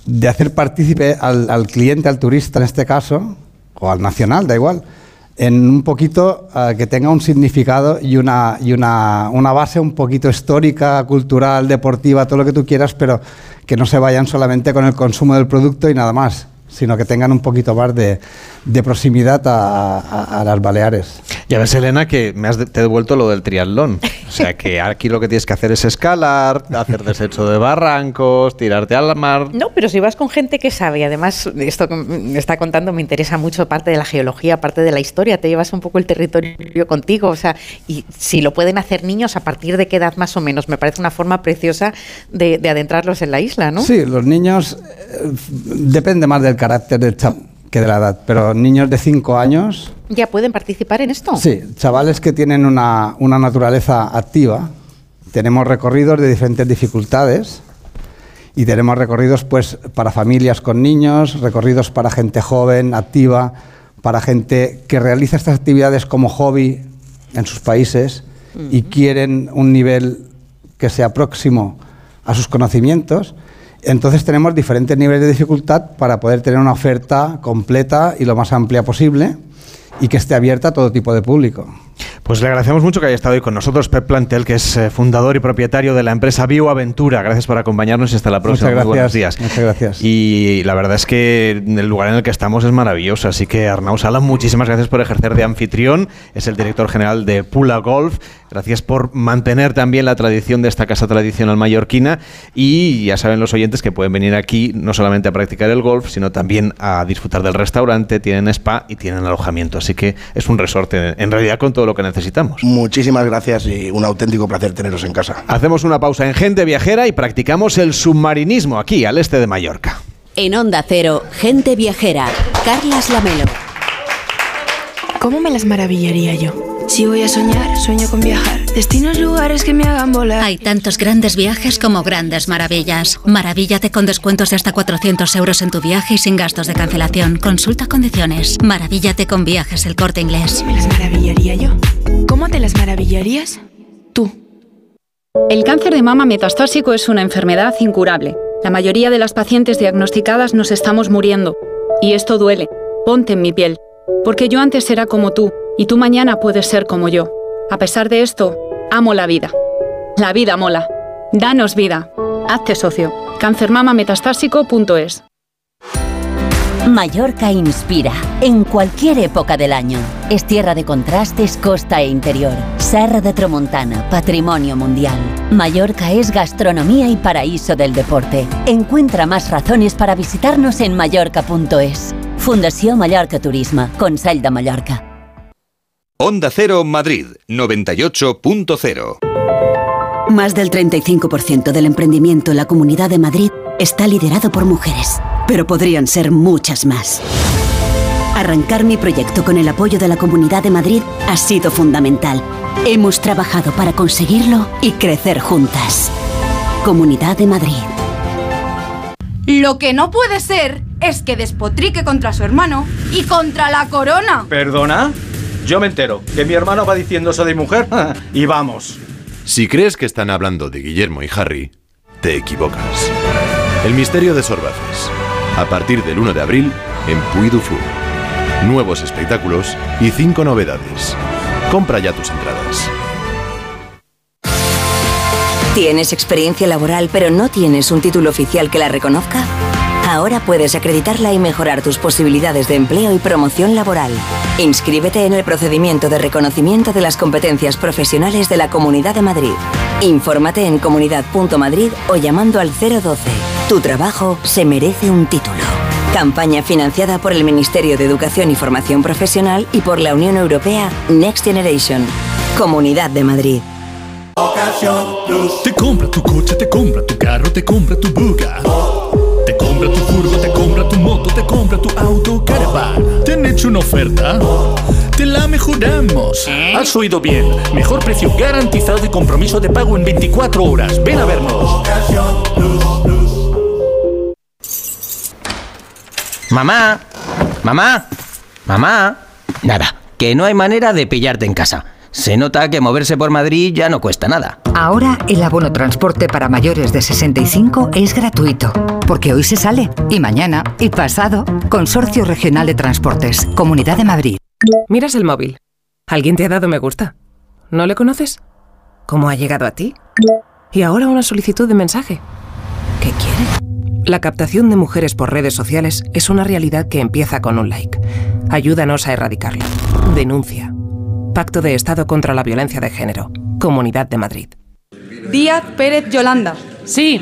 de hacer partícipe al, al cliente, al turista en este caso, o al nacional, da igual, en un poquito eh, que tenga un significado y, una, y una, una base un poquito histórica, cultural, deportiva, todo lo que tú quieras, pero que no se vayan solamente con el consumo del producto y nada más, sino que tengan un poquito más de, de proximidad a, a- a las Baleares. Ya ves, Elena, que me has de- te he devuelto lo del triatlón. O sea, que aquí lo que tienes que hacer es escalar, hacer desecho de barrancos, tirarte al mar. No, pero si vas con gente que sabe, y además esto que me está contando me interesa mucho parte de la geología, parte de la historia, te llevas un poco el territorio contigo, o sea, y si lo pueden hacer niños, ¿a partir de qué edad más o menos? Me parece una forma preciosa de, de adentrarlos en la isla, ¿no? Sí, los niños eh, depende más del carácter del que de la edad, pero niños de 5 años, ¿Ya pueden participar en esto? sí, chavales que tienen una, una naturaleza activa, tenemos recorridos de diferentes dificultades y tenemos recorridos pues para familias con niños, recorridos para gente joven, activa, para gente que realiza estas actividades como hobby en sus países y quieren un nivel que sea próximo a sus conocimientos. Entonces tenemos diferentes niveles de dificultad para poder tener una oferta completa y lo más amplia posible y que esté abierta a todo tipo de público. Pues le agradecemos mucho que haya estado hoy con nosotros Pep Plantel, que es eh, fundador y propietario de la empresa Bioaventura. Gracias por acompañarnos y hasta la próxima. Muchas Muy buenos gracias, días. muchas gracias. Y la verdad es que el lugar en el que estamos es maravilloso. Así que Arnau Sala, muchísimas gracias por ejercer de anfitrión. Es el director general de Pula Golf. Gracias por mantener también la tradición de esta casa tradicional mallorquina y ya saben los oyentes que pueden venir aquí no solamente a practicar el golf, sino también a disfrutar del restaurante, tienen spa y tienen alojamiento. Así que es un resorte en realidad con todo lo que necesitamos. Muchísimas gracias y un auténtico placer teneros en casa. Hacemos una pausa en Gente Viajera y practicamos el submarinismo aquí al este de Mallorca. En Onda Cero, Gente Viajera, Carlas Lamelo. ¿Cómo me las maravillaría yo? Si voy a soñar, sueño con viajar. Destinos, lugares que me hagan volar. Hay tantos grandes viajes como grandes maravillas. Maravíllate con descuentos de hasta 400 euros en tu viaje y sin gastos de cancelación. Consulta condiciones. Maravíllate con viajes el corte inglés. ¿Me las maravillaría yo? ¿Cómo te las maravillarías? Tú. El cáncer de mama metastásico es una enfermedad incurable. La mayoría de las pacientes diagnosticadas nos estamos muriendo. Y esto duele. Ponte en mi piel. Porque yo antes era como tú y tú mañana puedes ser como yo. A pesar de esto, amo la vida. La vida mola. Danos vida. Hazte socio. Cancermamametastásico.es Mallorca inspira en cualquier época del año. Es tierra de contrastes, costa e interior. Serra de Tramontana, patrimonio mundial. Mallorca es gastronomía y paraíso del deporte. Encuentra más razones para visitarnos en mallorca.es. Fundación Mallorca Turismo, Consell de Mallorca. Onda Cero Madrid 98.0 Más del 35% del emprendimiento en la Comunidad de Madrid está liderado por mujeres, pero podrían ser muchas más. Arrancar mi proyecto con el apoyo de la Comunidad de Madrid ha sido fundamental. Hemos trabajado para conseguirlo y crecer juntas. Comunidad de Madrid. Lo que no puede ser es que despotrique contra su hermano y contra la corona. ¿Perdona? Yo me entero que mi hermano va diciendo eso de mujer y vamos. Si crees que están hablando de Guillermo y Harry, te equivocas. El misterio de Sorbaces. A partir del 1 de abril en Puy du Fou. Nuevos espectáculos y cinco novedades. Compra ya tus entradas. ¿Tienes experiencia laboral pero no tienes un título oficial que la reconozca? Ahora puedes acreditarla y mejorar tus posibilidades de empleo y promoción laboral. Inscríbete en el procedimiento de reconocimiento de las competencias profesionales de la Comunidad de Madrid. Infórmate en comunidad.madrid o llamando al 012. Tu trabajo se merece un título. Campaña financiada por el Ministerio de Educación y Formación Profesional y por la Unión Europea Next Generation. Comunidad de Madrid. Te compra tu coche, te compra tu carro, te compra tu buga. Te compra tu furgo, te compra tu moto, te compra tu auto, caravan. ¿Te han hecho una oferta? Te la mejoramos. Has oído bien. Mejor precio garantizado y compromiso de pago en 24 horas. Ven a vernos. Mamá, mamá, mamá. Nada, que no hay manera de pillarte en casa. Se nota que moverse por Madrid ya no cuesta nada. Ahora el abono transporte para mayores de 65 es gratuito, porque hoy se sale, y mañana, y pasado. Consorcio Regional de Transportes, Comunidad de Madrid. Miras el móvil. ¿Alguien te ha dado me gusta? ¿No le conoces? ¿Cómo ha llegado a ti? Y ahora una solicitud de mensaje. ¿Qué quiere? La captación de mujeres por redes sociales es una realidad que empieza con un like. Ayúdanos a erradicarla. Denuncia. Pacto de Estado contra la Violencia de Género. Comunidad de Madrid. Díaz Pérez Yolanda. Sí.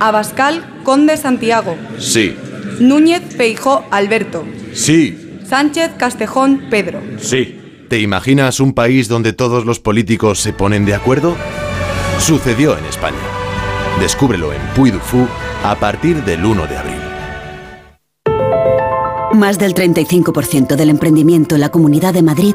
Abascal Conde Santiago. Sí. Núñez Feijó Alberto. Sí. Sánchez Castejón Pedro. Sí. ¿Te imaginas un país donde todos los políticos se ponen de acuerdo? Sucedió en España. Descúbrelo en Puy du Fou a partir del 1 de abril. Más del 35% del emprendimiento en la Comunidad de Madrid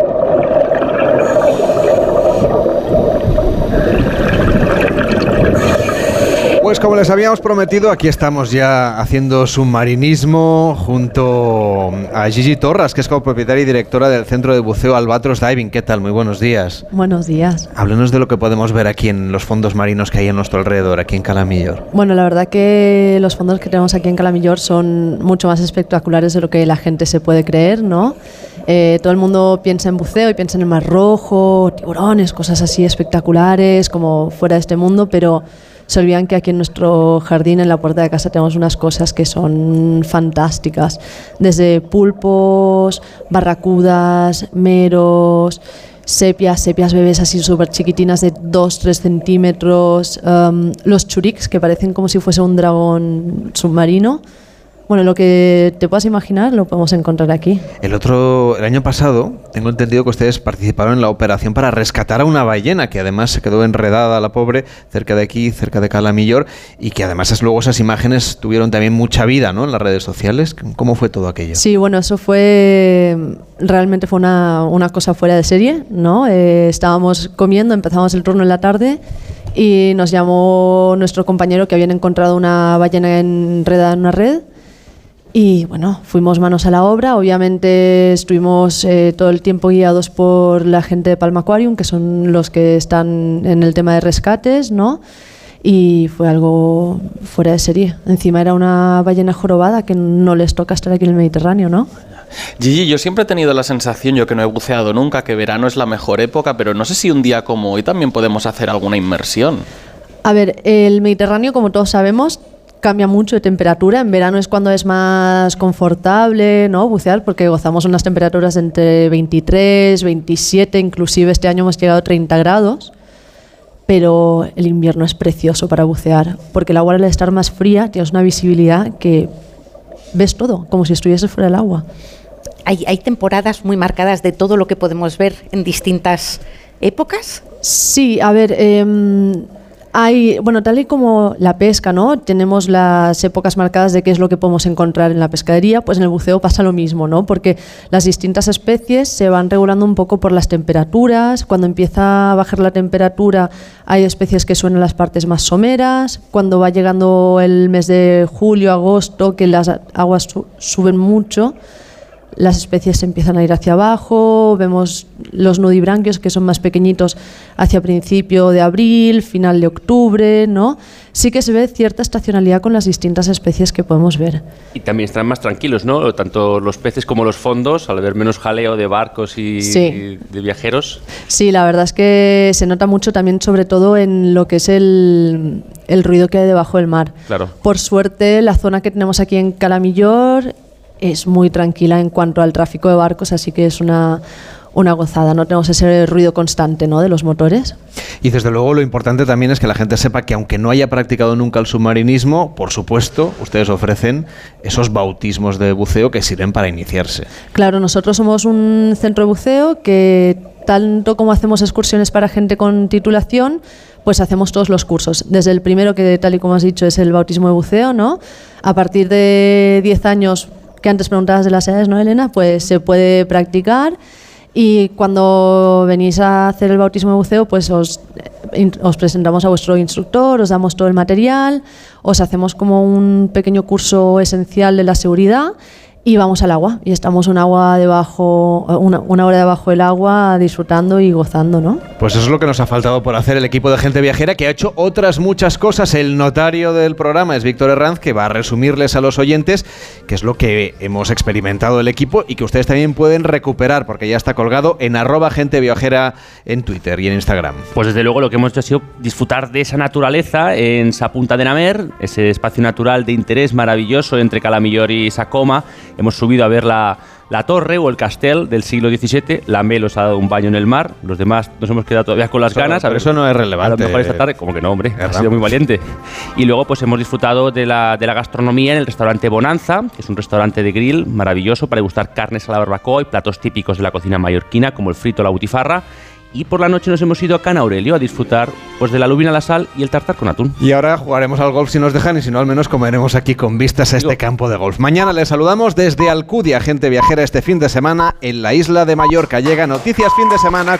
Pues como les habíamos prometido, aquí estamos ya haciendo submarinismo junto a Gigi Torras, que es copropietaria y directora del Centro de Buceo Albatros Diving. ¿Qué tal? Muy buenos días. Buenos días. Háblenos de lo que podemos ver aquí en los fondos marinos que hay a nuestro alrededor, aquí en Calamillor. Bueno, la verdad que los fondos que tenemos aquí en Calamillor son mucho más espectaculares de lo que la gente se puede creer, ¿no? Eh, todo el mundo piensa en buceo y piensa en el mar rojo, tiburones, cosas así espectaculares, como fuera de este mundo, pero se olvidan que aquí en nuestro jardín, en la puerta de casa, tenemos unas cosas que son fantásticas. Desde pulpos, barracudas, meros, sepias, sepias bebés así súper chiquitinas de 2-3 centímetros, um, los churiks que parecen como si fuese un dragón submarino. Bueno, lo que te puedas imaginar lo podemos encontrar aquí. El otro, el año pasado, tengo entendido que ustedes participaron en la operación para rescatar a una ballena que además se quedó enredada, la pobre, cerca de aquí, cerca de Calamillor, y que además es, luego esas imágenes tuvieron también mucha vida, ¿no? En las redes sociales. ¿Cómo fue todo aquello? Sí, bueno, eso fue realmente fue una, una cosa fuera de serie, ¿no? Eh, estábamos comiendo, empezamos el turno en la tarde y nos llamó nuestro compañero que habían encontrado una ballena enredada en una red y bueno, fuimos manos a la obra. Obviamente estuvimos eh, todo el tiempo guiados por la gente de Palma Aquarium, que son los que están en el tema de rescates, ¿no? Y fue algo fuera de serie. Encima era una ballena jorobada que no les toca estar aquí en el Mediterráneo, ¿no? Gigi, yo siempre he tenido la sensación, yo que no he buceado nunca, que verano es la mejor época, pero no sé si un día como hoy también podemos hacer alguna inmersión. A ver, el Mediterráneo, como todos sabemos, cambia mucho de temperatura. En verano es cuando es más confortable ¿no? bucear porque gozamos unas temperaturas entre 23, 27, inclusive este año hemos llegado a 30 grados. Pero el invierno es precioso para bucear porque el agua al estar más fría tienes una visibilidad que ves todo, como si estuvieses fuera del agua. Hay, hay temporadas muy marcadas de todo lo que podemos ver en distintas épocas. Sí, a ver, eh, hay, bueno, tal y como la pesca, ¿no? Tenemos las épocas marcadas de qué es lo que podemos encontrar en la pescadería, pues en el buceo pasa lo mismo, ¿no? Porque las distintas especies se van regulando un poco por las temperaturas. Cuando empieza a bajar la temperatura, hay especies que suenan las partes más someras. Cuando va llegando el mes de julio, agosto, que las aguas su suben mucho, las especies se empiezan a ir hacia abajo, vemos los nudibranquios que son más pequeñitos hacia principio de abril, final de octubre, ¿no? Sí que se ve cierta estacionalidad con las distintas especies que podemos ver. Y también están más tranquilos, ¿no? Tanto los peces como los fondos, al ver menos jaleo de barcos y, Sí. y de viajeros. Sí, la verdad es que se nota mucho también sobre todo en lo que es el, el ruido que hay debajo del mar. Claro. Por suerte, la zona que tenemos aquí en Calamillor es muy tranquila en cuanto al tráfico de barcos, así que es una, una gozada. No tenemos ese ruido constante ¿no? de los motores. Y desde luego lo importante también es que la gente sepa que aunque no haya practicado nunca el submarinismo, por supuesto, ustedes ofrecen esos bautismos de buceo que sirven para iniciarse. Claro, nosotros somos un centro de buceo que tanto como hacemos excursiones para gente con titulación, pues hacemos todos los cursos. Desde el primero, que tal y como has dicho, es el bautismo de buceo, ¿no? A partir de 10 años, que antes preguntabas de las edades, ¿no, Elena? Pues se puede practicar. Y cuando venís a hacer el bautismo de buceo, pues os, os presentamos a vuestro instructor, os damos todo el material, os hacemos como un pequeño curso esencial de la seguridad y vamos al agua. Y estamos un agua debajo, una, una hora debajo del agua disfrutando y gozando, ¿no? Pues eso es lo que nos ha faltado por hacer el equipo de gente viajera que ha hecho otras muchas cosas. El notario del programa es Víctor Herranz, que va a resumirles a los oyentes qué es lo que hemos experimentado el equipo y que ustedes también pueden recuperar porque ya está colgado en arroba gente viajera en Twitter y en Instagram. Pues desde luego lo que hemos hecho ha sido disfrutar de esa naturaleza en Sa Punta de Namer, ese espacio natural de interés maravilloso entre Calamillor y Sacoma. Hemos subido a ver la, la torre o el castel del siglo XVII. La Melos ha dado un baño en el mar. Los demás nos hemos quedado todavía con las Eso- ganas. pero eso no es relevante. A lo mejor esta tarde, como que no, hombre, ha sido muy valiente. Y luego pues hemos disfrutado de la, de la gastronomía en el restaurante Bonanza, que es un restaurante de grill maravilloso para degustar carnes a la barbacoa y platos típicos de la cocina mallorquina, como el frito o la butifarra. Y por la noche nos hemos ido a Can Aurelio a disfrutar pues, de la lubina a la sal y el tartar con atún. Y ahora jugaremos al golf si nos dejan y si no al menos comeremos aquí con vistas a este campo de golf. Mañana les saludamos desde Alcudia, gente viajera este fin de semana en la isla de Mallorca. Llega Noticias Fin de Semana